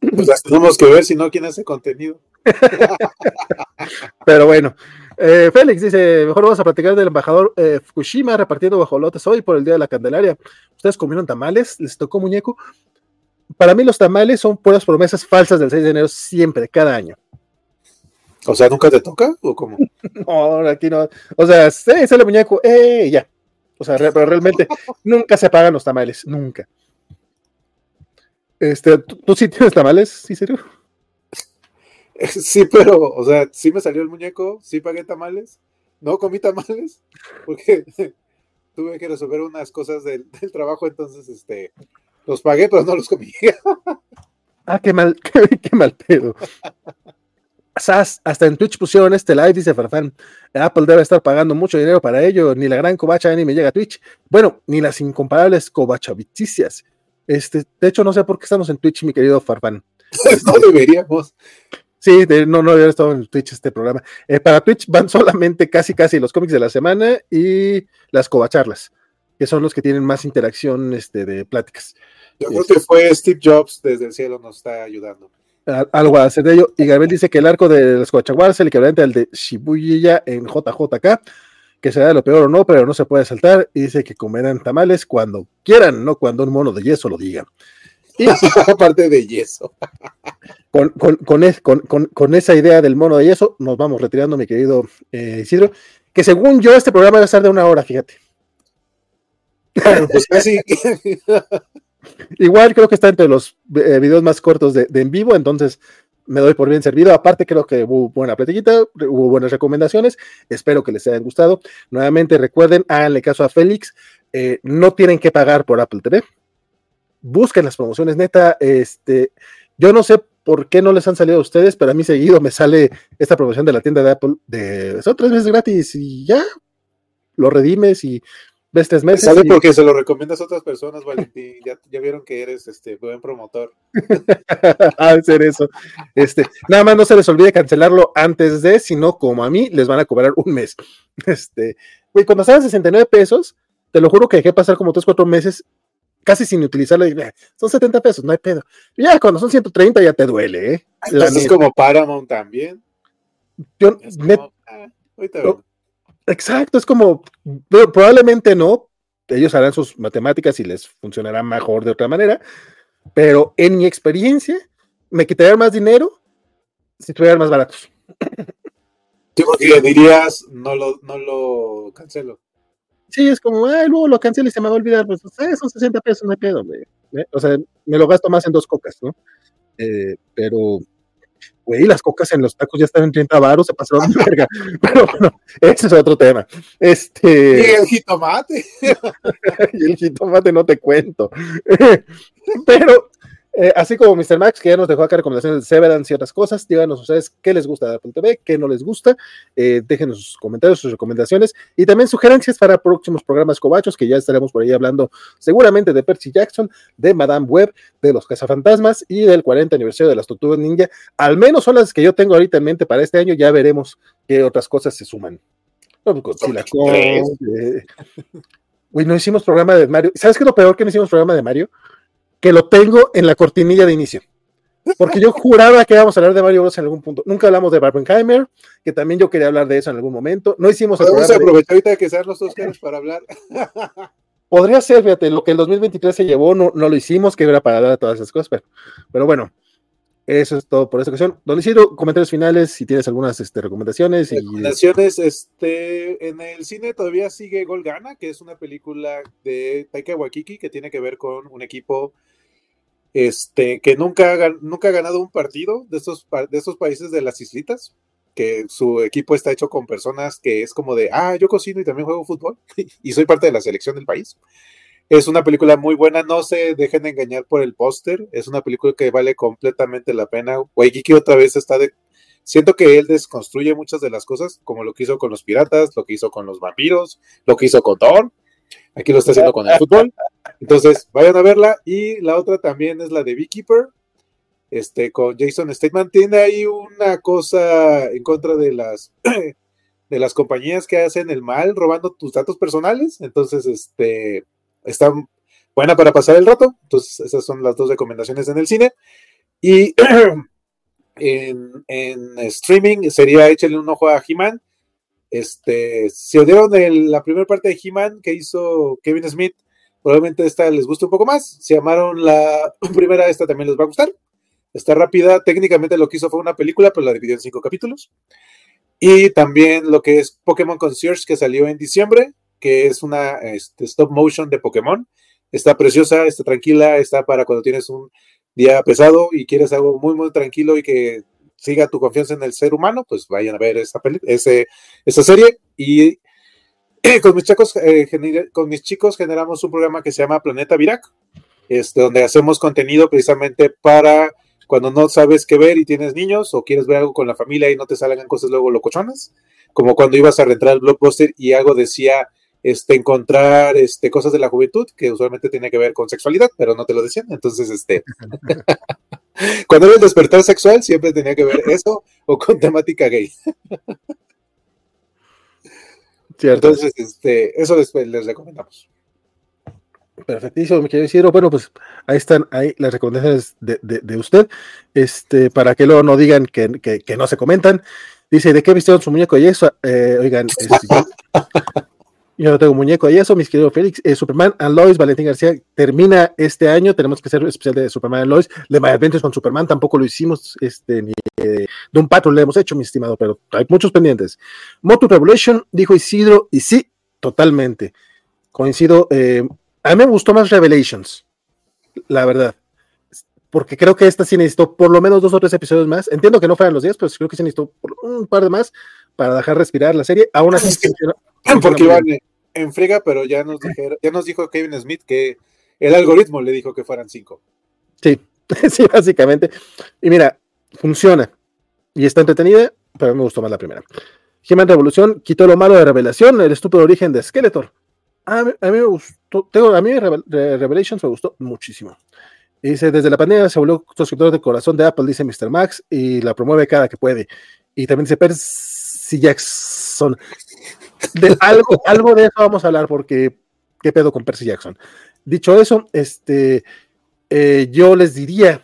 Pues las tenemos que ver, si no, ¿quién hace contenido? <laughs> pero bueno, eh, Félix dice, mejor vamos a platicar del embajador eh, Fukushima repartiendo bajolotes hoy por el Día de la Candelaria. ¿Ustedes comieron tamales? ¿Les tocó muñeco? para mí los tamales son puras promesas falsas del 6 de enero siempre, cada año. O sea, ¿nunca te toca o cómo? <laughs> no, aquí no. O sea, sí, sale muñeco, eh, ya. O sea, pero realmente <laughs> nunca se pagan los tamales, nunca. Este, ¿tú, sí tienes tamales, sí, serio? <laughs> Sí, pero, o sea, sí me salió el muñeco, sí pagué tamales, no comí tamales, <laughs> porque tuve que resolver unas cosas del, trabajo, entonces, este, los pagué, pero no los comí. ah, qué mal, qué mal pedo. Hasta en Twitch pusieron este live, dice Farfán. Apple debe estar pagando mucho dinero para ello. Ni la gran covacha ni me llega a Twitch. Bueno, ni las incomparables covachaviticias. Este, de hecho, no sé por qué estamos en Twitch, mi querido Farfán. no deberíamos. Sí, no, no debería estar en Twitch este programa. Eh, para Twitch van solamente casi, casi los cómics de la semana y las covacharlas, que son los que tienen más interacción este, de pláticas. Yo creo que fue Steve Jobs desde el cielo nos está ayudando algo a hacer de ello. Y Gabriel dice que el arco de los Coachaguaras es el equivalente al de Shibuya en JJK, que será lo peor o no, pero no se puede saltar. Y dice que comerán tamales cuando quieran, no cuando un mono de yeso lo diga. Y <laughs> aparte de yeso. Con, con, esa idea del mono de yeso, nos vamos retirando, mi querido eh, Isidro. Que según yo, este programa va a estar de una hora, fíjate. pues casi. <laughs> Igual creo que está entre los eh, videos más cortos de, en vivo, entonces me doy por bien servido. Aparte, creo que hubo buena platiquita, hubo buenas recomendaciones. Espero que les hayan gustado. Nuevamente, recuerden, háganle caso a Félix. Eh, no tienen que pagar por Apple TV. Busquen las promociones, neta. Este, yo no sé por qué no les han salido a ustedes, pero a mí seguido me sale esta promoción de la tienda de Apple de tres meses gratis y ya lo redimes y ves tres meses. ¿Sabes porque se lo recomiendas a otras personas, Valentín? <laughs> Ya, ya vieron que eres este buen promotor. <laughs> a ser eso. Este, nada más no se les olvide cancelarlo antes de, sino como a mí, les van a cobrar un mes. <laughs> Este, güey, cuando estaban 69 pesos, te lo juro que dejé pasar como 3, 4 meses casi sin utilizarlo. Y, son 70 pesos, no hay pedo. ya cuando son 130 ya te duele, ¿eh? es como Paramount también. Yo, ah, ahorita Exacto, es como, probablemente no, ellos harán sus matemáticas y les funcionará mejor de otra manera, pero en mi experiencia, me quitarían más dinero si estuvieran más baratos. <laughs> Sí, porque dirías, no lo, no lo cancelo. Sí, es como, ah, luego lo cancelo y se me va a olvidar, pues, eh, son 60 pesos, no hay pedo, ¿eh? o sea, me lo gasto más en dos cocas, ¿no? Eh, pero güey, las cocas en los tacos ya están en 30 baros, se pasaron de verga. <laughs> Pero bueno, ese es otro tema. Este... Y el jitomate. <laughs> y el jitomate no te cuento. <laughs> Pero eh, así como Mr. Max, que ya nos dejó acá recomendaciones de Severance y otras cosas, díganos ustedes qué les gusta de Apple TV, qué no les gusta, eh, déjenos sus comentarios, sus recomendaciones y también sugerencias para próximos programas cobachos, que ya estaremos por ahí hablando seguramente de Percy Jackson, de Madame Web, de los cazafantasmas y del 40 aniversario de las Tortugas Ninja. Al menos son las que yo tengo ahorita en mente para este año, ya veremos qué otras cosas se suman. No, eh, no hicimos programa de Mario. ¿Sabes qué es lo peor que no hicimos programa de Mario? Que lo tengo en la cortinilla de inicio. Porque yo juraba que íbamos a hablar de Mario Bros en algún punto. Nunca hablamos de Barbenheimer, que también yo quería hablar de eso en algún momento. No hicimos Podemos aprovechar ahorita que sean los dos caras para hablar. <laughs> Podría ser, fíjate, lo que el 2023 se llevó, no, no lo hicimos, que era para dar a todas esas cosas, pero, pero bueno, eso es todo por esta ocasión. Don Isidro, comentarios finales, si tienes algunas este, recomendaciones. Recomendaciones, este, en el cine todavía sigue Golgana, que es una película de Taika Waikiki que tiene que ver con un equipo este, que nunca, nunca ha ganado un partido de estos, de países de las islitas, que su equipo está hecho con personas que es como de, ah, yo cocino y también juego fútbol <laughs> y soy parte de la selección del país. Es una película muy buena, no se dejen de engañar por el póster, es una película que vale completamente la pena. Waikiki otra vez está de... Siento que él desconstruye muchas de las cosas, como lo que hizo con los piratas, lo que hizo con los vampiros, lo que hizo con Thor, aquí lo está haciendo con el fútbol. Entonces, vayan a verla. Y la otra también es la de Beekeeper, este, con Jason Statham. Tiene ahí una cosa en contra de las, <clears throat> de las compañías que hacen el mal robando tus datos personales. Entonces, este, está buena para pasar el rato. Entonces, esas son las dos recomendaciones en el cine. Y <clears throat> en, streaming sería échale un ojo a He-Man. Este, si oyeron la primera parte de He-Man que hizo Kevin Smith, Probablemente esta les guste un poco más. Si amaron la <clears throat> primera, esta también les va a gustar. Está rápida. Técnicamente lo que hizo fue una película, pero la dividió en cinco capítulos. Y también lo que es Pokémon Concierge, que salió en diciembre, que es una este, stop motion de Pokémon. Está preciosa, está tranquila, está para cuando tienes un día pesado y quieres algo muy, muy tranquilo y que siga tu confianza en el ser humano, pues vayan a ver esa, ese, esa serie. Y <clears throat> con mis, chicos, eh, con mis chicos generamos un programa que se llama Planeta Virac, este, donde hacemos contenido precisamente para cuando no sabes qué ver y tienes niños o quieres ver algo con la familia y no te salgan cosas luego locochonas, como cuando ibas a rentar el blockbuster y algo decía este, encontrar este, cosas de la juventud, que usualmente tiene que ver con sexualidad, pero no te lo decían. Entonces, este, <laughs> cuando era el despertar sexual, siempre tenía que ver eso o con temática gay. Cierto. Entonces, este, eso después les recomendamos. Perfectísimo, mi querido Isidro. Bueno, pues ahí están ahí las recomendaciones de, usted, este, para que luego no digan que, que, no se comentan. Dice, ¿de qué vistieron su muñeco y eso? Eh, oigan, este, yo <laughs> no tengo muñeco y eso, mis queridos Félix. Eh, Superman and Lois, Valentín García, termina este año. Tenemos que hacer especial de Superman and Lois. De My Adventures con Superman tampoco lo hicimos, este, ni de un Patrol le hemos hecho, mi estimado, pero hay muchos pendientes. Moto Revolution, dijo Isidro, y sí, totalmente. Coincido. Eh, a mí me gustó más Revelations, la verdad. Porque creo que esta sí necesitó por lo menos dos o tres episodios más. Entiendo que no fueran los días, pero creo que sí necesitó un par de más para dejar respirar la serie. Aún así, porque iban en frega, pero ya nos, dijeron, ya nos dijo Kevin Smith que el algoritmo le dijo que fueran cinco. Sí, <laughs> sí, básicamente. Y mira, funciona. Y está entretenida, pero me gustó más la primera. Human Revolución quitó lo malo de Revelación, el estúpido origen de Skeletor. A mí, me gustó, tengo, a mí Revelations me gustó muchísimo. Dice, desde la pandemia se volvió suscriptor de corazón de Apple, dice Mr. Max, y la promueve cada que puede. Y también dice Jackson. De algo, algo de eso vamos a hablar porque qué pedo con Percy Jackson. Dicho eso, este, eh, yo les diría,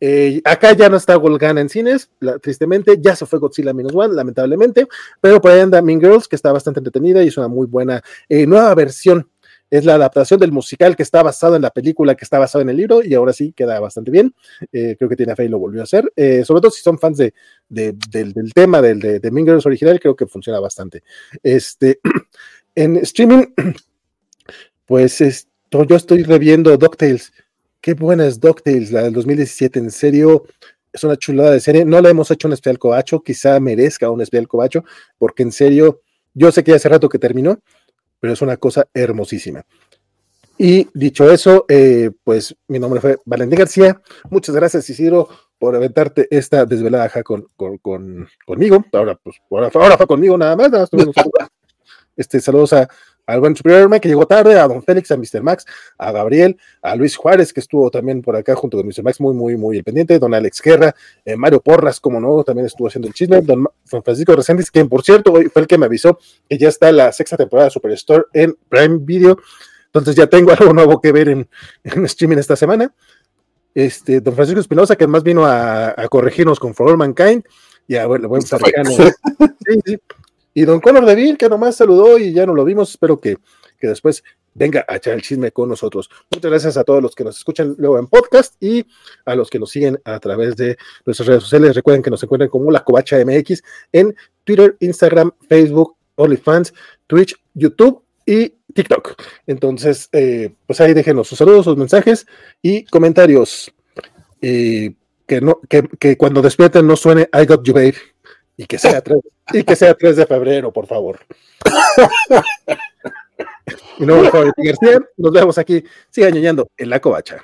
eh, acá ya no está Golgana en cines, tristemente, ya se fue Godzilla Minus One, lamentablemente, pero por ahí anda Mean Girls, que está bastante entretenida y es una muy buena eh, nueva versión es la adaptación del musical que está basado en la película que está basado en el libro y ahora sí queda bastante bien. Eh, creo que Tina Fey lo volvió a hacer. Eh, sobre todo si son fans de, del, tema del, de, de Mingers original, creo que funciona bastante. Este, <clears throat> en streaming, <clears throat> pues esto, yo estoy reviendo DuckTales. Qué buena es DuckTales, la del 2017. En serio, es una chulada de serie. No le hemos hecho un especial cobacho, quizá merezca un especial cobacho, porque en serio, yo sé que hace rato que terminó, pero es una cosa hermosísima. Y dicho eso, eh, pues mi nombre fue Valentín García. Muchas gracias, Isidro, por aventarte esta desvelada con, conmigo. Ahora, pues, ahora, fue conmigo nada más. <laughs> este, saludos a, al buen Superior que llegó tarde, a Don Félix, a Mr. Max, a Gabriel, a Luis Juárez, que estuvo también por acá junto con Mr. Max, muy, muy, muy pendiente, Don Alex Guerra, eh, Mario Porras, como no, también estuvo haciendo el chisme, Don Francisco Reséndiz, que por cierto fue el que me avisó que ya está la sexta temporada de Superstore en Prime Video, entonces ya tengo <laughs> algo nuevo que ver en, streaming esta semana. Este, don Francisco Espinosa, que además vino a, corregirnos con For All Mankind, y a ver, buen sarcano. <laughs> Sí, sí. Y don Conor Deville, que nomás saludó y ya no lo vimos, espero que, que después venga a echar el chisme con nosotros. Muchas gracias a todos los que nos escuchan luego en podcast y a los que nos siguen a través de nuestras redes sociales. Recuerden que nos encuentran como La Covacha MX en Twitter, Instagram, Facebook, OnlyFans, Twitch, YouTube y TikTok. Entonces, eh, pues ahí déjenos sus saludos, sus mensajes y comentarios. Y que, no, que, que cuando despierten no suene I got you, babe. Y que sea 3, y que sea 3 de febrero, por favor. Mi nombre es García. Nos vemos aquí. Sigan ñoñando en la covacha.